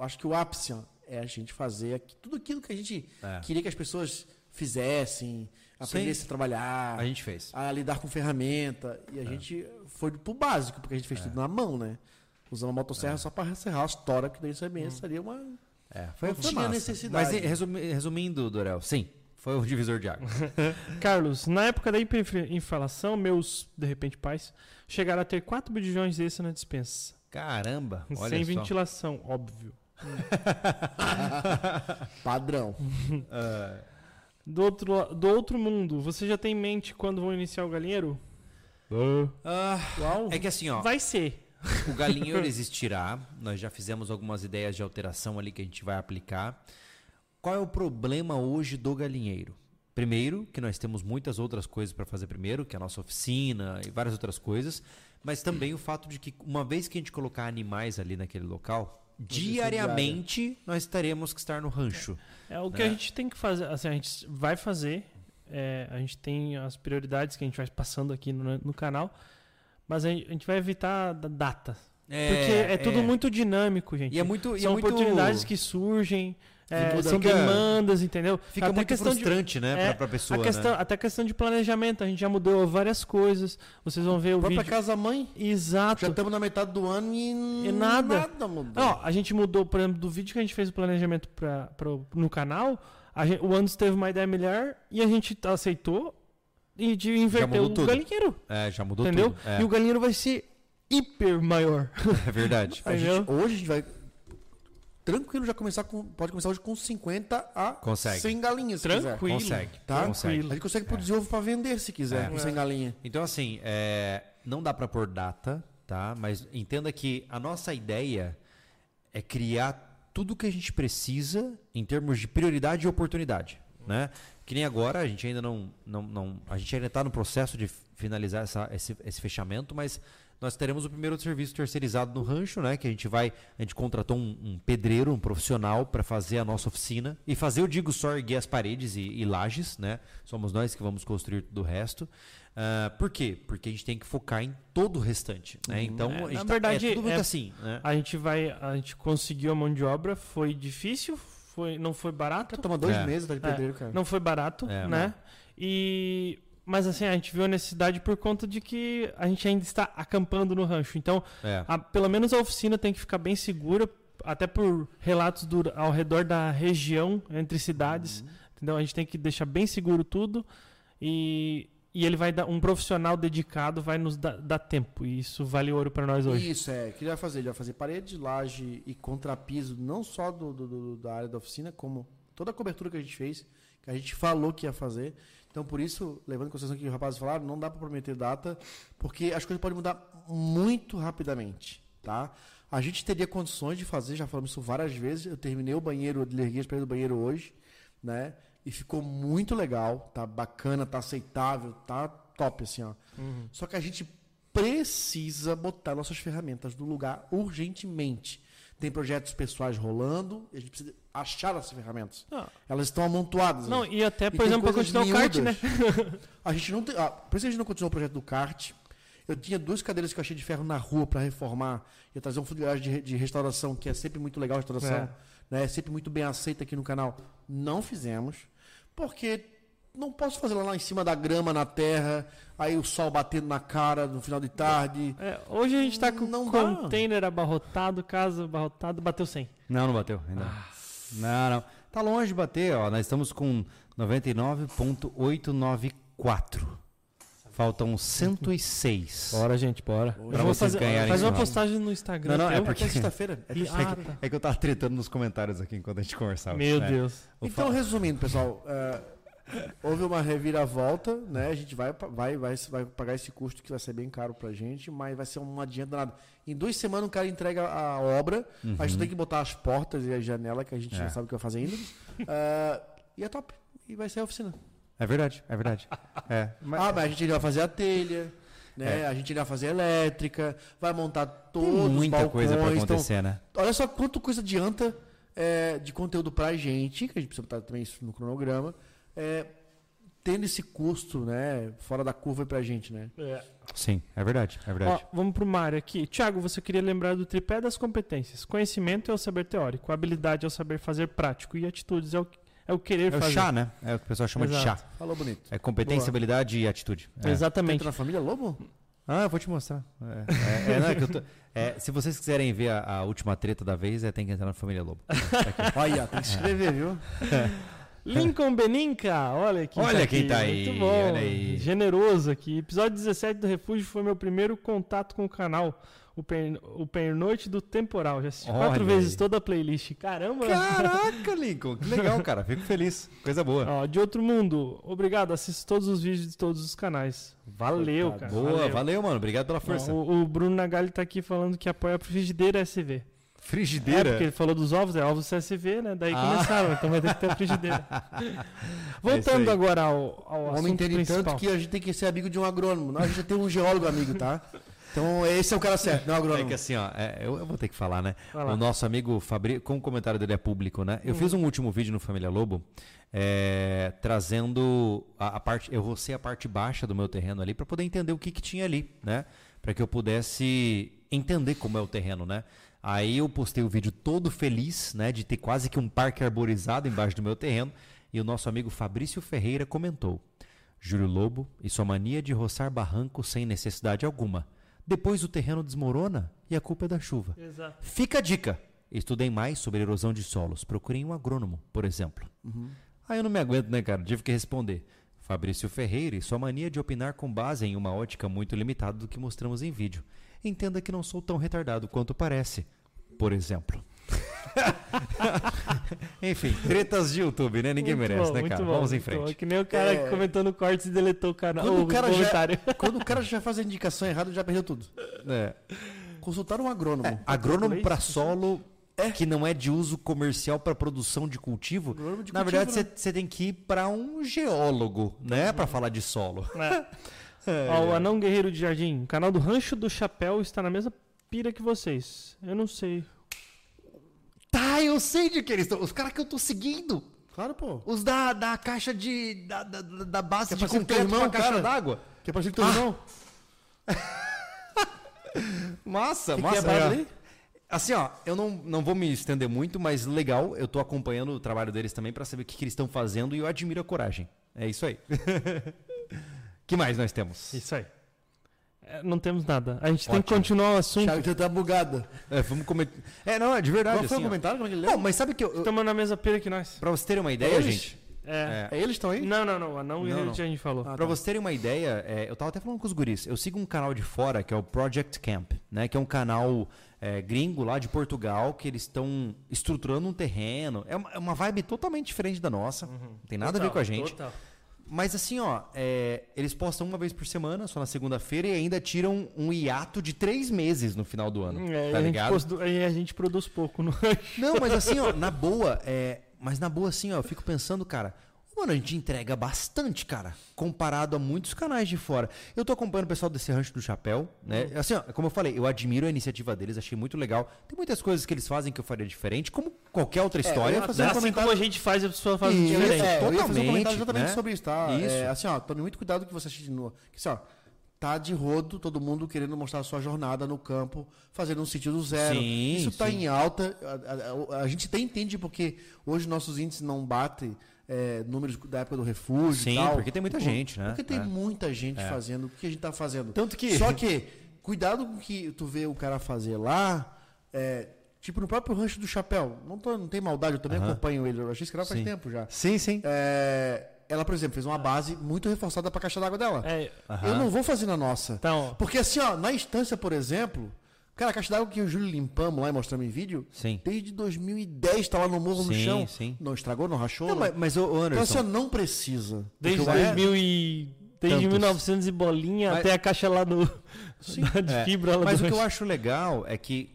acho que o ápice ó, é a gente fazer aqui- tudo aquilo que a gente É. queria que as pessoas fizessem, aprendessem a trabalhar A gente fez. a lidar com ferramenta. E a É. gente foi pro básico, porque a gente fez tudo na mão, né? Usando a motosserra só para serrar as toras, que daí isso Hum. seria uma. É, foi, foi tinha massa. necessidade. Mas resumi- resumindo, Dorel, sim, foi o divisor de água. Carlos, na época da hiperinflação, meus, de repente, pais chegaram a ter quatro bujões desses na dispensa. Caramba, olha sem só. ventilação, óbvio. Padrão. Ah, Do outro, do outro mundo, você já tem em mente quando vão iniciar o galinheiro? ah, Uau. é que assim, ó, Vai ser. o galinheiro existirá. Nós já fizemos algumas ideias de alteração ali que a gente vai aplicar. Qual é o problema hoje do galinheiro? Primeiro, que nós temos muitas outras coisas para fazer primeiro, que é a nossa oficina e várias outras coisas, mas também o fato de que uma vez que a gente colocar animais ali naquele local, diariamente nós teremos que estar no rancho. É o que É. a gente tem que fazer. Assim, a gente vai fazer. é, a gente tem as prioridades que a gente vai passando aqui no, no canal. Mas a gente, a gente vai evitar da data. porque é tudo muito dinâmico, gente. E é muito. e São é muito- oportunidades que surgem. É, são fica- demandas, entendeu? Fica Até muito questão de- frustrante, né, é, pra, pra pessoa. a questão, né? Até questão de planejamento, a gente já mudou várias coisas. Vocês vão ver o Própria vídeo. casa mãe. Exato. Já estamos na metade do ano e, E nada. nada mudou. Não, a gente mudou, por exemplo, do vídeo que a gente fez o planejamento pra, pro- no canal, gente- o Anderson teve uma ideia melhor e a gente aceitou e de inverter o tudo. galinheiro. É, já mudou entendeu? tudo. É, E o galinheiro vai ser hiper maior. é verdade. A gente- entendeu? hoje a gente vai. Tranquilo, já começar com. Pode começar hoje com 50 a Consegue. 100 galinhas, se quiser. Tranquilo. Consegue. Tá? Consegue. A gente consegue produzir ovo para vender se quiser, É. com 100 galinhas. Então, assim, é, não dá pra pôr data, tá? Mas entenda que a nossa ideia é criar tudo o que a gente precisa em termos de prioridade e oportunidade, né? Que nem agora, a gente ainda não... não, não a gente ainda está no processo de finalizar essa, esse, esse fechamento, mas nós teremos o primeiro serviço terceirizado no rancho, né? Que a gente vai... A gente contratou um, um pedreiro, um profissional para fazer a nossa oficina. E fazer, eu digo, só erguer as paredes e, e lajes, né? Somos nós que vamos construir tudo o resto. Ah, por quê? Porque a gente tem que focar em todo o restante, né? Então, É, a gente na tá- verdade, é tudo muito é- assim, né? A gente vai, a gente conseguiu a mão de obra, foi difícil, foi, não foi barato. Cara, toma dois É. meses tá de pedreiro, cara. Não foi barato, É, né? E mas assim, a gente viu a necessidade por conta de que a gente ainda está acampando no rancho. Então, É. a- pelo menos a oficina tem que ficar bem segura, até por relatos do, ao redor da região, entre cidades. Uhum. Entendeu? A gente tem que deixar bem seguro tudo e, e ele vai dar um profissional dedicado vai nos dar, dar tempo. E isso vale ouro para nós hoje. Isso, é. O que ele vai fazer? Ele vai fazer parede, laje e contrapiso, não só do, do- do- da área da oficina, como toda a cobertura que a gente fez, que a gente falou que ia fazer. Então, por isso, levando em consideração que os rapazes falaram, não dá para prometer data, porque as coisas podem mudar muito rapidamente, tá? A gente teria condições de fazer, já falamos isso várias vezes. Eu terminei o banheiro, larguei as do banheiro hoje, né? E ficou muito legal, tá bacana, tá aceitável, tá top, assim, ó. Só que a gente precisa botar nossas ferramentas no lugar urgentemente. Tem projetos pessoais rolando e a gente precisa achar essas ferramentas. Ah. Elas estão amontoadas. Não, e até, E por tem exemplo, para continuar o kart, né? miúdas. A gente não tem. Ah, por isso a gente não continuou o projeto do kart. Eu tinha duas cadeiras que eu achei de ferro na rua para reformar. Ia trazer um funilhagem de, de restauração, que é sempre muito legal a restauração. É. Né? É sempre muito bem aceita aqui no canal. Não fizemos. Porque não posso fazer lá em cima da grama, na terra, aí o sol batendo na cara no final de tarde. É, hoje a gente tá com Não o dá. container abarrotado, casa abarrotado, bateu 100. Não, não bateu ainda. Não, não. Tá longe de bater, ó. Nós estamos com 99.894. Faltam 106. Bora, gente, bora. Pra Eu vou vocês fazer, ganharem faz uma postagem no Instagram. Não, não, é porque- É sexta-feira. É ah, tá. É que eu tava tretando nos comentários aqui enquanto a gente conversava. Meu né? Deus. Então, resumindo, pessoal, é, houve uma reviravolta, né? A gente vai, vai, vai, vai pagar esse custo que vai ser bem caro pra gente, mas vai ser um adianta nada. Em duas semanas o cara entrega a obra, a gente tem que botar as portas e a janela, que a gente Uhum. É. não sabe o que vai fazer ainda. É, e é top. E vai ser a oficina. É verdade, é verdade. É. Ah, mas a gente vai fazer a telha, né? É. A gente vai fazer a elétrica, vai montar todos Tem os muita balcões. coisa então, acontecer, né? Olha só quanto coisa adianta é, de conteúdo pra gente, que a gente precisa botar também isso no cronograma, é, tendo esse custo, né, fora da curva pra gente, né? Sim, é verdade, é Ó, verdade. vamos pro Mário aqui. Tiago, você queria lembrar do tripé das competências. Conhecimento é o saber teórico, habilidade é o saber fazer prático e atitudes é o, é o querer É o fazer. chá, né? É o que o pessoal chama de Exato. chá. Falou bonito. É competência, Boa. habilidade e atitude. É. Exatamente. Entra na família Lobo? Ah, eu vou te mostrar. É, é, é, não, é que eu tô- é, se vocês quiserem ver a, a última treta da vez, é, tem que entrar na família Lobo. Olha, tem que se inscrever, viu? Lincoln Beninca, olha quem Olha tá quem aqui. tá aí, Muito bom, olha aí. generoso aqui. Episódio 17 do Refúgio foi meu primeiro contato com o canal. O, per, o Pernoite do Temporal. Já assisti Olha quatro vezes aí. toda a playlist. Caramba! Caraca, Lincoln, que legal, cara. Fico feliz. Coisa boa. Ó, de outro mundo, obrigado. Assisto todos os vídeos de todos os canais. Valeu, cara. Boa, valeu. mano. Obrigado pela força. Ó, o, o Bruno Nagali tá aqui falando que apoia a frigideira SV. É, Frigideira. porque ele falou dos ovos, é ovos CSV, né? Daí Ah. começaram, então vai ter que ter a frigideira. Voltando aí. agora ao, ao O assunto homem tanto que a gente tem que ser amigo de um agrônomo. Nós, a gente já tem um geólogo amigo, tá? Então esse é o cara certo, não é o É agrônomo. que assim, ó, é, eu, eu vou ter que falar, né? O nosso amigo Fabrício, como o comentário dele é público, né? Eu fiz um último vídeo no Família Lobo, é, trazendo a, a parte, eu rocei a parte baixa do meu terreno ali para poder entender o que, que tinha ali, né? Para que eu pudesse entender como é o terreno, né? Aí eu postei o vídeo todo feliz, né? De ter quase que um parque arborizado embaixo do meu terreno. E o nosso amigo Fabrício Ferreira comentou: Júlio Lobo e sua mania de roçar barranco sem necessidade alguma. Depois o terreno desmorona e a culpa é da chuva. Exato. Fica a dica. Estudem mais sobre erosão de solos. Procurem um agrônomo, por exemplo. Aí eu não me aguento, né, cara? Tive que responder. Fabrício Ferreira e sua mania de opinar com base em uma ótica muito limitada do que mostramos em vídeo. Entenda que não sou tão retardado quanto parece. Por exemplo. Enfim, tretas de YouTube, né? Ninguém Muito merece, bom, né, cara? bom, Vamos em muito bom. frente. Que nem o cara É. comentando cortes e deletou o canal. Quando o cara já-. Quando o cara já faz a indicação errada, já perdeu tudo. É. Consultar um agrônomo. Agrônomo isso? para solo que não é de uso comercial para produção de cultivo. Agrônomo de Na cultivo, verdade, né? você tem que ir para um geólogo, né, para falar de solo. É. Ó, o Anão Guerreiro de Jardim. O canal do Rancho do Chapéu está na mesma pira que vocês. Eu não sei. Tá, eu sei de que eles estão. Os caras que eu tô seguindo. Claro, pô. Os da, da caixa de. da, da, da base Quer de concreto com a irmão, caixa d'água. Que é parecido com teu irmão? Massa, Que que massa. é parada ali? Assim, ó, eu não, não vou me estender muito, mas legal, eu tô acompanhando o trabalho deles também para saber o que, que eles estão fazendo e eu admiro a coragem. É isso aí. que mais nós temos? Isso aí. É, não temos nada. A gente tem que Ótimo. continuar o assunto. Já tá bugado. É, vamos comentar. É, não, é de verdade. Qual foi assim, o comentário? Como é que ele leu? Não, mas sabe que eu. Estamos na mesma pira que nós. pra vocês terem uma ideia, Eles? gente. É. É, eles estão aí? Não, não, não. Não, Guerreiro não. de Jardim falou. Ah, Pra tá. vocês terem uma ideia, é, eu tava até falando com os guris. Eu sigo um canal de fora que é o Project Camp, né? Que é um canal é, gringo lá de Portugal que eles estão estruturando um terreno. É uma, é uma vibe totalmente diferente da nossa. Não tem nada a ver com a gente. Total. Mas assim, ó, é, eles postam uma vez por semana, só na segunda-feira, e ainda tiram um hiato de três meses no final do ano. É, tá a, gente ligado? aí a gente produz pouco no rancho. Não, mas assim, ó, na boa, é, mas na boa, assim, ó, eu fico pensando, cara, Mano, a gente entrega bastante, cara, comparado a muitos canais de fora. Eu tô acompanhando o pessoal desse Rancho do Chapéu, né? Uhum. Assim, ó, como eu falei, eu admiro a iniciativa deles, achei muito legal. Tem muitas coisas que eles fazem que eu faria diferente, como qualquer outra história. eu ia fazer um assim comentário- como a gente faz, a pessoa faz Isso. diferente. É, eu ia fazer um Totalmente, comentário exatamente né? sobre isso, tá? Isso. É, assim, ó, tome muito cuidado que você assiste no. Que, assim, ó, tá de rodo, todo mundo querendo mostrar a sua jornada no campo, fazendo um sítio do zero. Sim, isso tá sim. em alta. A, a- a- a gente até entende porque hoje nossos índices não batem é, números da época do refúgio Sim, e tal. porque tem muita gente, né? Porque tem É. muita gente fazendo o que a gente tá fazendo. Tanto que- Só que, cuidado com o que tu vê o cara fazer lá. é, Tipo, no próprio Rancho do Chapéu. Não, tô- não tem maldade, eu também Aham. acompanho ele. Eu achei esse canal faz Sim. tempo já. Sim, sim. É, ela, por exemplo, fez uma base muito reforçada para a caixa d'água dela. É, Eu não vou fazer na nossa. então, Porque assim, ó, na instância, por exemplo, cara, a caixa d'água que o Júlio limpamos lá e mostramos em vídeo, Sim. desde 2010 tá lá no morro no Sim, chão. sim. Não estragou, não rachou. Não, não. mas, mas ô, Então assim, ó, Anderson, não precisa. desde Porque o- 2000 e... Desde Tantos. 1900 e bolinha Mas- até a caixa lá do... da- de É, fibra lá Mas do o que eu acho legal é que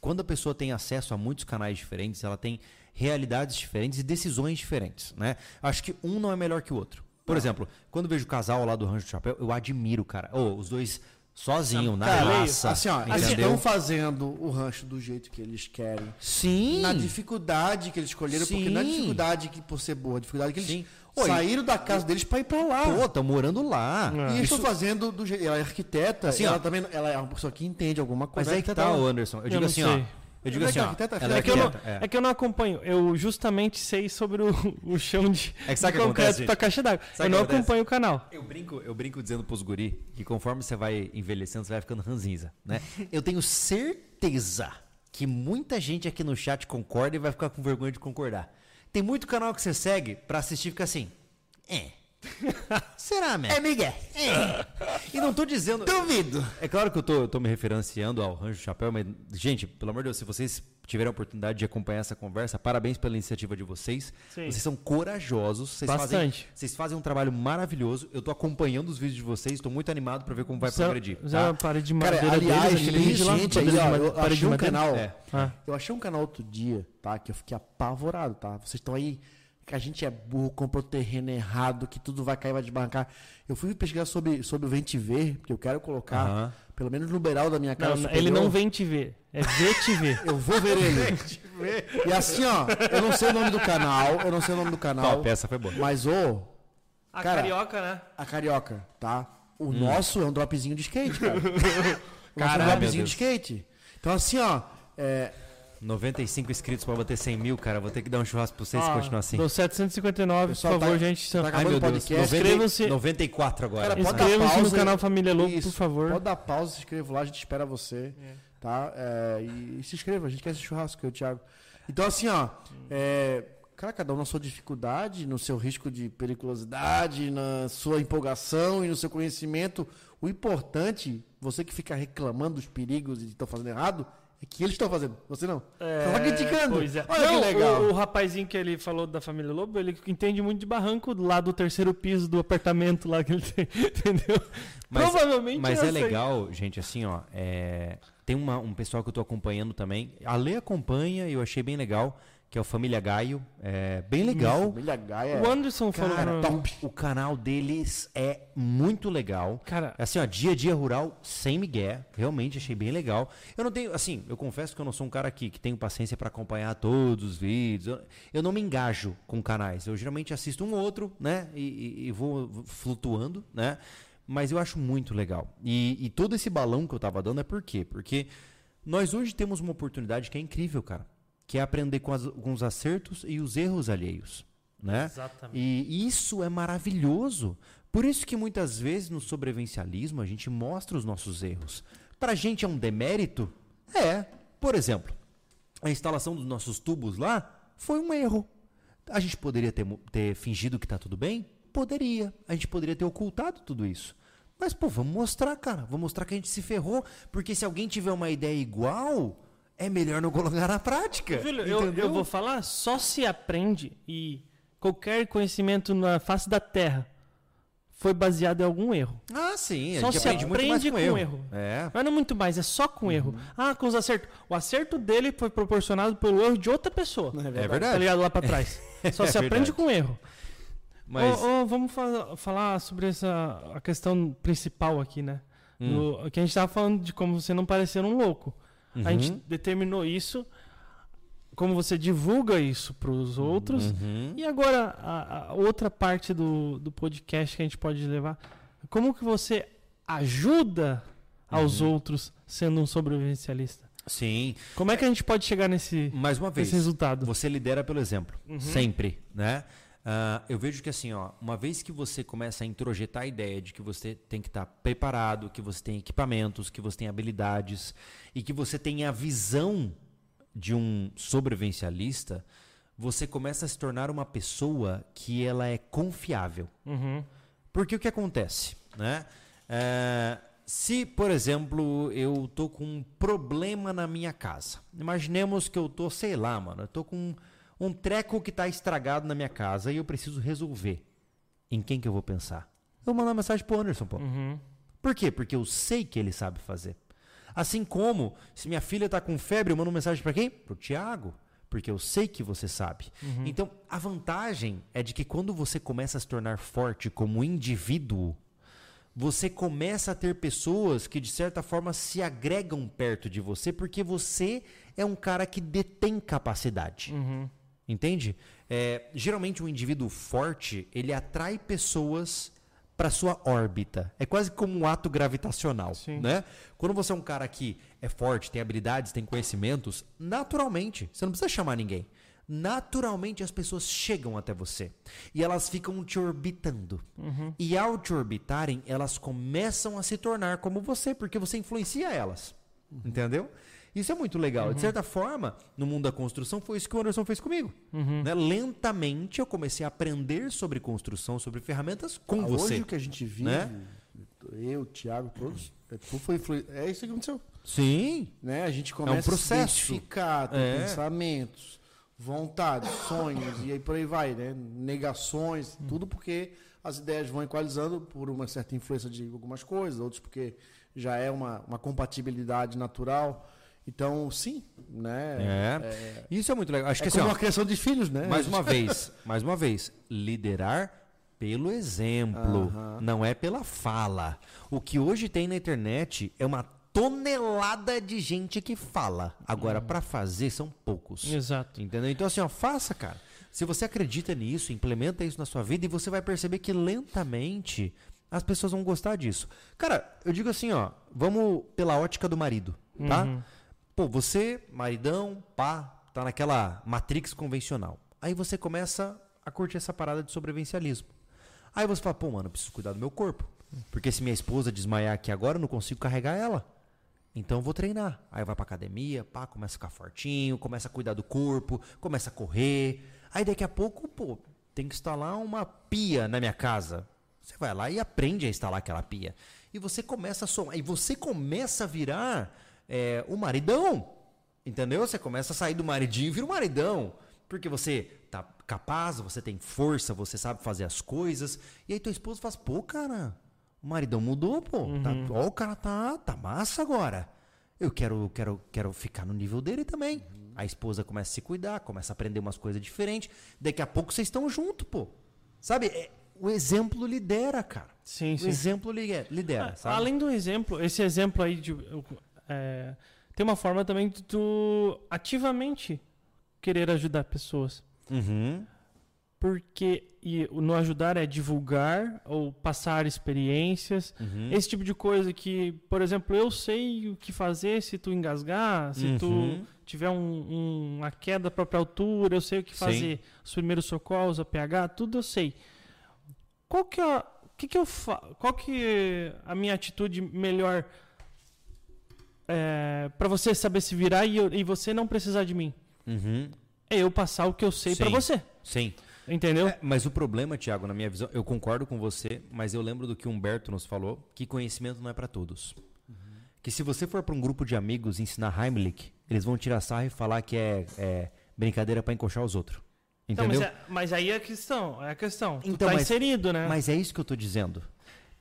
quando a pessoa tem acesso a muitos canais diferentes, ela tem realidades diferentes e decisões diferentes, né? Acho que um não é melhor que o outro. Por exemplo, quando eu vejo o casal lá do Rancho do Chapéu, eu admiro, cara. Ô, os dois sozinho, na Cara, raça. assim, ó, eles estão fazendo o rancho do jeito que eles querem. Sim. Na dificuldade que eles escolheram, porque não é Sim. dificuldade que por ser boa, é dificuldade que eles Sim. Oi. saíram da casa deles para ir para lá. Pô, estão morando lá. É. E estão fazendo do jeito. Ela é arquiteta, Assim, ela ó. também ela é uma pessoa que entende alguma Mas coisa. aí que tá, ô, Anderson. Eu Eu digo assim, sei. ó. Eu digo é assim, ó. arquiteta, Ela é que, eu não, arquiteta. é. é que eu não acompanho. Eu justamente sei sobre o, o chão de, É que sabe de que concreto acontece, pra caixa d'água. Eu não acontece? acompanho o canal. Eu brinco, eu brinco dizendo pros guri que conforme você vai envelhecendo, você vai ficando ranzinza, né? Eu tenho certeza que muita gente aqui no chat concorda e vai ficar com vergonha de concordar. Tem muito canal que você segue pra assistir e fica assim. É. Será, mesmo? É, Miguel. É. E não tô dizendo. Duvido. É claro que eu tô, eu tô me referenciando ao Rancho Chapéu, mas, gente, pelo amor de Deus, se vocês tiverem a oportunidade de acompanhar essa conversa, parabéns pela iniciativa de vocês. Sim. Vocês são corajosos. Vocês Fazem, Bastante. vocês fazem um trabalho maravilhoso. Eu tô acompanhando os vídeos de vocês, estou muito animado para ver como vai progredir. Já tá? parede de Cara, madeira aliás, deles, tem gente aí, ó, eu achei um canal. É. Ah. Eu achei um canal outro dia, tá? Que eu fiquei apavorado, tá? Vocês estão aí, que a gente é burro, comprou terreno errado, que tudo vai cair, vai desbarrancar. Eu fui pesquisar sobre, sobre o Vente Ver, porque eu quero colocar, Aham. pelo menos no beiral da minha casa. Não, ele não vem te ver. É ver te ver. Eu vou ver ele. e assim, ó, eu não sei o nome do canal, eu não sei o nome do canal. Top, essa foi boa. Mas, ô, A Cara, carioca, né? a carioca, tá? O Hum. nosso é um dropzinho de skate, cara. o é um Caralho, meu dropzinho de skate. Então, assim, ó, é, 95 inscritos para bater 100 mil, cara. Vou ter que dar um churrasco pra vocês se Ó, continuar assim. Do 759, Pessoal, por favor, tá- gente. tá Ai, meu o Deus. podcast. 90 Inscrevam-se. 94 agora. Cara, pode dar Inscrevam-se no canal Família Lobo, Isso. por favor. Pode dar pausa, se inscreva lá, a gente espera você. Tá? É, e, e se inscreva, a gente quer esse churrasco, eu, Thiago. Então, assim, ó. É, cara, cada um na sua dificuldade, no seu risco de periculosidade, na sua empolgação e no seu conhecimento. O importante, você que fica reclamando dos perigos e estão fazendo errado, é que eles estão fazendo. Você não. Você tá criticando. Pois é. Olha Não, que legal. O, o rapazinho que ele falou da família Lobo, ele entende muito de barranco lá do terceiro piso do apartamento lá que ele tem. Entendeu? Mas- Provavelmente Mas é sei. legal, gente, assim, ó. é, Tem uma- um pessoal que eu tô acompanhando também. A Lê acompanha e eu achei bem legal, que é o Família Gaio. É bem legal. Família Gaia. O Anderson falou Cara, pra mim. o canal deles é muito legal. Cara, Assim, ó, dia a dia rural sem migué. Realmente achei bem legal. Eu não tenho, assim, eu confesso que eu não sou um cara que, que tenho paciência para acompanhar todos os vídeos. Eu, eu não me engajo com canais. Eu geralmente assisto um ou outro, né? E, e- e vou flutuando, né? Mas eu acho muito legal. E, e todo esse balão que eu tava dando é por quê? Porque nós hoje temos uma oportunidade que é incrível, cara. Que é aprender com, as- com os acertos e os erros alheios, né? Exatamente. E isso é maravilhoso. Por isso que muitas vezes no sobrevivencialismo a gente mostra os nossos erros. Pra gente é um demérito? É. Por exemplo, a instalação dos nossos tubos lá foi um erro. A gente poderia ter, ter fingido que tá tudo bem? Poderia. A gente poderia ter ocultado tudo isso. Mas, pô, vamos mostrar, cara. Vamos mostrar que a gente se ferrou. Porque se alguém tiver uma ideia igual, é melhor não colocar na prática. Filho, eu, eu vou falar, só se aprende e qualquer conhecimento na face da Terra foi baseado em algum erro. Ah, sim. A Só gente se aprende muito mais aprende com, com erro. erro. É. Mas não muito mais, é só com erro. Ah, com os acertos. O acerto dele foi proporcionado pelo erro de outra pessoa. É verdade. Tá ligado? Lá pra trás. Só É se aprende verdade. com erro. Mas. Ô, ô, vamos fa- falar sobre essa a questão principal aqui, né? Hum. No- que a gente tava falando de como você não parecer um louco. A gente Uhum. determinou isso, como você divulga isso para os outros. Uhum. E agora, a, a outra parte do, do podcast que a gente pode levar, como que você ajuda aos Uhum. outros sendo um sobrevivencialista? Sim. Como é que a gente pode chegar nesse, Mais uma vez. nesse resultado? Você lidera pelo exemplo. Uhum. Sempre, né? Ah, eu vejo que assim, ó, uma vez que você começa a introjetar a ideia de que você tem que estar preparado, que você tem equipamentos, que você tem habilidades e que você tem a visão de um sobrevivencialista, você começa a se tornar uma pessoa que ela é confiável. Uhum. Porque o que acontece, né? É, se, por exemplo, eu tô com um problema na minha casa. Imaginemos que eu tô, sei lá, mano, eu tô com um treco que tá estragado na minha casa e eu preciso resolver. Em quem que eu vou pensar? Eu vou mandar uma mensagem pro Anderson, pô. Uhum. Por quê? Porque eu sei que ele sabe fazer. Assim como, se minha filha tá com febre, eu mando uma mensagem para quem? Pro Tiago. Porque eu sei que você sabe. Então, a vantagem é de que quando você começa a se tornar forte como indivíduo, você começa a ter pessoas que, de certa forma, se agregam perto de você, porque você é um cara que detém capacidade. Uhum. Entende? É, geralmente um indivíduo forte, ele atrai pessoas para sua órbita. É quase como um ato gravitacional, Sim. né? Quando você é um cara que é forte, tem habilidades, tem conhecimentos, naturalmente, você não precisa chamar ninguém. Naturalmente as pessoas chegam até você e elas ficam te orbitando. E ao te orbitarem, elas começam a se tornar como você, porque você influencia elas. Entendeu? Isso é muito legal. De certa forma, no mundo da construção, foi isso que o Anderson fez comigo. Né? Lentamente eu comecei a aprender sobre construção, sobre ferramentas com Ah, você. Hoje o que a gente vive, né? eu, o Thiago, todos, é, tudo foi influ... é isso que aconteceu. Sim. Né? A gente começa É processo. a identificar, É. pensamentos, vontades, sonhos, e aí por aí vai, né? Negações, Hum. tudo porque as ideias vão equalizando por uma certa influência de algumas coisas, outros porque já é uma, uma compatibilidade natural. Então, sim, né? É. Isso é muito legal. Acho É que assim, como ó, a criação de filhos, né? mais uma vez, mais uma vez, liderar pelo exemplo, Aham. não é pela fala. O que hoje tem na internet é uma tonelada de gente que fala. Agora, pra fazer, são poucos. Exato. Entendeu? Então, assim, ó, faça, cara. Se você acredita nisso, implementa isso na sua vida e você vai perceber que lentamente as pessoas vão gostar disso. Cara, eu digo assim, ó, vamos pela ótica do marido, tá? Uhum. Pô, você, maridão, pá, tá naquela matrix convencional. Aí você começa a curtir essa parada de sobrevivencialismo. Aí você fala, pô, mano, preciso cuidar do meu corpo. Porque se minha esposa desmaiar aqui agora, eu não consigo carregar ela. Então eu vou treinar. Aí vai pra academia, pá, começa a ficar fortinho, começa a cuidar do corpo, começa a correr. Aí daqui a pouco, pô, tem que instalar uma pia na minha casa. Você vai lá e aprende a instalar aquela pia. E você começa a somar. E você começa a virar é, o maridão. Entendeu? Você começa a sair do maridinho e vira o maridão. Porque você tá capaz, você tem força, você sabe fazer as coisas. E aí tua esposa faz, pô, cara, o maridão mudou, pô. Tá, ó, o cara tá, tá massa agora. Eu quero, quero, quero ficar no nível dele também. A esposa começa a se cuidar, começa a aprender umas coisas diferentes. Daqui a pouco vocês estão junto, pô. Sabe? É- o exemplo lidera, cara. Sim, O sim. exemplo lidera, lidera Ah, sabe? Além do exemplo, esse exemplo aí de. É, tem uma forma também de tu ativamente querer ajudar pessoas. Uhum. Porque e no ajudar é divulgar ou passar experiências. Uhum. Esse tipo de coisa que, por exemplo, eu sei o que fazer se tu engasgar, se Uhum. tu tiver um, um- uma queda à própria altura, eu sei o que Sim. fazer. Os primeiros socorros, a pH, tudo eu sei. Qual que é, que que eu fa qual que é a minha atitude melhor para você saber se virar e, eu- e você não precisar de mim? Uhum. É eu passar o que eu sei para você. Sim. Entendeu? É, mas o problema, Tiago, na minha visão, eu concordo com você, mas eu lembro do que o Humberto nos falou, que conhecimento não é para todos. Que se você for para um grupo de amigos ensinar Heimlich, eles vão tirar sarro e falar que é, é brincadeira para encoxar os outros. Então, Entendeu? mas, é- mas aí é a questão, é a questão. Tu Então, tá mas- inserido, né? Mas é isso que eu tô dizendo.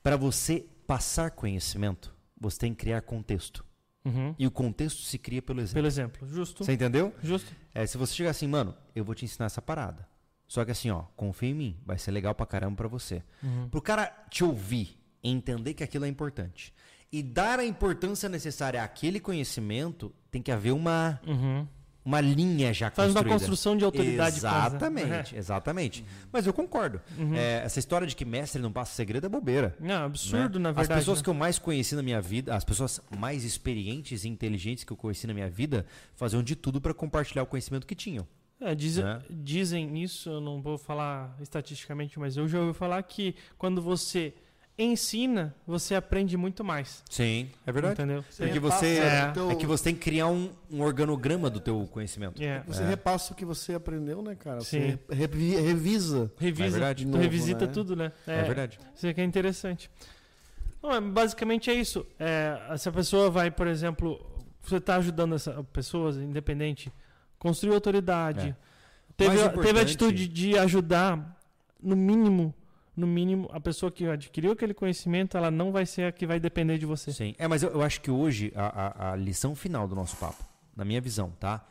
Para você passar conhecimento, você tem que criar contexto. Uhum. E o contexto se cria pelo exemplo. Pelo exemplo, justo. Você entendeu? Justo. É, se você chegar assim, mano, eu vou te ensinar essa parada. Só que assim, ó, confia em mim, vai ser legal pra caramba pra você. Uhum. Pro cara te ouvir, entender que aquilo é importante e dar a importância necessária àquele conhecimento, tem que haver uma Uhum. Uma linha já Faz uma construída. construção de autoridade quase, né? Exatamente, exatamente. Mas eu concordo. É, essa história de que mestre não passa segredo é bobeira. Não, absurdo, né? na verdade. As pessoas né? que eu mais conheci na minha vida, as pessoas mais experientes e inteligentes que eu conheci na minha vida, faziam de tudo para compartilhar o conhecimento que tinham. É, diz- né? Dizem isso, eu não vou falar estatisticamente, mas eu já ouvi falar que quando você ensina, você aprende muito mais. Sim, é verdade. Entendeu? Porque repassa você É. o teu- é que você tem que criar um, um organograma do teu conhecimento. É. Você repassa o que você aprendeu, né, cara? Sim. Você revi- revisa. Revisa, É verdade. novo, revisita né? tudo, né? É, verdade. Isso aqui é interessante. Não, é, basicamente é isso. É, se a pessoa vai, por exemplo, você está ajudando essa pessoa independente, construir autoridade, É. teve, teve a atitude de ajudar, no mínimo, no mínimo, a pessoa que adquiriu aquele conhecimento, ela não vai ser a que vai depender de você. Sim. É, mas eu, eu acho que hoje a, a- a lição final do nosso papo, na minha visão, tá?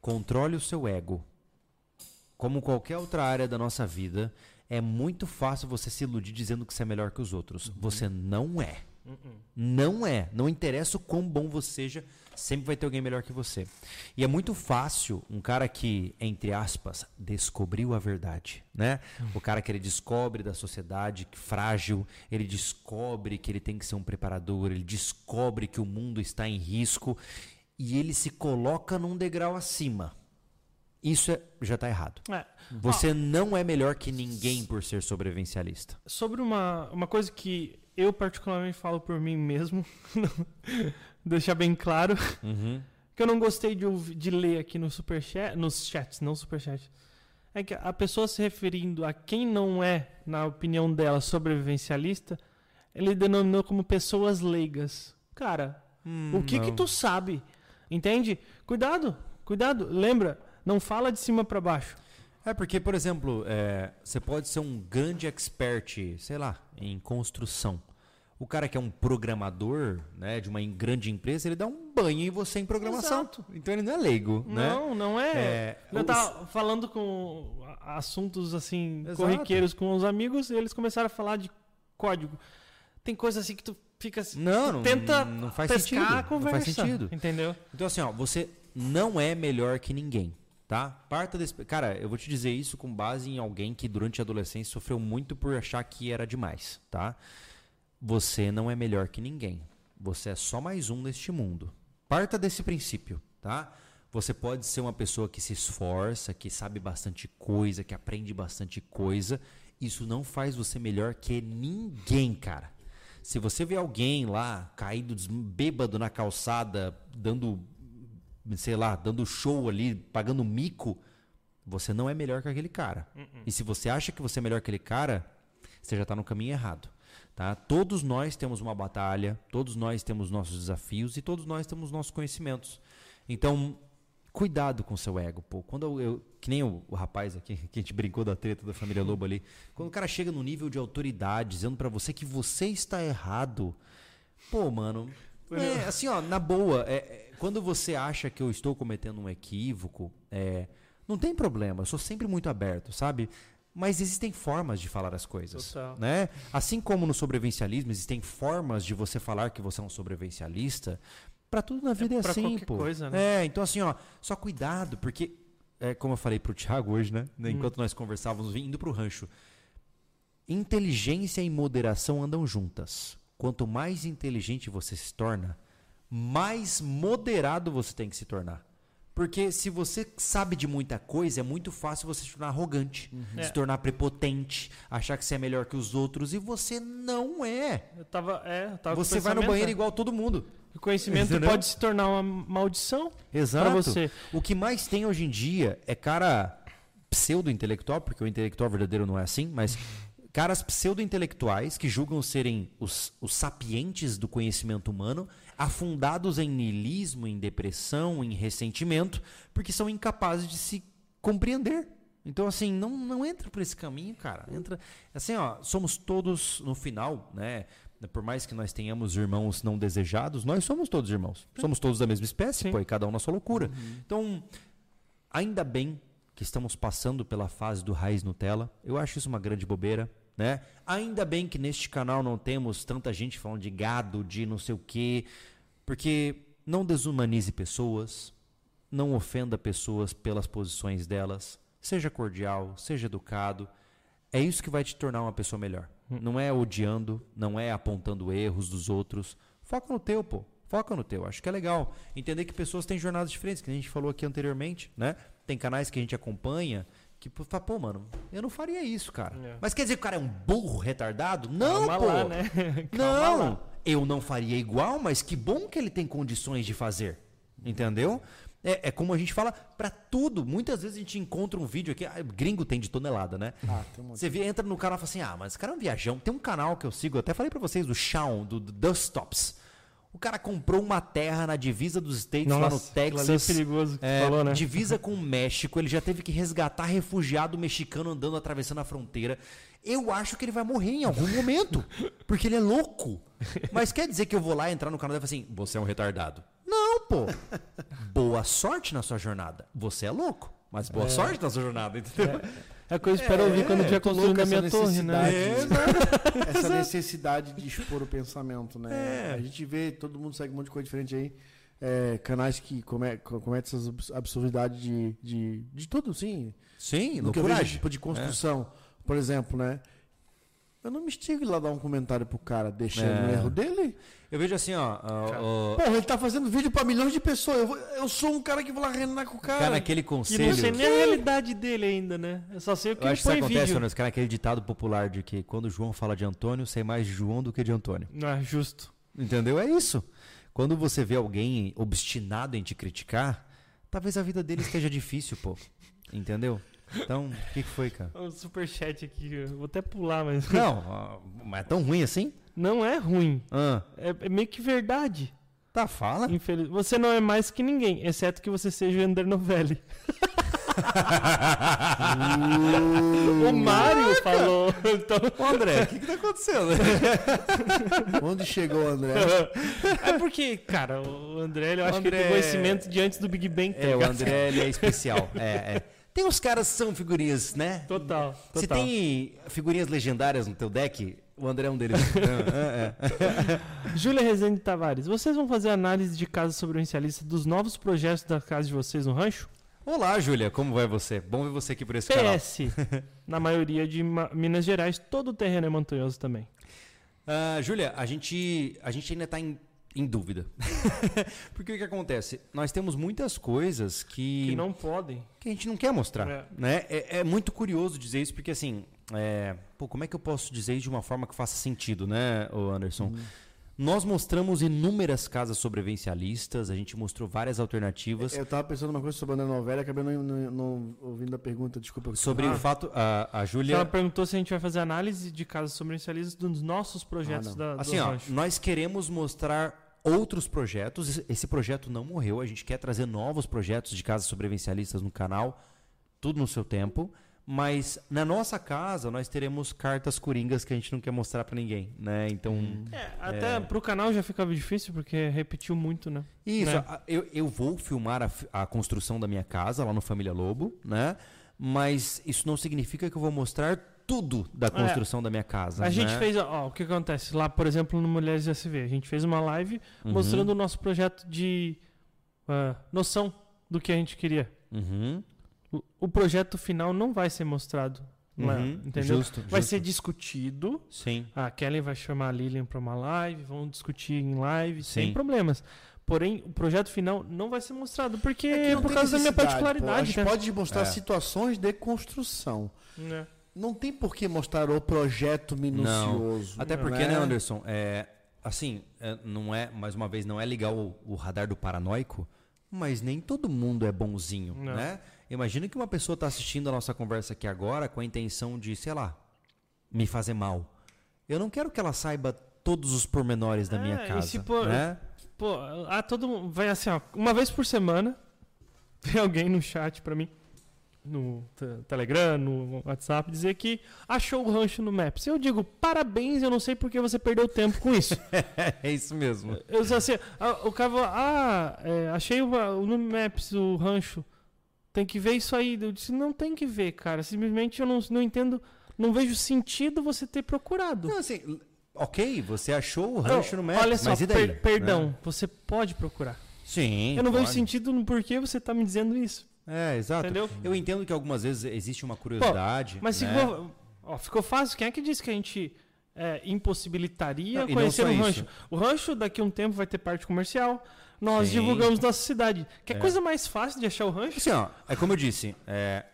Controle o seu ego. Como qualquer outra área da nossa vida, é muito fácil você se iludir dizendo que você é melhor que os outros. Você não é. Não é. Não interessa o quão bom você seja, sempre vai ter alguém melhor que você. E é muito fácil um cara que, entre aspas, descobriu a verdade, né? O cara que ele descobre da sociedade que frágil, ele descobre que ele tem que ser um preparador, ele descobre que o mundo está em risco e ele se coloca num degrau acima. Isso é- já está errado. É. Você não é melhor que ninguém por ser sobrevivencialista. Sobre uma, uma coisa que eu particularmente falo por mim mesmo, deixar bem claro, que eu não gostei de, de ler aqui no superchat, nos chats, não superchat, é que a pessoa se referindo a quem não é, na opinião dela, sobrevivencialista, ele denominou como pessoas leigas. Cara, o que que não. tu sabe? Entende? Cuidado, cuidado. Lembra, não fala de cima pra baixo. É porque, por exemplo, é, você pode ser um grande expert, sei lá, em construção. O cara que é um programador né, de uma grande empresa, ele dá um banho em você em programação. Exato. Então ele não é leigo, né? Não, não é. É, eu os- tava falando com assuntos assim, Exato. corriqueiros com os amigos e eles começaram a falar de código. Tem coisa assim que tu fica assim, Não, não- tenta não faz pescar sentido, a não conversa. faz sentido. Entendeu? Então, assim, ó, você não é melhor que ninguém, tá? Parta desse. Cara, eu vou te dizer isso com base em alguém que durante a adolescência sofreu muito por achar que era demais, tá? Você não é melhor que ninguém. Você é só mais um neste mundo. Parta desse princípio, tá? Você pode ser uma pessoa que se esforça, que sabe bastante coisa, que aprende bastante coisa. Isso não faz você melhor que ninguém, cara. Se você vê alguém lá caído bêbado na calçada, dando, sei lá, dando show ali, pagando mico, você não é melhor que aquele cara. E se você acha que você é melhor que aquele cara, você já está no caminho errado. Tá? Todos nós temos uma batalha, todos nós temos nossos desafios e todos nós temos nossos conhecimentos. Então, cuidado com o seu ego, pô. Quando eu, eu- que nem o, o rapaz aqui, que a gente brincou da treta da família Lobo ali, quando o cara chega no nível de autoridade, dizendo pra você que você está errado, pô, mano, é, assim, ó, na boa, é, é, quando você acha que eu estou cometendo um equívoco, é, não tem problema, eu sou sempre muito aberto, sabe? Mas existem formas de falar as coisas, Total. né? Assim como no sobrevivencialismo existem formas de você falar que você é um sobrevivencialista, pra tudo na vida é, pra assim, pô. coisa, né? É, então assim, ó, só cuidado, porque é como eu falei pro Thiago hoje, né? Hum. Enquanto nós conversávamos indo pro rancho. Inteligência e moderação andam juntas. Quanto mais inteligente você se torna, mais moderado você tem que se tornar. Porque se você sabe de muita coisa, é muito fácil você se tornar arrogante, É. se tornar prepotente, achar que você é melhor que os outros e você não é. Eu tava, é, eu tava Você vai no banheiro né? igual todo mundo. O conhecimento Entendeu? pode se tornar uma maldição Exato. pra você. O que mais tem hoje em dia é cara pseudo-intelectual, porque o intelectual verdadeiro não é assim, mas caras pseudo-intelectuais que julgam serem os, os sapientes do conhecimento humano, afundados em niilismo, em depressão, em ressentimento, porque são incapazes de se compreender. Então, assim, não, não entra por esse caminho, cara. Entra. Assim, ó, somos todos, no final, né? Por mais que nós tenhamos irmãos não desejados, nós somos todos irmãos. Somos todos da mesma espécie, Sim. pô, e cada um na sua loucura. Então, ainda bem que estamos passando pela fase do raiz Nutella. Eu acho isso uma grande bobeira. Né? Ainda bem que neste canal não temos tanta gente falando de gado, de não sei o quê, porque não desumanize pessoas, não ofenda pessoas pelas posições delas, seja cordial, seja educado. É isso que vai te tornar uma pessoa melhor. Não é odiando, não é apontando erros dos outros. Foca no teu, pô. Foca no teu. Acho que é legal entender que pessoas têm jornadas diferentes, que a gente falou aqui anteriormente, né? Tem canais que a gente acompanha que fala, pô, mano, eu não faria isso, cara. É. Mas quer dizer que o cara é um burro retardado? Não, Calma pô. lá, né? Calma Não, lá. eu não faria igual, mas que bom que ele tem condições de fazer. Entendeu? É, é como a gente fala pra tudo. Muitas vezes a gente encontra um vídeo aqui. ah, Gringo tem de tonelada, né? Ah, tem um monte. Você vê, entra no canal e fala assim: ah, mas esse cara é um viajão. Tem um canal que eu sigo, eu até falei pra vocês, do Shawn, do, do Dust O cara comprou uma terra na divisa dos States, lá no Nossa, aquilo ali é Texas. perigoso que É, falou, né? Divisa com o México, ele já teve que resgatar refugiado mexicano andando, atravessando a fronteira. Eu acho que ele vai morrer em algum momento, porque ele é louco. Mas quer dizer que eu vou lá entrar no canal e falar assim: você é um retardado. Não, pô. Boa sorte na sua jornada. Você é louco, mas boa sorte na sua jornada, entendeu? É o que eu espero ouvir quando eu estiver tô construindo a minha essa torre, né? necessidade. essa necessidade de expor o pensamento, né? É. A gente vê, todo mundo segue um monte de coisa diferente aí. É, canais que come, co- cometem essas abs- absurdidades de, de, de tudo, sim. Sim, vejo, loucuragem. tipo, de construção. Por exemplo, né? Eu não me estigo lá dar um comentário pro cara, deixando É. o erro dele. Eu vejo assim, ó. ó, ó, Porra, ele tá fazendo vídeo pra milhões de pessoas. Eu, vou- eu sou um cara que vou lá reinar com o cara. cara, naquele Que não conselho. sei nem a realidade dele ainda, né? Eu só sei o que Eu ele acho que isso acontece, vídeo. Jonas, cara, aquele ditado popular de que quando João fala de Antônio, sei mais de João do que de Antônio. Não é justo. Entendeu? É isso. Quando você vê alguém obstinado em te criticar, talvez a vida dele esteja difícil, pô. Entendeu? Então, o que, que foi, cara? O superchat aqui, vou até pular, mas. Não, ó, mas é tão ruim assim? Não é ruim. Ah, É, é meio que verdade. tá, fala. Infeliz... Você não é mais que ninguém, exceto que você seja o Ender Novelli. o Mário falou. Então, Ô, André, o que, que tá acontecendo? Onde chegou o André? é porque, cara, o André, eu acho que ele André- tem conhecimento de antes do Big Bang. tá É, o? André, ele é especial. É, é. Tem uns caras que são figurinhas, né? Total, total. Se tem figurinhas legendárias no teu deck, o André é um deles. É, é, é. Júlia Rezende Tavares, vocês vão fazer análise de casa sobrevivencialista dos novos projetos da casa de vocês no rancho? Olá, Júlia, como vai você? Bom ver você aqui por esse canal. PS, na maioria de Ma- Minas Gerais, todo o terreno é montanhoso também. Ah, Júlia, a gente, a gente ainda está em, em dúvida. Porque o que acontece? Nós temos muitas coisas que, Que não podem. que a gente não quer mostrar. É. Né? É, é muito curioso dizer isso, porque assim, é, pô, como é que eu posso dizer isso de uma forma que faça sentido, né, Anderson? Nós mostramos inúmeras casas sobrevivencialistas, a gente mostrou várias alternativas. Eu tava pensando uma coisa sobre a novela, acabei não, não- não ouvindo a pergunta, desculpa. Sobre Ah. o fato, a, a Ela Júlia. perguntou se a gente vai fazer análise de casas sobrevivencialistas dos nossos projetos Ah, da, do Assim, ó, rancho. nós queremos mostrar outros projetos. Esse- Esse projeto não morreu. A gente quer trazer novos projetos de casas sobrevivencialistas no canal, tudo no seu tempo. Mas na nossa casa nós teremos cartas coringas que a gente não quer mostrar pra ninguém, né? Então, É, até pro canal já ficava difícil, porque repetiu muito, né? isso. Né? Eu, eu vou filmar a, a construção da minha casa lá no Família Lobo, né? Mas isso não significa que eu vou mostrar tudo da construção da minha casa. É. A gente né? fez, ó, o que acontece? Lá, por exemplo, no Mulheres SV, a gente fez uma live Uhum. mostrando o nosso projeto de ah, noção do que a gente queria. Uhum, O, o projeto final não vai ser mostrado lá, uhum, entendeu? Justo, Vai justo. ser discutido. Sim. A Kellen vai chamar a Lilian para uma live, vão discutir em live, sem Sim. problemas. Porém, o projeto final não vai ser mostrado, porque É é não por causa da minha necessidade, pô. A particularidade. gente né? pode mostrar É. situações de construção. Né? Não tem por que mostrar o projeto minucioso. Até porque, né, Anderson, é, assim, é, não é, mais uma vez, não é ligar o, o radar do paranoico, mas nem todo mundo é bonzinho, Não. né? Imagina que uma pessoa está assistindo a nossa conversa aqui agora com a intenção de, sei lá, me fazer mal. Eu não quero que ela saiba todos os pormenores da É, minha e casa, se for- né? Pô, ah, todo mundo vai assim, ó, uma vez por semana, vem alguém no chat pra mim, no te- Telegram, no WhatsApp, dizer que achou o rancho no Maps. Eu digo, parabéns, eu não sei porque você perdeu tempo com isso. É isso mesmo. Eu assim, o cara ah, é, achei o no Maps o rancho. Tem que ver isso aí. Eu disse, não tem que ver, cara. Simplesmente eu não, não entendo, não vejo sentido você ter procurado. Não, assim, ok, você achou o rancho no Maps, Olha só, mas e daí? per- perdão, Né? você pode procurar. Sim. eu não vejo pode. sentido no porquê você tá me dizendo isso. É, exato. Entendeu? Eu entendo que algumas vezes existe uma curiosidade. Mas né? ficou, ó, ficou fácil. Quem é que disse que a gente é, impossibilitaria Não, não conhecer só um rancho? O rancho daqui a um tempo vai ter parte comercial. Nós Sim. divulgamos nossa cidade. Que É. coisa mais fácil de achar o rancho? Assim, ó, é como eu disse, é,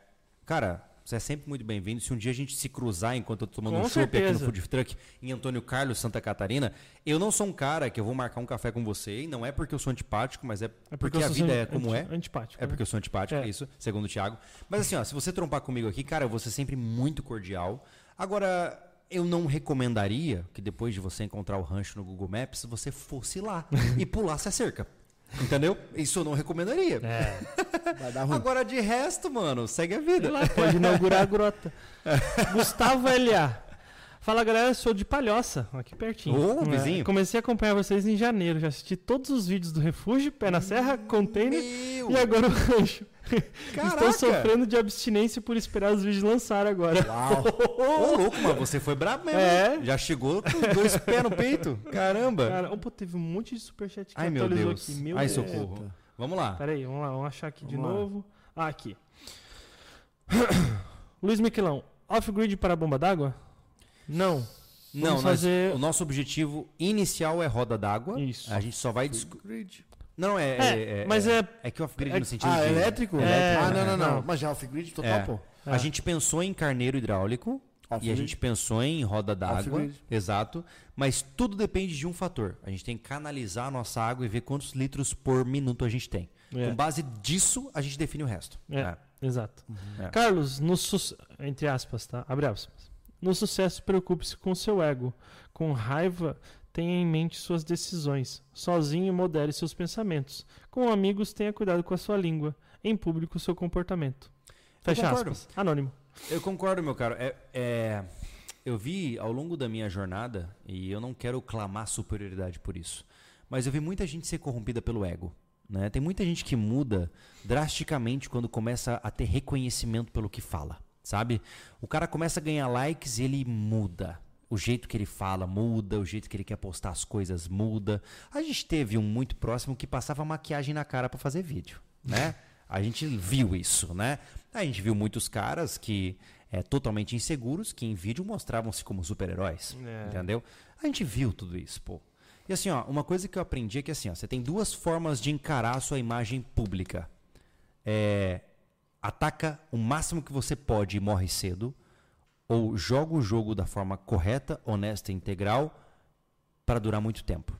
cara, você é sempre muito bem-vindo. Se um dia a gente se cruzar enquanto eu tô tomando Com um chopp aqui no. Food Truck em Antônio Carlos, Santa Catarina, eu não sou um cara que eu vou marcar um café com você, e não é porque eu sou antipático, mas é porque, eu a vida é como é. Antipático. É né? porque eu sou antipático, É. é isso, segundo o Thiago. Mas assim, ó, se você trompar comigo aqui, cara, eu vou ser sempre muito cordial. Agora, eu não recomendaria que depois de você encontrar o rancho no Google Maps, você fosse lá e pulasse a cerca. Entendeu? Isso eu não recomendaria. É. Vai dar ruim. Agora, de resto, mano, segue a vida. Lá, pode inaugurar a grota. Gustavo LA. Fala galera, sou de Palhoça, aqui pertinho. Ô, É, vizinho. comecei a acompanhar vocês em janeiro. Já assisti todos os vídeos do Refúgio, Pé na Serra, Container Meu! e agora o rancho. Caraca! Estou sofrendo de abstinência por esperar os vídeos lançar agora. Uau. Ô, louco, mano, você foi brabo mesmo. É. Já chegou com dois pés no peito. Caramba. Cara, opa, teve um monte de superchat que Ai, meu atualizou Deus. aqui. Meu Ai, Deus. socorro. Vamos lá. Pera aí, vamos lá, vamos achar aqui de Vamos lá. novo. Ah, aqui. Luiz Miquelão, off-grid para a bomba d'água? Não. Não, Vamos nós- fazer- o nosso objetivo inicial é roda d'água. Isso. A gente só vai... Grid. Não, é... É, mas é- É que o off-grid é- no sentido Ah, de... elétrico? É, ah, não, não, não. não. Mas já off-grid total, É. pô. A É. gente pensou em carneiro hidráulico e a gente pensou em roda d'água, Off-grid. exato, mas tudo depende de um fator. A gente tem que canalizar a nossa água e ver quantos litros por minuto a gente tem. É. Com base disso, a gente define o resto. É. É. Exato. É. Carlos, no su... entre aspas, tá? Abre aspas. No sucesso, preocupe-se com seu ego. Com raiva, tenha em mente suas decisões. Sozinho, modere seus pensamentos. Com amigos, tenha cuidado com a sua língua. Em público, seu comportamento. Fecha aspas. Anônimo. Eu concordo, meu caro. É, é, eu vi ao longo da minha jornada, e eu não quero clamar superioridade por isso, mas eu vi muita gente ser corrompida pelo ego. Né? Tem muita gente que muda drasticamente quando começa a ter reconhecimento pelo que fala, sabe? O cara começa a ganhar likes e ele muda. O jeito que ele fala muda, o jeito que ele quer postar as coisas muda. A gente teve um muito próximo que passava maquiagem na cara pra fazer vídeo, né? A gente viu isso, né? A gente viu muitos caras que é totalmente inseguros, que em vídeo mostravam-se como super-heróis, É. entendeu? A gente viu tudo isso, pô. E assim, ó, uma coisa que eu aprendi é que assim, ó, você tem duas formas de encarar a sua imagem pública. É, ataca o máximo que você pode e morre cedo, ou joga o jogo da forma correta, honesta e integral para durar muito tempo.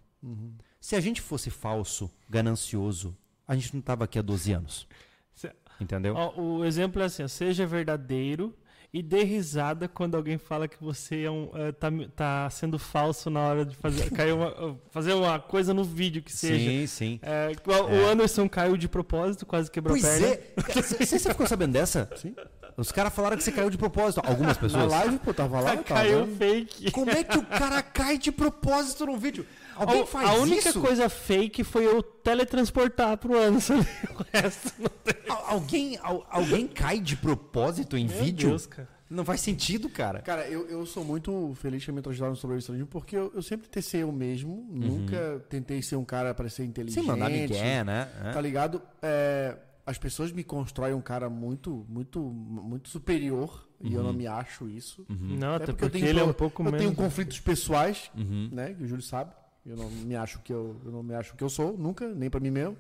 Se a gente fosse falso, ganancioso, a gente não tava aqui há 12 anos. Se- Entendeu? Ó, o exemplo é assim: seja verdadeiro e dê risada quando alguém fala que você é um, é, tá, tá sendo falso na hora de fazer, uma, fazer uma coisa no vídeo que seja. sim, sim. É, o o Anderson caiu de propósito, quase quebrou Pois a perna. é. Você você ficou sabendo dessa? Sim. Os caras falaram que você caiu de propósito. Algumas Na pessoas. live, pô, tava lá. tava caiu vendo. fake. Como é que o cara cai de propósito num vídeo? Alguém faz a única isso? coisa fake foi eu teletransportar pro Anderson. O resto não tem. Al- Alguém, al- alguém cai de propósito em Meu vídeo? Deus, cara. Não faz sentido, cara. Cara, eu, eu sou muito feliz que me ajudaram no sobrevivencialismo porque eu, eu sempre tentei ser eu mesmo. Nunca tentei ser um cara para ser inteligente. Sem mandar Miguel, né? É. Tá ligado? É, as pessoas me constroem um cara muito, muito, muito superior. E eu não me acho isso. Não, até É porque, eu tenho, ele é um pouco eu menos. tenho conflitos pessoais, Uhum. né? Que o Júlio sabe. Eu não me acho que eu, eu não me acho que eu sou, nunca, nem pra mim mesmo.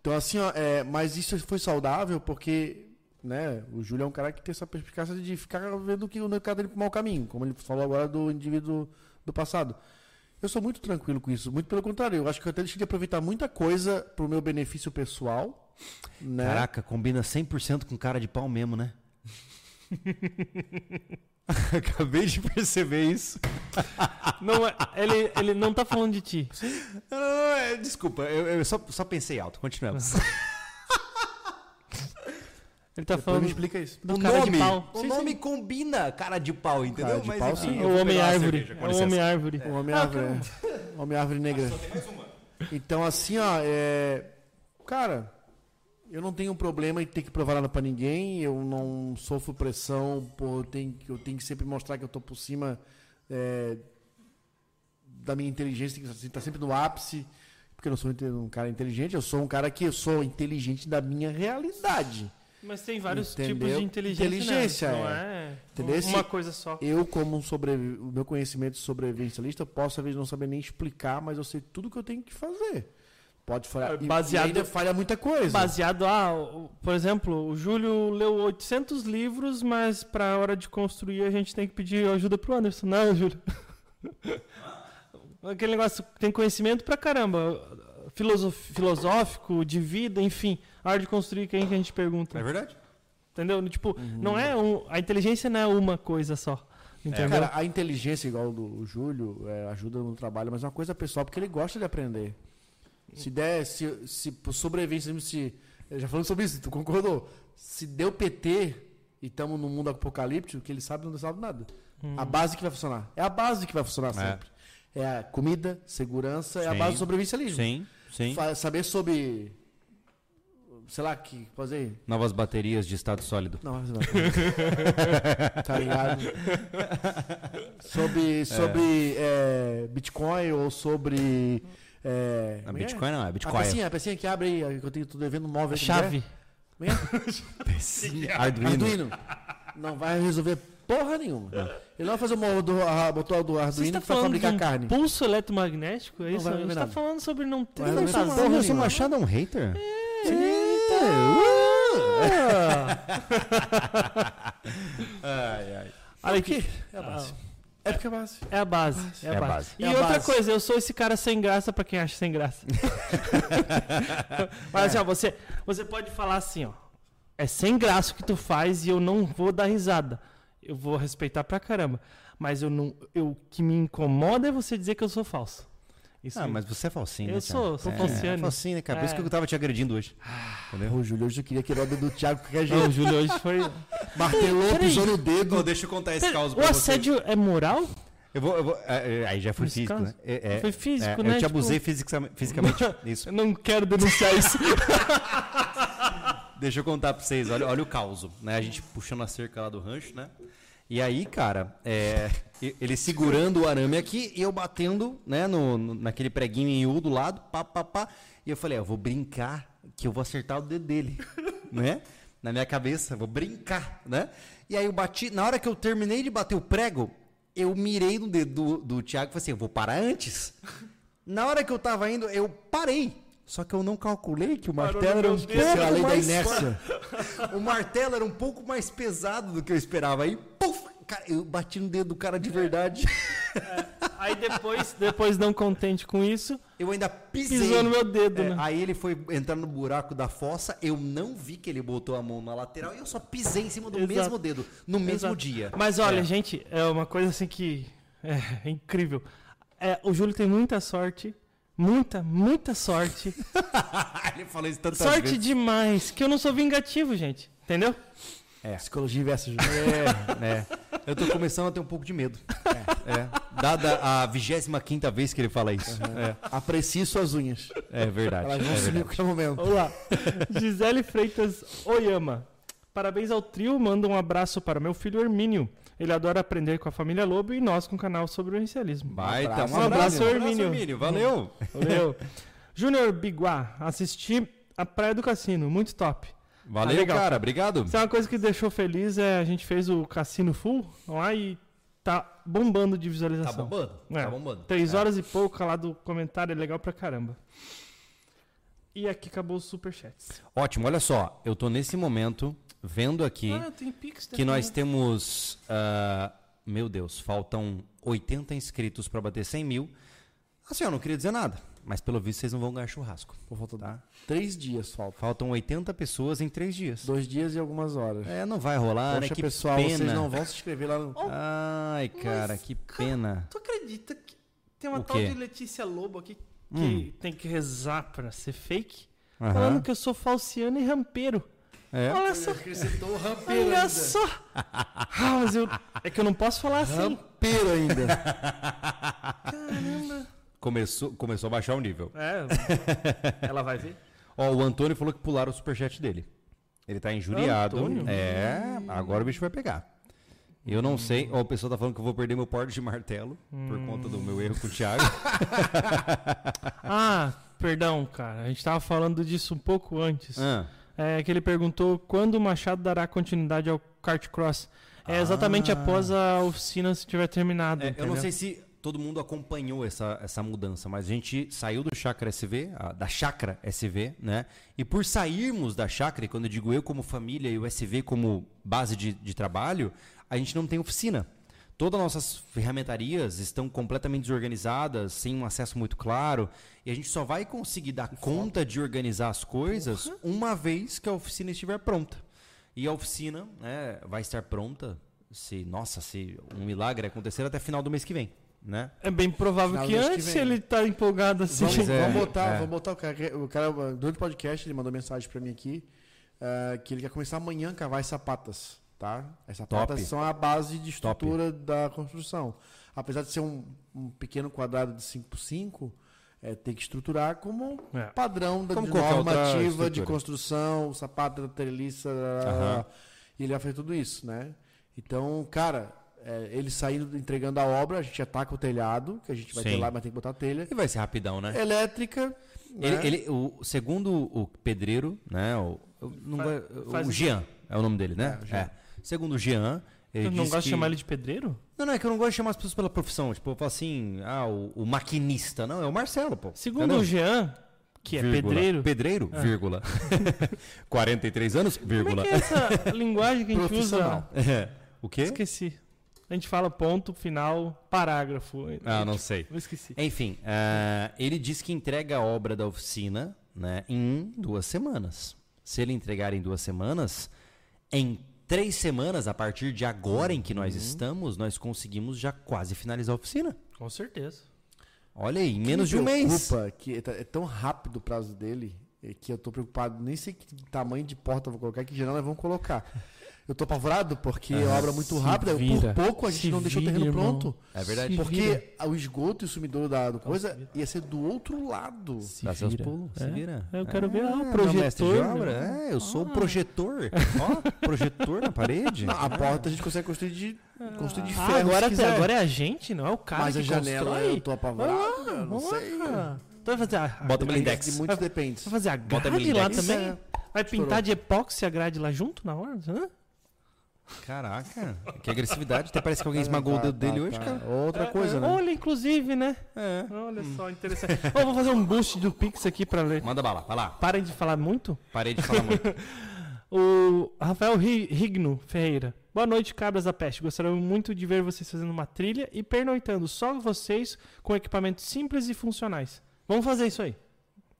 Então, assim, ó, é, mas isso foi saudável porque, né, o Júlio é um cara que tem essa perspicácia de ficar vendo que o mercado dele pro mau caminho, como ele falou agora do indivíduo do passado. Eu sou muito tranquilo com isso, muito pelo contrário, eu acho que eu até deixei de aproveitar muita coisa pro meu benefício pessoal, né? Caraca, combina 100% com cara de pau mesmo, né? Acabei de perceber isso. Não, é- ele, ele não tá falando de ti. É, desculpa, eu, eu só, só pensei alto. Continuamos. Ele tá Depois falando me explica isso. do o cara nome, de pau. o Sim, nome combina cara de pau, entendeu? Cara de Mas pau, enfim, sim. O homem árvore. cerveja, É o homem árvore. O homem Ah, árvore, é. Homem árvore negra. Então, assim, ó, é... cara, Eu não tenho problema em ter que provar nada pra ninguém, eu não sofro pressão, por eu tenho, que- eu tenho que sempre mostrar que eu tô por cima é, da minha inteligência, tem que estar sempre no ápice, porque eu não sou um cara inteligente, eu sou um cara que eu sou inteligente da minha realidade. Mas tem vários Entendeu? tipos de inteligência. né? Inteligência, Não é. é uma coisa só. Eu, como um sobrevi- o meu conhecimento sobrevivencialista, eu posso às vezes não saber nem explicar, mas eu sei tudo que eu tenho que fazer. Pode falhar. Baseado- e ainda falha muita coisa. Baseado, ah, o- por exemplo, o Júlio leu 800 livros, mas pra hora de construir a gente tem que pedir ajuda pro Anderson. Não, Júlio. Aquele negócio, tem conhecimento pra caramba. Filosof- filosófico, de vida, enfim. A hora de construir, quem que a gente pergunta? É verdade? Entendeu? Tipo, não é um, a inteligência não é uma coisa só. Entendeu? Cara, a inteligência, igual do Júlio, é, ajuda no trabalho, mas é uma coisa pessoal, porque ele gosta de aprender. Se der, se, se por sobrevivência, se. Já falando sobre isso, tu concordou? Se deu PT e estamos num mundo apocalíptico, que ele sabe não sabe nada. A base que vai funcionar. É a base que vai funcionar sempre. É a comida, segurança, é a Sim. base do sobrevivencialismo. Sim, sim. Fa- Saber sobre. Sei lá, que. Fazer. Novas baterias de estado sólido. Não, mas não. tá ligado? Sobre, sobre é, Bitcoin ou sobre. É, Não, é que é? Bitcoin não, é A Bitcoin. pecinha, a pecinha que abre aí, que eu tenho, tô devendo um móvel. aí, Chave. como é? É? Arduino. Arduino. Não vai resolver porra nenhuma. Ele não vai fazer o móvel do, a, motor do Arduino vai falando fabricar de um carne. pulso eletromagnético? É Não isso? vai A gente tá falando sobre não ter razão. nada. Ô, Porra nenhuma. Machado é um hater? Ai, ai. Olha aqui. É a base. É porque é a base. É a base. É a É a base. base. E É a outra base. coisa, eu sou esse cara sem graça pra quem acha sem graça. Mas assim, ó, você, você pode falar assim, ó. É sem graça o que tu faz e eu não vou dar risada. Eu vou respeitar pra caramba. Mas eu não. Eu, o que me incomoda é você dizer que eu sou falso. Isso Ah, mas você é falsinho, Eu né, sou, sou é, falciane. É falsinho, né, cara? Por isso É. que eu tava te agredindo hoje. Entendeu? Ô, Júlio, hoje eu queria quebrar o dedo do Thiago de qualquer Não, jeito. o Júlio hoje foi. Martelou, pisou no dedo. deixa eu contar esse caos o assédio é moral? Eu vou, eu vou, é, é, aí já foi físico, caso? né? É, Foi físico, é, né? Eu te Tipo- abusei fisicamente, fisicamente. Isso. Eu não quero denunciar isso. Deixa eu contar pra vocês, olha, olha o caos, né? A gente puxando a cerca lá do rancho, né? E aí, cara, é, ele segurando o arame aqui e eu batendo, né, no, no- naquele preguinho em U do lado, pá, pá, pá. E eu falei, ó, eu vou brincar que eu vou acertar o dedo dele, né? Na minha cabeça, vou brincar, né? E aí eu bati, na hora que eu terminei de bater o prego, eu mirei no dedo do, do Thiago e falei assim, eu vou parar antes. Na hora que eu tava indo, eu parei. Só que eu não calculei que o martelo era um pouco é a lei da mais inércia. o martelo era um pouco mais pesado do que eu esperava. Aí, puf, cara, eu bati no dedo do cara de verdade. Aí depois, depois não contente com isso, Eu ainda pisei. pisou no meu dedo, É, né? Aí ele foi entrar no buraco da fossa, eu não vi que ele botou a mão na lateral e eu só pisei em cima do Exato. mesmo dedo, no mesmo Exato. dia. Mas olha, É. gente, é uma coisa assim que é, incrível. É, o Júlio tem muita sorte. Muita, muita sorte. ele falou isso tantas sorte vezes. demais. Que eu não sou vingativo, gente. Entendeu? Psicologia inversa. É, é. Eu tô começando a ter um pouco de medo. É. Dada a 25 vez que ele fala isso. Aprecie suas unhas. É, é verdade. Elas vão é sumir a verdade. qualquer momento. Vamos lá. Gisele Freitas Oyama. Parabéns ao trio. Manda um abraço para meu filho Hermínio. Ele adora aprender com a família Lobo e nós com o canal sobre o inicialismo. Baita, um abraço, Um abraço, Hermínio. Hermínio. Valeu. Valeu. Júnior Biguá. Assisti a Praia do Cassino. Muito top. Valeu, legal. cara. Obrigado. Sabe uma coisa que deixou feliz é a gente fez o Cassino Full lá e tá bombando de Tá visualização. bombando. É. Tá bombando. Três É. horas e pouco lá do comentário, é legal pra caramba. E aqui acabou os superchats. Ótimo, olha só. Eu tô nesse momento vendo aqui Ah, que nós temos. ah, meu Deus, faltam 80 inscritos pra bater 100 mil. Assim, eu não queria dizer nada, mas pelo visto vocês não vão ganhar churrasco. Pô, falta Tá? três dias falta. Faltam 80 pessoas em três dias. Dois dias e algumas horas. É, não vai rolar, né? Poxa, Que pessoal, pena. vocês não vão se inscrever lá no. Ai, cara, que pena. Tu acredita que tem uma O tal quê? de Letícia Lobo aqui que Hum. tem que rezar pra ser fake? Aham. Falando que eu sou falciano e rampeiro. É. Olha só. Acrescentou o rampeiro Olha ainda. só. Ah, mas eu... É que eu não posso falar assim. Rampeiro ainda. Caramba. Começou, começou a baixar o nível. É. Ela vai ver? Ó, o Antônio falou que pularam o superchat dele. Ele tá injuriado. Antônio? É, agora o bicho vai pegar. Eu não sei. Ó, o pessoal tá falando que eu vou perder meu porte de martelo por conta do meu erro com o Thiago. Ah, perdão, cara. A gente tava falando disso um pouco antes. Ah, É que ele perguntou quando o Machado dará continuidade ao kart cross. É exatamente Ah. após a oficina se tiver terminado. é, eu não sei se todo mundo acompanhou essa, essa mudança, mas a gente saiu do Chakra SV, a- da Chakra SV, né? E por sairmos da Chakra, e quando eu digo eu como família e o SV como base de, de trabalho, a gente não tem oficina. Todas as nossas ferramentarias estão completamente desorganizadas, sem um acesso muito claro, e a gente só vai conseguir dar conta de organizar as coisas uma vez que a oficina estiver pronta. E a oficina né, vai estar pronta, se nossa, se um milagre acontecer até final do mês que vem, né? É bem provável Final que que antes vem. ele tá empolgado assim. Vamos, é, vamos botar, é. vamos botar o cara, o cara durante o podcast ele mandou mensagem pra mim aqui eh, que ele quer começar amanhã a cavar as sapatas, tá? As sapatas Top. são a base de estrutura da construção. Apesar de ser um, um pequeno quadrado de 5 por 5 é, tem que estruturar como É. padrão da Como de normativa de construção, sapato da treliça, Aham. e ele vai fazer tudo isso, né? Então, cara, é, ele saindo, entregando a obra, a gente ataca o telhado, que a gente vai ter Sim. lá, mas tem que botar a telha. E vai ser rapidão, né? Elétrica. Ele, né? ele- o, segundo o pedreiro, né? O, o- não Fa- vai- faz o o- Jean é o nome dele, né? É, o Jean. É. Segundo o Jean, ele não disse gosto de que- chamar ele de pedreiro? Não, não, é que eu não gosto de chamar as pessoas pela profissão. Tipo, eu falo assim, ah, o, o maquinista. Não, é o Marcelo, pô. Segundo Entendeu? o Jean, que é Vírgula. pedreiro. Pedreiro, vírgula. 43 anos, Como vírgula. é que é essa linguagem que a gente usa? É. O quê? Esqueci. A gente fala ponto, final, parágrafo. Ah, não sei. Eu esqueci. Enfim, ah, ele disse que entrega a obra da oficina né, em duas semanas. Se ele entregar em duas semanas, em três semanas, a partir de agora em que nós Uhum. estamos, nós conseguimos já quase finalizar a oficina. Com certeza. Olha aí, em menos de um mês. que é t- é tão rápido o prazo dele é que eu tô preocupado. Nem sei que tamanho de porta eu vou colocar, que geral nós vamos colocar. Eu tô apavorado porque é uma obra muito se rápida. vira. Por pouco a gente Se não deixou o vira, terreno irmão. pronto. É verdade. Se Porque vira. o esgoto e o sumidouro da do coisa vira. ia ser do outro lado. Se Dá seus vira. pulos, se É. vira. Eu quero ver ah, o projetor. mestre de meu. obra. É, eu sou o Ah. projetor. Ó, projetor na parede. Não, a porta a gente consegue construir de, construir de ferro. Ah, agora, se agora é a gente, não é o cara Mas que a janela constrói? eu tô apavorado. Lá, eu não sei. Tu vai fazer a, Bota a, blindex. De muitos depende. vai fazer a Bota grade lá também? É. Vai pintar de epóxi a grade lá junto na hora? Hã? Caraca, que agressividade. Até parece que alguém esmagou o Tá, dedo dele tá, hoje, tá. cara. Outra coisa, né? Olha, inclusive, né? É. Olha só, interessante. Ó, vou fazer um boost do Pix aqui pra ler. Manda bala, vai lá. Parem de falar muito. Parei de falar muito. O Rafael Ri- Rigno Ferreira. Boa noite, cabras da peste. Gostaria muito de ver vocês fazendo uma trilha e pernoitando só vocês com equipamentos simples e funcionais. Vamos fazer isso aí.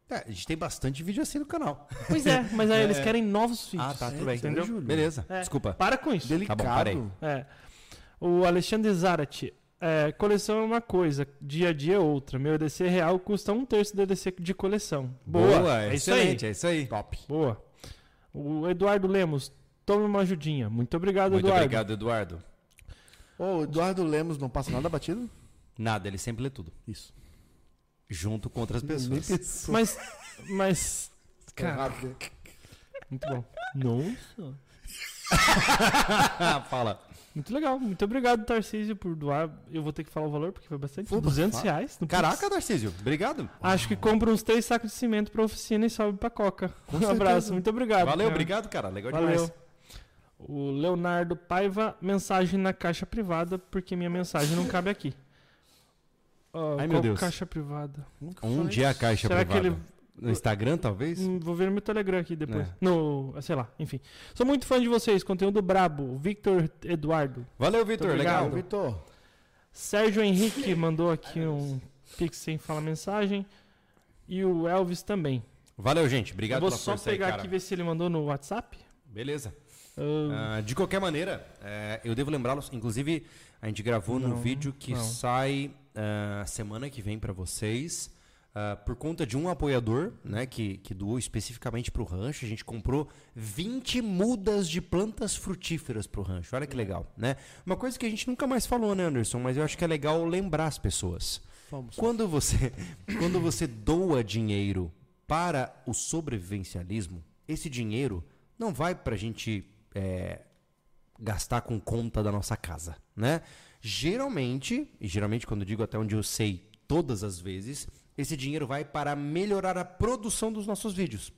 É, a gente tem bastante vídeo assim no canal. Pois é, mas aí eles querem novos vídeos. Ah, tá, tudo É, bem. entendeu, Júlio? Beleza, É. desculpa. Para com isso. Delicado. Tá bom, parei. É. O Alexandre Zarate. É, coleção é uma coisa, dia a dia é outra. Meu EDC real custa um terço do EDC de coleção. Boa, é isso aí. excelente, é isso aí. Top. Boa. O Eduardo Lemos, tome uma ajudinha. Muito obrigado, Muito Eduardo. obrigado, Eduardo. O Eduardo Lemos não passa nada batido? Nada, ele sempre lê tudo. Isso. Junto com outras pessoas. pensou. Mas, mas, cara, né? muito bom. Nossa. Fala. Muito legal. Muito obrigado, Tarcísio, por doar. Eu vou ter que falar o valor, porque foi bastante. Opa, 200 fala. reais. Caraca, Narcísio, obrigado. Acho que compra uns três sacos de cimento pra oficina e sobe pra Coca. Com um certeza. abraço. Muito obrigado. Valeu, cara. obrigado, cara. Legal Valeu. demais. O Leonardo Paiva, mensagem na caixa privada, porque minha mensagem não cabe aqui. Ó, Ai, meu Deus. caixa privada? Nunca Um faz. dia a caixa Será privada. que ele. No Instagram, talvez? Hum, Vou ver no meu Telegram aqui depois. É. No. Sei lá, enfim. Sou muito fã de vocês, conteúdo brabo. Victor Eduardo. Valeu, Vitor. Muito Legal. Vitor. Sérgio Henrique mandou aqui um pix sem falar mensagem. E o Elvis também. Valeu, gente. Obrigado Eu vou só aí, pegar aqui e ver se ele mandou no WhatsApp. Beleza. Ah, Ah, de qualquer maneira, é, eu devo lembrá-los. Inclusive, a gente gravou num Não, vídeo que não. sai ah, semana que vem pra vocês. ah, por conta de um apoiador, né, que, que doou especificamente pro rancho, a gente comprou 20 mudas de plantas frutíferas pro rancho. Olha que legal, né? Uma coisa que a gente nunca mais falou, né, Anderson? Mas eu acho que é legal lembrar as pessoas. Vamos. Quando você, quando você doa dinheiro para o sobrevivencialismo, esse dinheiro não vai para a gente é, gastar com conta da nossa casa, né? Geralmente, e geralmente quando digo até onde eu sei, todas as vezes, esse dinheiro vai para melhorar a produção dos nossos vídeos.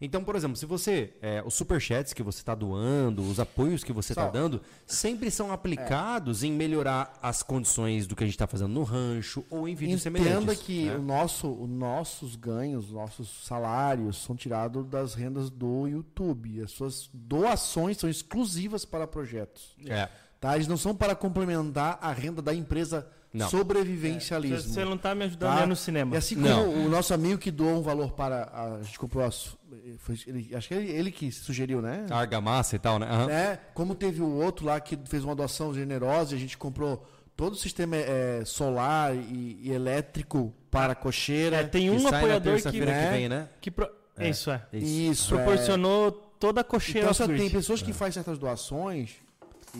Então, por exemplo, se você. É, os superchats que você está doando, os apoios que você está dando, sempre são aplicados em melhorar as condições do que a gente está fazendo no rancho ou em vídeos Entenda semelhantes. que né? o nosso, os nossos ganhos, os nossos salários são tirados das rendas do YouTube. As suas doações são exclusivas para projetos. É. Tá? Eles não são para complementar a renda da empresa Não. sobrevivencialismo. Você não tá me ajudando Tá? ir no cinema. E assim como Não. o nosso amigo que doou um valor para. A, a gente comprou as. foi- ele- acho que ele, ele que sugeriu, né? A argamassa e tal, né? Aham. né? Como teve o outro lá que fez uma doação generosa e a gente comprou todo o sistema é, solar e, e elétrico para a cocheira. É, tem Que um sai na apoiador que, terça-feira né? que vem, né? que pro- Isso é. Isso. é. Proporcionou toda a cocheira Então só tem pessoas que fazem certas doações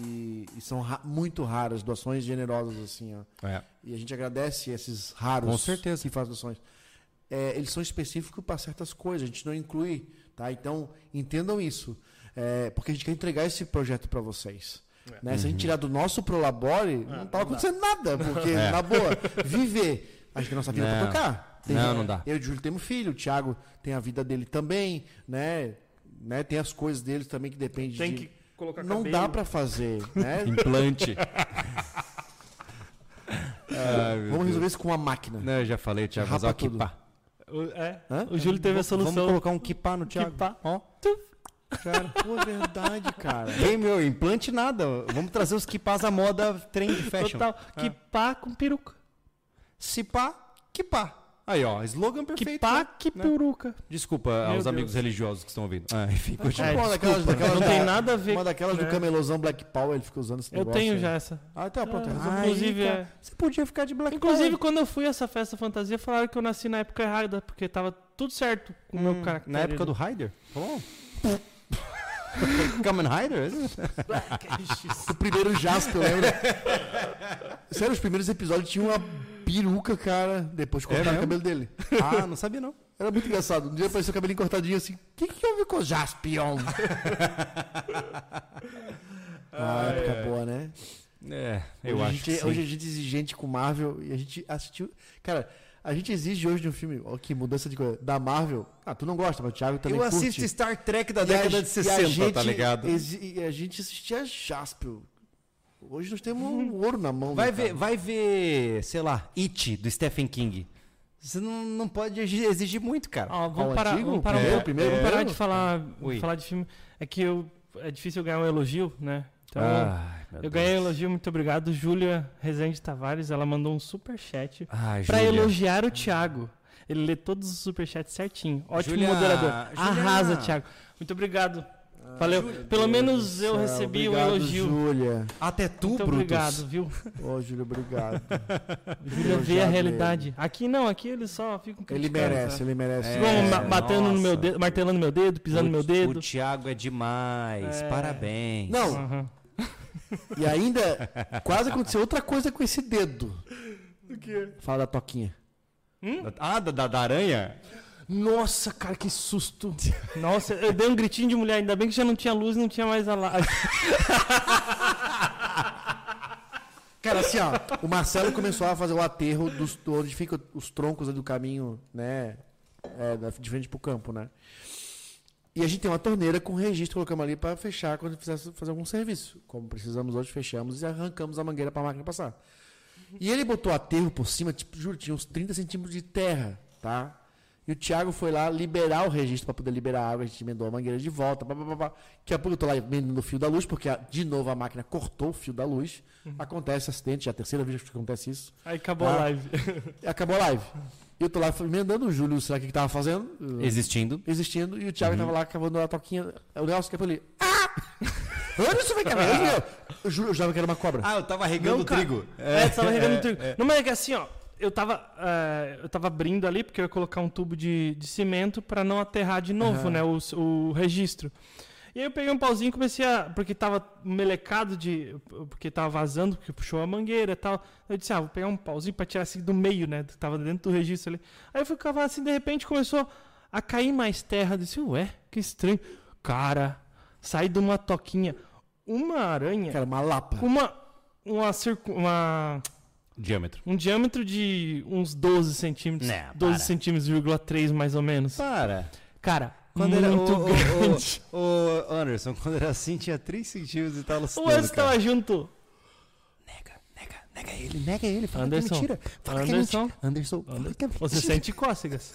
e, e são ra- muito raras, doações generosas assim, ó. É. E a gente agradece esses raros Com certeza. que fazem doações. É, eles são específicos para certas coisas, a gente não inclui, tá? Então, entendam isso. É, porque a gente quer entregar esse projeto para vocês. Né? Se a gente tirar do nosso Prolabore, não estava acontecendo nada. Porque, É. na boa, viver. Acho que a nossa vida é Não. pra tocar. Não, não dá. Eu e o Júlio temos filho, o Thiago tem a vida dele também, né? né? Tem as coisas deles também que dependem Tem de. que colocar Não cabelo. dá para fazer, né? Implante. Vamos resolver isso com uma máquina. Não, eu já falei, Thiago, usar o kipá. O, é, Hã? o Júlio teve a solução. Vamos colocar um kipá no Thiago. Kipá. Ó. Cara, pô, é verdade, cara. Ei, meu, implante nada. Vamos trazer os kipás à moda trend fashion. Total. Que pá com peruca. Se pá, kipá. Aí, ó, slogan Que perfeito. pá, né? que Né? peruca. Desculpa Meu aos Deus. amigos religiosos que estão ouvindo. Ah, enfim, continua. É, Uma daquelas, daquelas não tem nada a ver Uma daquelas do né? camelozão Black Power, ele fica usando esse Eu negócio. tenho aí. já essa. Ah, tá, pronto. Aí, Inclusive, cara, é- Você podia ficar de black Inclusive, power. quando eu fui a essa festa fantasia, falaram que eu nasci na época errada, porque tava tudo certo com o meu Hum, caractere. Na época do Raider? Falou? Kamen Rider? O primeiro Jasper, lembra? Sério, os primeiros episódios tinham uma peruca, cara. Depois cortaram o mesmo? cabelo dele. Ah, não sabia não. Era muito engraçado. Um dia apareceu o cabelinho cortadinho assim. O que, que houve com o Jaspion? ah, época boa, né? É, eu hoje, acho gente, que sim. hoje a gente é exigente com Marvel e a gente assistiu. Cara, a gente exige hoje de um filme. Ó, que mudança de coisa. Da Marvel. Ah, tu não gosta, mas o Thiago também Eu curte. assisto Star Trek da E década a de 60, tá gente ligado? exi- E a gente assistia Jaspion. Hoje nós temos um ouro na mão. Vai né, ver, cara? vai ver, sei lá, It, do Stephen King. Você não, não pode exi- exigir muito, cara. Ó, vamos parar, antigo? vamos parar, um Primeiro, pouco. primeiro, vamos parar de falar, falar de filme. É que eu, é difícil eu ganhar um elogio, né? Então, Ai, meu eu Deus. ganhei um elogio, muito obrigado. Júlia Rezende Tavares, ela mandou um superchat Ai, pra Júlia. elogiar o Thiago. Ele lê todos os superchats certinho. Ótimo Júlia- moderador. Júlia- Arrasa, Thiago. Muito obrigado. Valeu. Pelo menos eu Céu, recebi um obrigado, elogio. Júlia. Até tu, Muito Brutus. obrigado, viu? Ô, Júlia, obrigado. Júlia vê a realidade. Aqui não, aqui eles só ficam Ele criticando, merece, ele merece. É, ma- batendo no meu nossa. dedo, martelando meu dedo, pisando no meu O dedo. Thiago é demais. É. Parabéns. Não, Aham. E ainda quase aconteceu outra coisa com esse dedo. O quê? Fala da toquinha. Ah, da, da, da aranha? Nossa, cara, que susto. Nossa, eu dei um gritinho de mulher, ainda bem que já não tinha luz e não tinha mais a live. Cara, assim, ó, o Marcelo começou a fazer o aterro dos, do onde ficam os troncos do caminho, né? É, de frente pro campo, né? E a gente tem uma torneira com registro, colocamos ali para fechar quando fizesse fazer algum serviço. Como precisamos hoje, fechamos e arrancamos a mangueira para a máquina passar. E ele botou aterro por cima, tipo, juro, tinha uns 30 centímetros de terra, tá? E o Thiago foi lá liberar o registro para poder liberar a água, a gente emendou a mangueira de volta, pá, pá, pá, pá. Daqui a pouco eu tô lá emendando o fio da luz, porque de novo a máquina cortou o fio da luz. Acontece acidente, já é a terceira vez que acontece isso. Aí acabou Ah. a live. E acabou a live. E eu tô lá emendando o Júlio, será que ele tava fazendo? Existindo. Existindo, e o Thiago tava lá cavando a toquinha. O Nelson que é ali. Ah! Olha isso, vem cá, meu. Eu juro, eu jurava que era uma cobra. Ah, eu tava regando Não, cara. trigo. É, você tava regando trigo. Não, mas é que assim, ó. Eu tava, é, eu tava abrindo ali porque eu ia colocar um tubo de, de cimento pra não aterrar de novo, Aham. né? O, o registro. E aí eu peguei um pauzinho e comecei a. Porque tava melecado de. Porque tava vazando, porque puxou a mangueira e tal. Eu disse, ah, vou pegar um pauzinho pra tirar assim do meio, né? Tava dentro do registro ali. Aí eu fui cavar assim, de repente começou a cair mais terra. Eu disse, ué, que estranho. Cara, sai de uma toquinha. Uma aranha Cara, uma lapa. com uma, uma, circu- uma- Diâmetro. um diâmetro de uns 12 centímetros. Né, 12 para. centímetros, vírgula 3 mais ou menos. Para. Cara, Quando era muito o, grande. o, o, o Anderson, quando era assim, tinha 3 centímetros e tava O Anderson cara. tava junto. Nega, nega, nega ele, nega ele. Fala Anderson, que é mentira. Fala Anderson, que é mentira. Anderson, fala que é Você sente cócegas.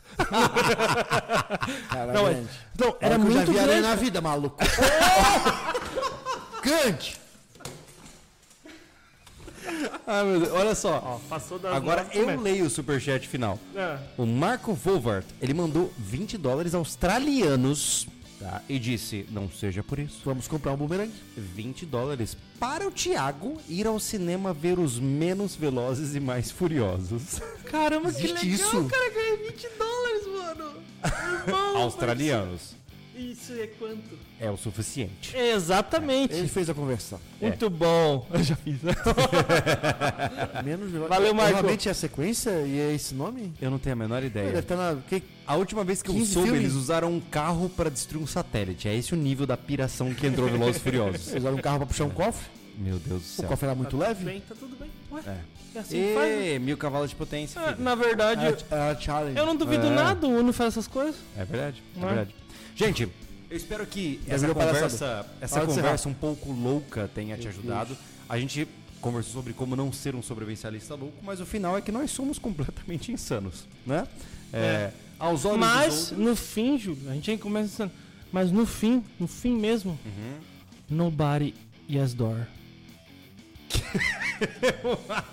Cara, Não, é-. Então, era Era que eu já muito vi grande. na vida, maluco. grande. Ah, meu Deus, olha só. Ó, passou das Agora eu metros. leio o superchat final. É. O Marco Volvart, ele mandou 20 dólares australianos tá? e disse, não seja por isso. Vamos comprar um bumerangue. 20 dólares para o Thiago ir ao cinema ver os menos velozes e mais furiosos. Caramba, que Existe legal, isso? cara. Ganhei 20 dólares, mano. Irmão, Australianos. Isso é quanto? É o suficiente. Exatamente. Ele fez a conversão. Muito bom. Eu já fiz. Menos Valeu, Marco. Realmente é a sequência e é esse nome? Eu não tenho a menor ideia. estar na. Que... A última vez que eu 15 soube, filmes? eles usaram um carro para destruir um satélite. É esse o nível da piração que entrou no Velozes e Furiosos. Vocês usaram um carro pra puxar um cofre? Meu Deus do O céu. cofre era muito leve? Bem, tá tudo bem. Ué, É. é assim que faz. né? E mil cavalos de potência. Ah, na verdade, eu- Era, era challenge. eu não duvido É. nada, o Uno faz essas coisas. É verdade, é Não é? verdade. Gente, eu espero que essa conversa, essa conversa um pouco louca tenha te ajudado. A gente conversou sobre como não ser um sobrevivencialista louco, mas o final é que nós somos completamente insanos, né? É, Aos olhos Mas, outros... no fim, Júlio, a gente começa pensando, mas no fim, no fim mesmo, Uhum. nobody yes door.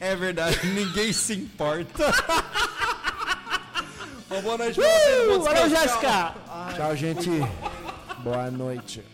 É verdade, ninguém se importa. Uma boa noite pra vocês. valeu. Jéssica! Tchau, gente. Boa noite.